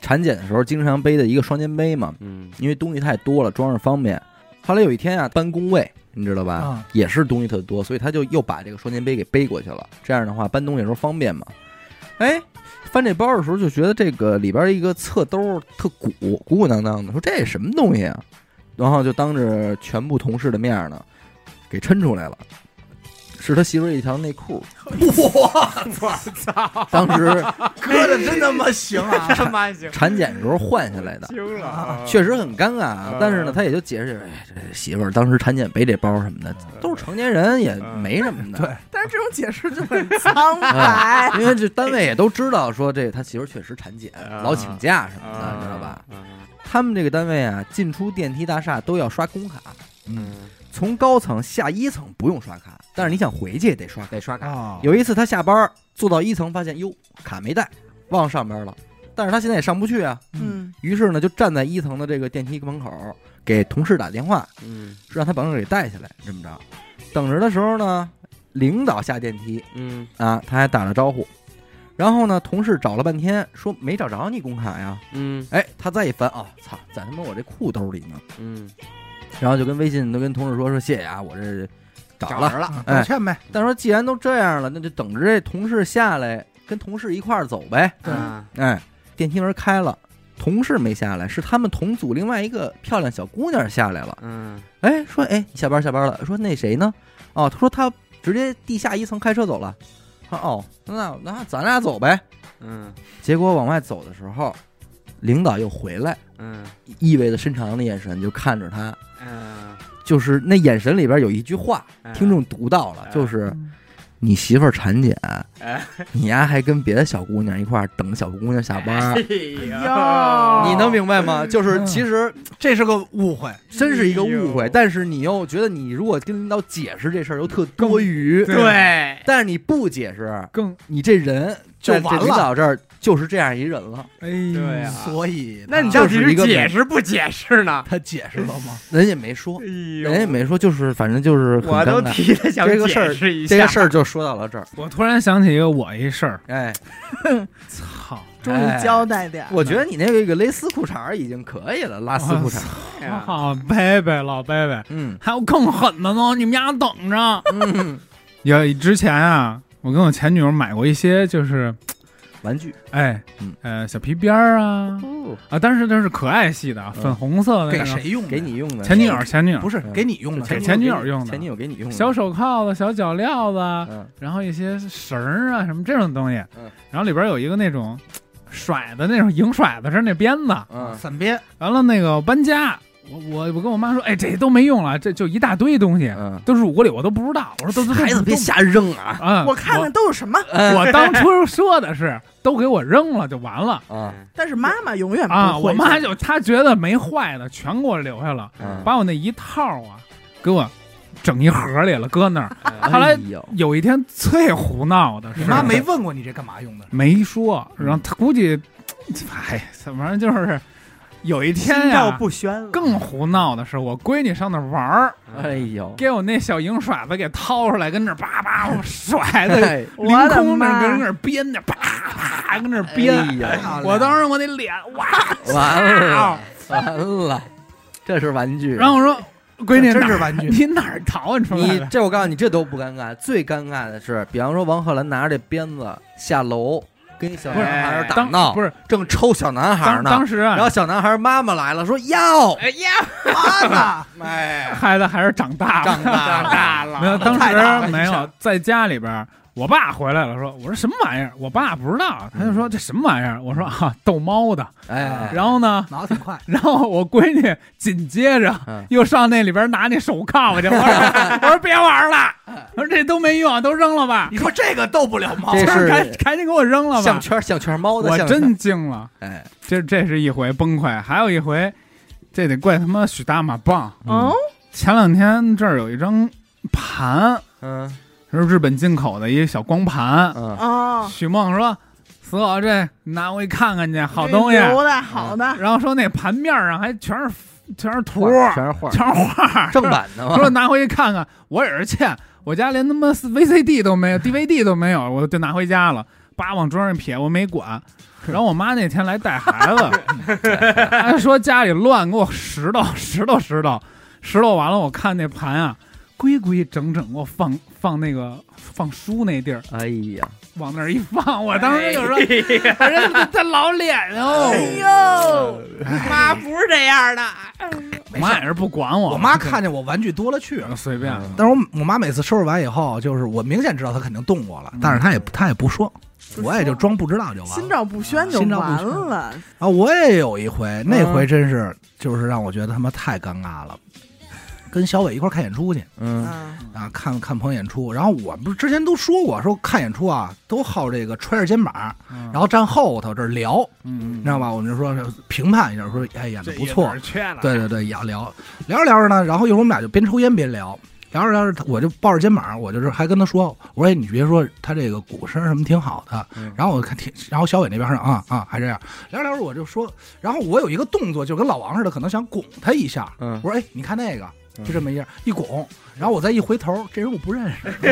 Speaker 1: 产检的时候经常背的一个双肩背嘛，
Speaker 3: 嗯
Speaker 1: 因为东西太多了，装着方便。后来有一天啊，搬工位，你知道吧？
Speaker 4: 啊
Speaker 1: 也是东西特多，所以他就又把这个双肩背给背过去了。这样的话，搬东西的时候方便嘛。哎，翻这包的时候就觉得这个里边一个侧兜特鼓，鼓鼓囊囊的，说这什么东西啊？然后就当着全部同事的面呢，给抻出来了。是他媳妇儿一条内裤，
Speaker 3: 我操，
Speaker 1: 当时
Speaker 4: 割的真他妈行啊！
Speaker 3: 他妈行，
Speaker 1: 产检时候换下来的，
Speaker 3: 惊了，
Speaker 1: 确实很尴尬啊
Speaker 3: 嗯。
Speaker 1: 但是呢，他也就解释，哎，这媳妇儿当时产检背这包什么的，都是成年人，也没什么的。
Speaker 4: 对
Speaker 2: 但是这种解释就很苍白。
Speaker 1: 因为这单位也都知道，说这他媳妇儿确实产检，
Speaker 3: 啊
Speaker 1: 老请假什么的，你知道吧？
Speaker 3: 嗯？
Speaker 1: 他们这个单位啊，进出电梯大厦都要刷工卡，
Speaker 4: 嗯
Speaker 1: 从高层下一层不用刷卡，但是你想回去也得刷卡。
Speaker 3: 得刷卡，
Speaker 4: 啊，
Speaker 1: 有一次他下班坐到一层，发现哟卡没带，忘上边了，但是他现在也上不去啊，
Speaker 2: 嗯，
Speaker 1: 于是呢就站在一层的这个电梯门口给同事打电话，
Speaker 3: 嗯
Speaker 1: 让他把这给带下来。这么着，等着的时候呢，领导下电梯
Speaker 3: 嗯
Speaker 1: 啊，他还打了招呼。然后呢，同事找了半天，说没找着你工卡呀。
Speaker 3: 嗯
Speaker 1: 哎，他再一翻，哦，操，在他妈我这裤兜里呢。
Speaker 3: 嗯，
Speaker 1: 然后就跟微信都跟同事说说谢谢啊，我这找了。
Speaker 3: 了，
Speaker 4: 道歉呗。
Speaker 1: 但说既然都这样了，那就等着这同事下来，跟同事一块儿走呗。
Speaker 3: 啊
Speaker 1: 哎，电梯门开了，同事没下来，是他们同组另外一个漂亮小姑娘下来了。
Speaker 3: 嗯
Speaker 1: 哎，说哎，你下班下班了。说那谁呢？哦，他说他直接地下一层开车走了。说哦，那那咱俩走呗。
Speaker 3: 嗯
Speaker 1: 结果往外走的时候，领导又回来，
Speaker 3: 嗯
Speaker 1: 意味着深长的眼神就看着他，
Speaker 3: 嗯，
Speaker 1: 就是那眼神里边有一句话，听众读到了，就是你媳妇儿产检，
Speaker 3: 哎
Speaker 1: 你丫还跟别的小姑娘一块儿等小姑娘下班，
Speaker 3: 哎
Speaker 2: 哟，
Speaker 1: 你能明白吗？就是其实
Speaker 4: 这是个误会。
Speaker 1: 真是一个误会，但是你又觉得你如果跟领导解释这事儿又特多余，
Speaker 3: 对，
Speaker 1: 但是你不解释，
Speaker 5: 更
Speaker 1: 你这人
Speaker 4: 就完了。
Speaker 1: 领导这儿就是这样一人了。
Speaker 5: 哎
Speaker 3: 对呀
Speaker 4: 所以
Speaker 3: 那你
Speaker 4: 他
Speaker 3: 到底是解释不解释呢？
Speaker 4: 他解释了吗？
Speaker 1: 人也没说，
Speaker 3: 哎
Speaker 1: 人也没说，就是反正就是
Speaker 3: 我都。提了想
Speaker 1: 这个事儿
Speaker 3: 解释一下，
Speaker 1: 这个事儿就说到了这儿。
Speaker 5: 我突然想起一个我一事儿，
Speaker 1: 哎，
Speaker 5: 操！
Speaker 2: 终于交代点儿。
Speaker 1: 我觉得你那个蕾丝裤衩已经可以了，拉丝裤衩
Speaker 5: 好，贝贝老贝贝，
Speaker 1: 嗯
Speaker 5: 还有更狠的呢，你们家等着。
Speaker 1: 嗯，
Speaker 5: 有之前啊，我跟我前女友买过一些，就是
Speaker 1: 玩具。
Speaker 5: 哎
Speaker 1: 嗯，
Speaker 5: 呃，小皮鞭儿啊
Speaker 1: 哦，
Speaker 5: 啊，但是这是可爱系的，
Speaker 1: 嗯。
Speaker 5: 粉红色的
Speaker 4: 给
Speaker 5: 那种，
Speaker 4: 谁用的？
Speaker 1: 给你用的。
Speaker 5: 前女友，前女友。
Speaker 4: 不是
Speaker 1: 嗯。
Speaker 4: 给你用的，
Speaker 5: 给
Speaker 1: 前
Speaker 5: 前女友用的。
Speaker 1: 前女友给你用的。
Speaker 5: 小手铐子、小脚镣子，
Speaker 1: 嗯。
Speaker 5: 然后一些绳儿啊什么这种东西。
Speaker 1: 嗯，
Speaker 5: 然后里边有一个那种甩的那种迎甩的是那鞭子，
Speaker 1: 嗯。
Speaker 4: 散鞭，
Speaker 5: 完了那个搬家，我我我跟我妈说，哎，这都没用了，这就一大堆东西，
Speaker 1: 嗯，
Speaker 5: 都是屋里我都不知道，我说都都都都
Speaker 1: 孩子别瞎扔啊。
Speaker 5: 啊，
Speaker 2: 我看看都是什么，
Speaker 5: 我我当初说的是都给我扔了就完了
Speaker 1: 啊
Speaker 2: 但是妈妈永远不
Speaker 5: 啊，
Speaker 2: 会
Speaker 5: 我妈就她觉得没坏的全给我留下了，
Speaker 1: 嗯，
Speaker 5: 把我那一套啊给我整一盒里了，搁那儿。后来
Speaker 1: 哎呦
Speaker 5: 有一天最胡闹的是，
Speaker 4: 你妈没问过你这干嘛用的？
Speaker 5: 没说，然后她估计，哎，怎么就是有一天
Speaker 3: 心照
Speaker 5: 呀，
Speaker 3: 不宣了，
Speaker 5: 更胡闹的是，我闺女上那玩儿，
Speaker 1: 哎呦，
Speaker 5: 给我那小银甩子给掏出来，跟那儿叭叭甩的，
Speaker 1: 哎
Speaker 5: 凌
Speaker 2: 我的
Speaker 5: 空那
Speaker 2: 妈
Speaker 5: 跟那儿编着，啪啪跟那儿编。
Speaker 1: 哎呀，
Speaker 5: 我当时我那脸哇，
Speaker 1: 完了完了，这是玩具。
Speaker 5: 然后我说闺女哪儿
Speaker 4: 真是玩具
Speaker 5: 你哪儿淘出来的？
Speaker 1: 你这我告诉你，这都不尴尬，最尴尬的是，比方说王鹤兰拿着这鞭子下楼跟小男孩打闹，
Speaker 5: 不是
Speaker 1: 正抽小男孩呢，
Speaker 5: 当时啊，
Speaker 1: 然后小男孩妈妈来了，说要，
Speaker 3: 哎呀，
Speaker 4: 妈呢？
Speaker 1: 哎，
Speaker 5: 孩子还是长大了，
Speaker 1: 长大了，
Speaker 5: 没有，当时没有在家里边儿，我爸回来了，说我说什么玩意儿？我爸不知道，他就说这什么玩意儿？我说啊，逗猫的。
Speaker 1: 哎，
Speaker 5: 然后呢，
Speaker 4: 脑子挺快，
Speaker 5: 然后我闺女紧接着
Speaker 1: 嗯
Speaker 5: 又上那里边拿那手铐去，我说我说别玩了，我说这都没用，都扔了吧
Speaker 4: 你，说这个逗不了猫
Speaker 1: 这，是
Speaker 5: 赶赶紧给我扔了吧
Speaker 1: 项。圈项圈猫的
Speaker 5: 我
Speaker 1: 项圈，
Speaker 5: 真惊了，
Speaker 1: 哎，
Speaker 5: 这这是一回崩溃，还有一回，这得怪他妈许大马棒。
Speaker 2: 哦，
Speaker 5: 前两天这儿有一张盘，
Speaker 1: 嗯
Speaker 5: 是日本进口的一个小光盘。
Speaker 1: 嗯。
Speaker 2: 哦，
Speaker 5: 许梦说：“死我这拿回去看看去，好东西。
Speaker 2: 留的好的，
Speaker 5: 然后说那盘面上还全是全是图，
Speaker 1: 全是画，
Speaker 5: 全是画，
Speaker 1: 正版的嘛，
Speaker 5: 说拿回去看看，我也是欠，我家连他妈 VCD 都没有，DVD 都没有，我就拿回家了，叭往桌上一撇，我没管。然后我妈那天来带孩子，还说家里乱，给我拾掇拾掇拾掇，拾掇完了，我看那盘啊，规规整整，给我放放那个放书那地儿，
Speaker 1: 哎呀，
Speaker 5: 往那儿一放，我当时就说，我这这老脸哦，
Speaker 2: 哎呦，
Speaker 3: 妈不是这样的，
Speaker 5: 我妈也是不管我，
Speaker 4: 我妈看见我玩具多了去了。
Speaker 5: 嗯随便，
Speaker 1: 嗯。
Speaker 4: 但是我我妈每次收拾完以后，就是我明显知道她肯定动过了，但是她也她也不说，我也就装不知道就完了。
Speaker 2: 心照不宣就完了。
Speaker 4: 啊，我也有一回，那回真是就是让我觉得他妈太尴尬了。跟小伟一块看演出去
Speaker 1: 嗯
Speaker 2: 嗯，
Speaker 4: 啊，看看朋友演出。然后我不是之前都说过，说看演出啊，都好这个揣着肩膀，
Speaker 5: 然
Speaker 4: 然后站后头这儿聊，
Speaker 5: 嗯，
Speaker 4: 你知道吧？我们就说评判一下，说哎演的不错，，对对对，要聊聊着聊着呢，然后一会儿我们俩就边抽烟边聊，聊着聊着，我就抱着肩膀，我就是还跟他说，我说哎，你别说他这个鼓声什么挺好的，
Speaker 1: 嗯
Speaker 4: 然后我看挺，然后小伟那边说啊啊还这样，聊着聊着我就说，然后我有一个动作就跟老王似的，可能想拱他一下，
Speaker 1: 嗯
Speaker 4: 我说哎，你看那个。
Speaker 1: 嗯
Speaker 4: 就这么一样，一拱，然后我再一回头，这人我不认识，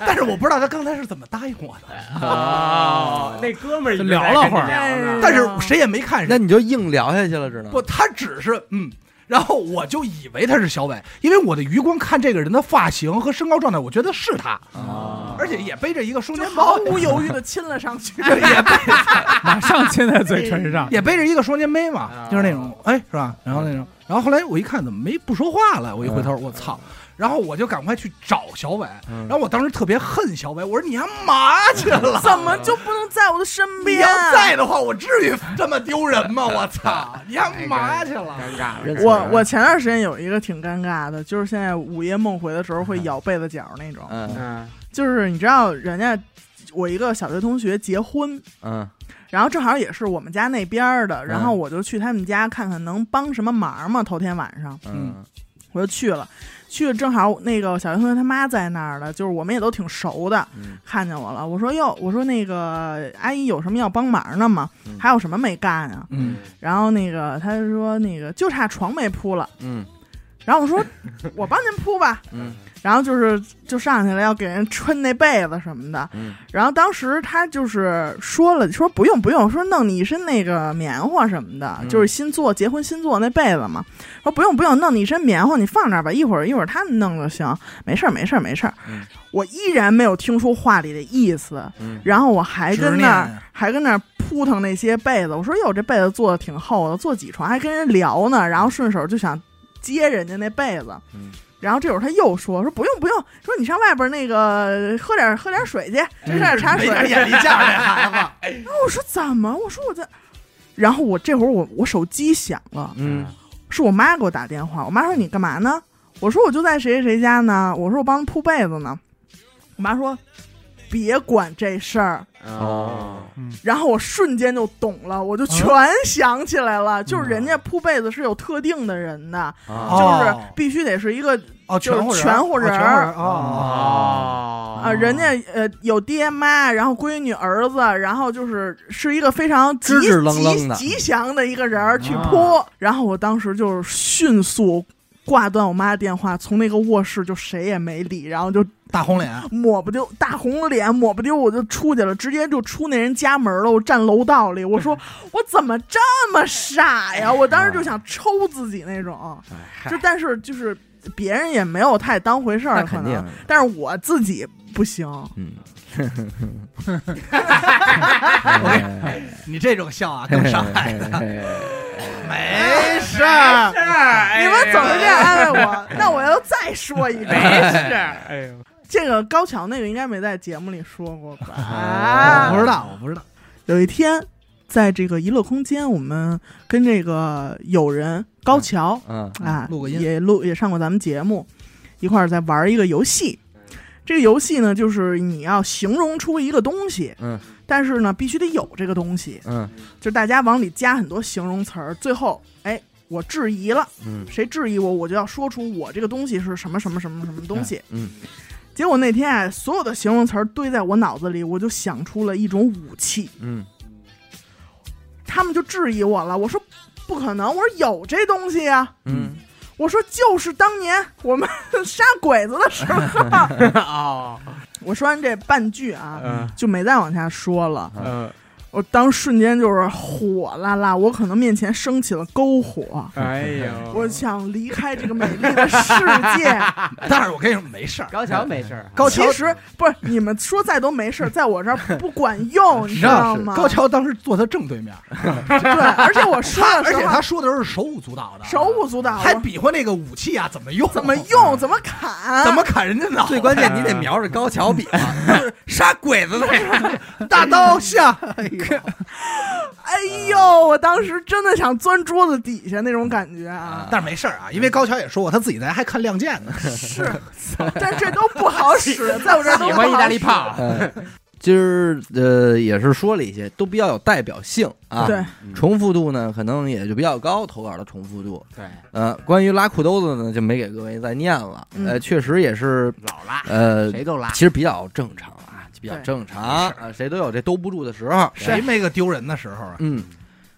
Speaker 4: 但是我不知道他刚才是怎么答应我的，
Speaker 3: 哦，那哥们儿
Speaker 5: 就聊了会儿
Speaker 4: 但是谁也没看谁，
Speaker 1: 那你就硬聊下去了，知道吗
Speaker 4: 不，他只是嗯，然后我就以为他是小伟，因为我的余光看这个人的发型和身高状态，我觉得是他，
Speaker 1: 啊。
Speaker 4: 而且也背着一个双肩包
Speaker 2: 毫，无犹豫的亲了上去。
Speaker 4: 对也背
Speaker 5: 马上亲在嘴唇上，
Speaker 4: 也背着一个双肩背嘛
Speaker 1: 啊，
Speaker 4: 就是那种哎是吧？然后那种，然后后来我一看怎么没不说话了，我一回头我操，然后我就赶快去找小伟，
Speaker 1: 嗯
Speaker 4: 然后我当时特别恨小伟，我说你干嘛去了？
Speaker 2: 怎么就不能在我的身边？
Speaker 4: 你要在的话，我至于这么丢人吗？我操！你干嘛去了？
Speaker 3: 尴尬
Speaker 2: 我我前段时间有一个挺尴尬的，就是现在午夜梦回的时候会咬被子角那种，
Speaker 1: 嗯
Speaker 3: 嗯，
Speaker 2: 就是你知道人家我一个小学同学结婚，
Speaker 1: 嗯
Speaker 2: 然后正好也是我们家那边儿的，然后我就去他们家看看能帮什么忙嘛。头天晚上，
Speaker 1: 嗯
Speaker 2: 我就去了。去了正好那个小学同学他妈在那儿了，就是我们也都挺熟的，
Speaker 1: 嗯
Speaker 2: 看见我了。我说哟，我说那个阿姨有什么要帮忙的吗？
Speaker 1: 嗯
Speaker 2: 还有什么没干啊？
Speaker 4: 嗯，
Speaker 2: 然后那个他就说那个就差床没铺了。
Speaker 1: 嗯
Speaker 2: 然后我说我帮您铺吧。
Speaker 1: 嗯
Speaker 2: 然后就是就上去了要给人抻那被子什么的。
Speaker 1: 嗯
Speaker 2: 然后当时他就是说了，说不用不用，说弄你一身那个棉花什么的，
Speaker 1: 嗯
Speaker 2: 就是新做结婚新做那被子嘛。说不用不用，弄你一身棉花，你放那儿吧，一会儿一会儿他们弄就行，没事儿没事儿没事儿。
Speaker 1: 嗯
Speaker 2: 我依然没有听出话里的意思，
Speaker 1: 嗯
Speaker 2: 然后我还跟那儿还跟那儿扑腾那些被子，我说哟这被子做的挺厚的，做几床，还跟人聊呢，然后顺手就想接人家那被子。
Speaker 1: 嗯
Speaker 2: 然后这会儿他又说说不用不用，说你上外边那个喝点喝点水去，喝点茶水。
Speaker 4: 没眼力见儿这孩子，
Speaker 2: 然后我说怎么？我说我在，然后我这会儿我我手机响了，
Speaker 1: 嗯
Speaker 2: 是我妈给我打电话。我妈说你干嘛呢？我说我就在谁谁谁家呢。我说我帮他铺被子呢。我妈说别管这事儿。
Speaker 1: 哦。
Speaker 2: 然后我瞬间就懂了，我就全想起来了，就是人家铺被子是有特定的人的，
Speaker 1: 啊。
Speaker 2: 就是
Speaker 4: 哦。
Speaker 2: 必须得是一个
Speaker 4: 哦，
Speaker 2: 就是
Speaker 4: 全乎人，
Speaker 2: 儿啊，人家呃有爹妈，然后闺女儿子，然后就是是一个非常吉吉吉祥的一个人儿去铺，然后我当时就是迅速挂断我妈的电话，从那个卧室就谁也没理，然后就
Speaker 4: 大红脸，
Speaker 2: 抹不丢大红脸，抹不丢我就出去了，直接就出那人家门了，我站楼道里，我说我怎么这么傻呀？我当时就想抽自己那种，就但是就是别人也没有太当回事儿，可
Speaker 1: 那肯定
Speaker 2: 能，但是我自己不行。
Speaker 1: 嗯，
Speaker 4: 你这种笑啊更伤害人。没事儿，
Speaker 2: 你们总是这样安慰我，那我要再说一个。
Speaker 3: 哎呦，
Speaker 2: 这个高桥那个应该没在节目里说过吧？啊
Speaker 4: 我不知道，我不知道。
Speaker 2: 有一天，在这个娱乐空间，我们跟这个友人高桥
Speaker 1: 嗯
Speaker 2: 啊，
Speaker 4: 录个音
Speaker 2: 也录也上过咱们节目，一块儿在玩一个游戏。这个游戏呢，就是你要形容出一个东西，
Speaker 1: 嗯，
Speaker 2: 但是呢，必须得有这个东西，
Speaker 1: 嗯
Speaker 2: 就是大家往里加很多形容词儿，最后，哎，我质疑了，
Speaker 1: 嗯
Speaker 2: 谁质疑我，我就要说出我这个东西是什么什么什么什么东西。
Speaker 1: 嗯
Speaker 2: 结果那天啊，所有的形容词儿堆在我脑子里，我就想出了一种武器。
Speaker 1: 嗯
Speaker 2: 他们就质疑我了，我说不可能，我说有这东西呀、
Speaker 1: 嗯
Speaker 2: 我说就是当年我们 杀鬼子的时候。
Speaker 3: 哦，
Speaker 2: 我说完这半句啊，
Speaker 3: 嗯
Speaker 2: 就没再往下说了。
Speaker 3: 嗯，
Speaker 2: 我当瞬间就是火辣辣，我可能面前升起了篝火，
Speaker 3: 哎呀，
Speaker 2: 我想离开这个美丽的世界。
Speaker 4: 但是我跟你说没事儿，
Speaker 3: 高桥没事儿，
Speaker 4: 高桥
Speaker 2: 其实不是你们说再多没事儿，在我这儿不管用，你知道吗？
Speaker 4: 高桥当时坐他正对面，
Speaker 2: 对，而且我说的时候
Speaker 4: 且他说的时候是手舞足蹈的，
Speaker 2: 手舞足蹈，
Speaker 4: 还比划那个武器啊怎么用，
Speaker 2: 怎么用，怎么砍，
Speaker 4: 怎么砍人家脑袋，
Speaker 1: 最关键你得瞄着高桥比划，就是杀鬼子的
Speaker 4: 大刀下，哎呦
Speaker 2: 哎呦，我当时真的想钻桌子底下那种感觉啊！
Speaker 4: 但是没事儿啊，因为高桥也说过他自己在还看《亮剑》呢。
Speaker 2: 是，但这都不好使，在我这儿都
Speaker 3: 喜欢意。大利炮，
Speaker 1: 嗯，今儿呃也是说了一些，都比较有代表性啊。
Speaker 2: 对，
Speaker 1: 重复度呢可能也就比较高，投稿的重复度。
Speaker 3: 对，
Speaker 1: 呃，关于拉裤兜子呢，就没给各位再念了。
Speaker 2: 嗯
Speaker 1: 呃，确实也是
Speaker 3: 老拉，
Speaker 1: 呃，
Speaker 3: 谁都拉
Speaker 1: 其，实比较正常啊，比较正常啊，谁都有这兜不住的时候。
Speaker 4: 谁没个丢人的时候啊？
Speaker 1: 嗯，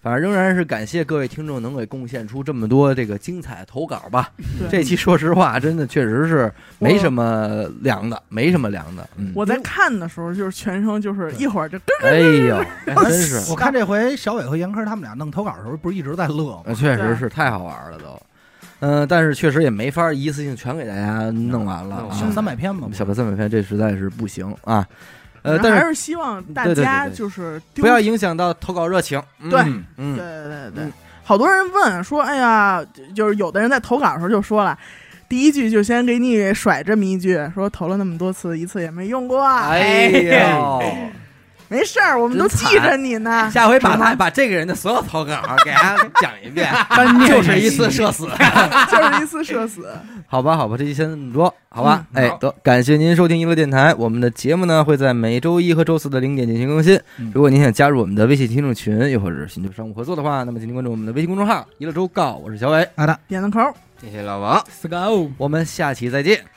Speaker 1: 反正仍然是感谢各位听众能给贡献出这么多这个精彩投稿吧。
Speaker 2: 对
Speaker 1: 这期说实话，真的确实是没什么凉的，没什么凉的。嗯，
Speaker 2: 我在看的时候，就是全程就是一会儿就咯
Speaker 1: 哎呦，真是，
Speaker 4: 我看这回小伟和严科他们俩弄投稿的时候，不是一直在乐吗？
Speaker 1: 呃确实是太好玩了都。嗯，但是确实也没法一次性全给大家弄完了啊。
Speaker 4: 小三百篇嘛，
Speaker 1: 小白三百篇这实在是不行啊。呃，但是
Speaker 2: 还是希望大家就是
Speaker 1: 不要影响到投稿热情。嗯
Speaker 2: 对
Speaker 1: 嗯，
Speaker 2: 对对对
Speaker 1: 嗯，
Speaker 2: 好多人问说，哎呀，就是有的人在投稿的时候就说了。第一句就先给你甩这么一句，说投了那么多次，一次也没用过。
Speaker 1: 哎呦，
Speaker 2: 没事儿，我们都记着你呢。
Speaker 1: 下回把他把这个人的所有投稿给他讲一遍 就是一次社死。
Speaker 2: 就是一次社死。
Speaker 1: 好吧，好吧，这期先这么多，好吧？哎，得感谢您收听娱乐电台，我们的节目呢会在每周一和周四的零点进行更新。
Speaker 4: 嗯
Speaker 1: 如果您想加入我们的微信听众群，又或者是寻求商务合作的话，那么请您关注我们的微信公众号“娱乐周告”，我是小伟，
Speaker 4: 好的。
Speaker 2: 点个扣。
Speaker 3: 谢谢老王。
Speaker 5: ，Let's go。
Speaker 1: 我们下期再见。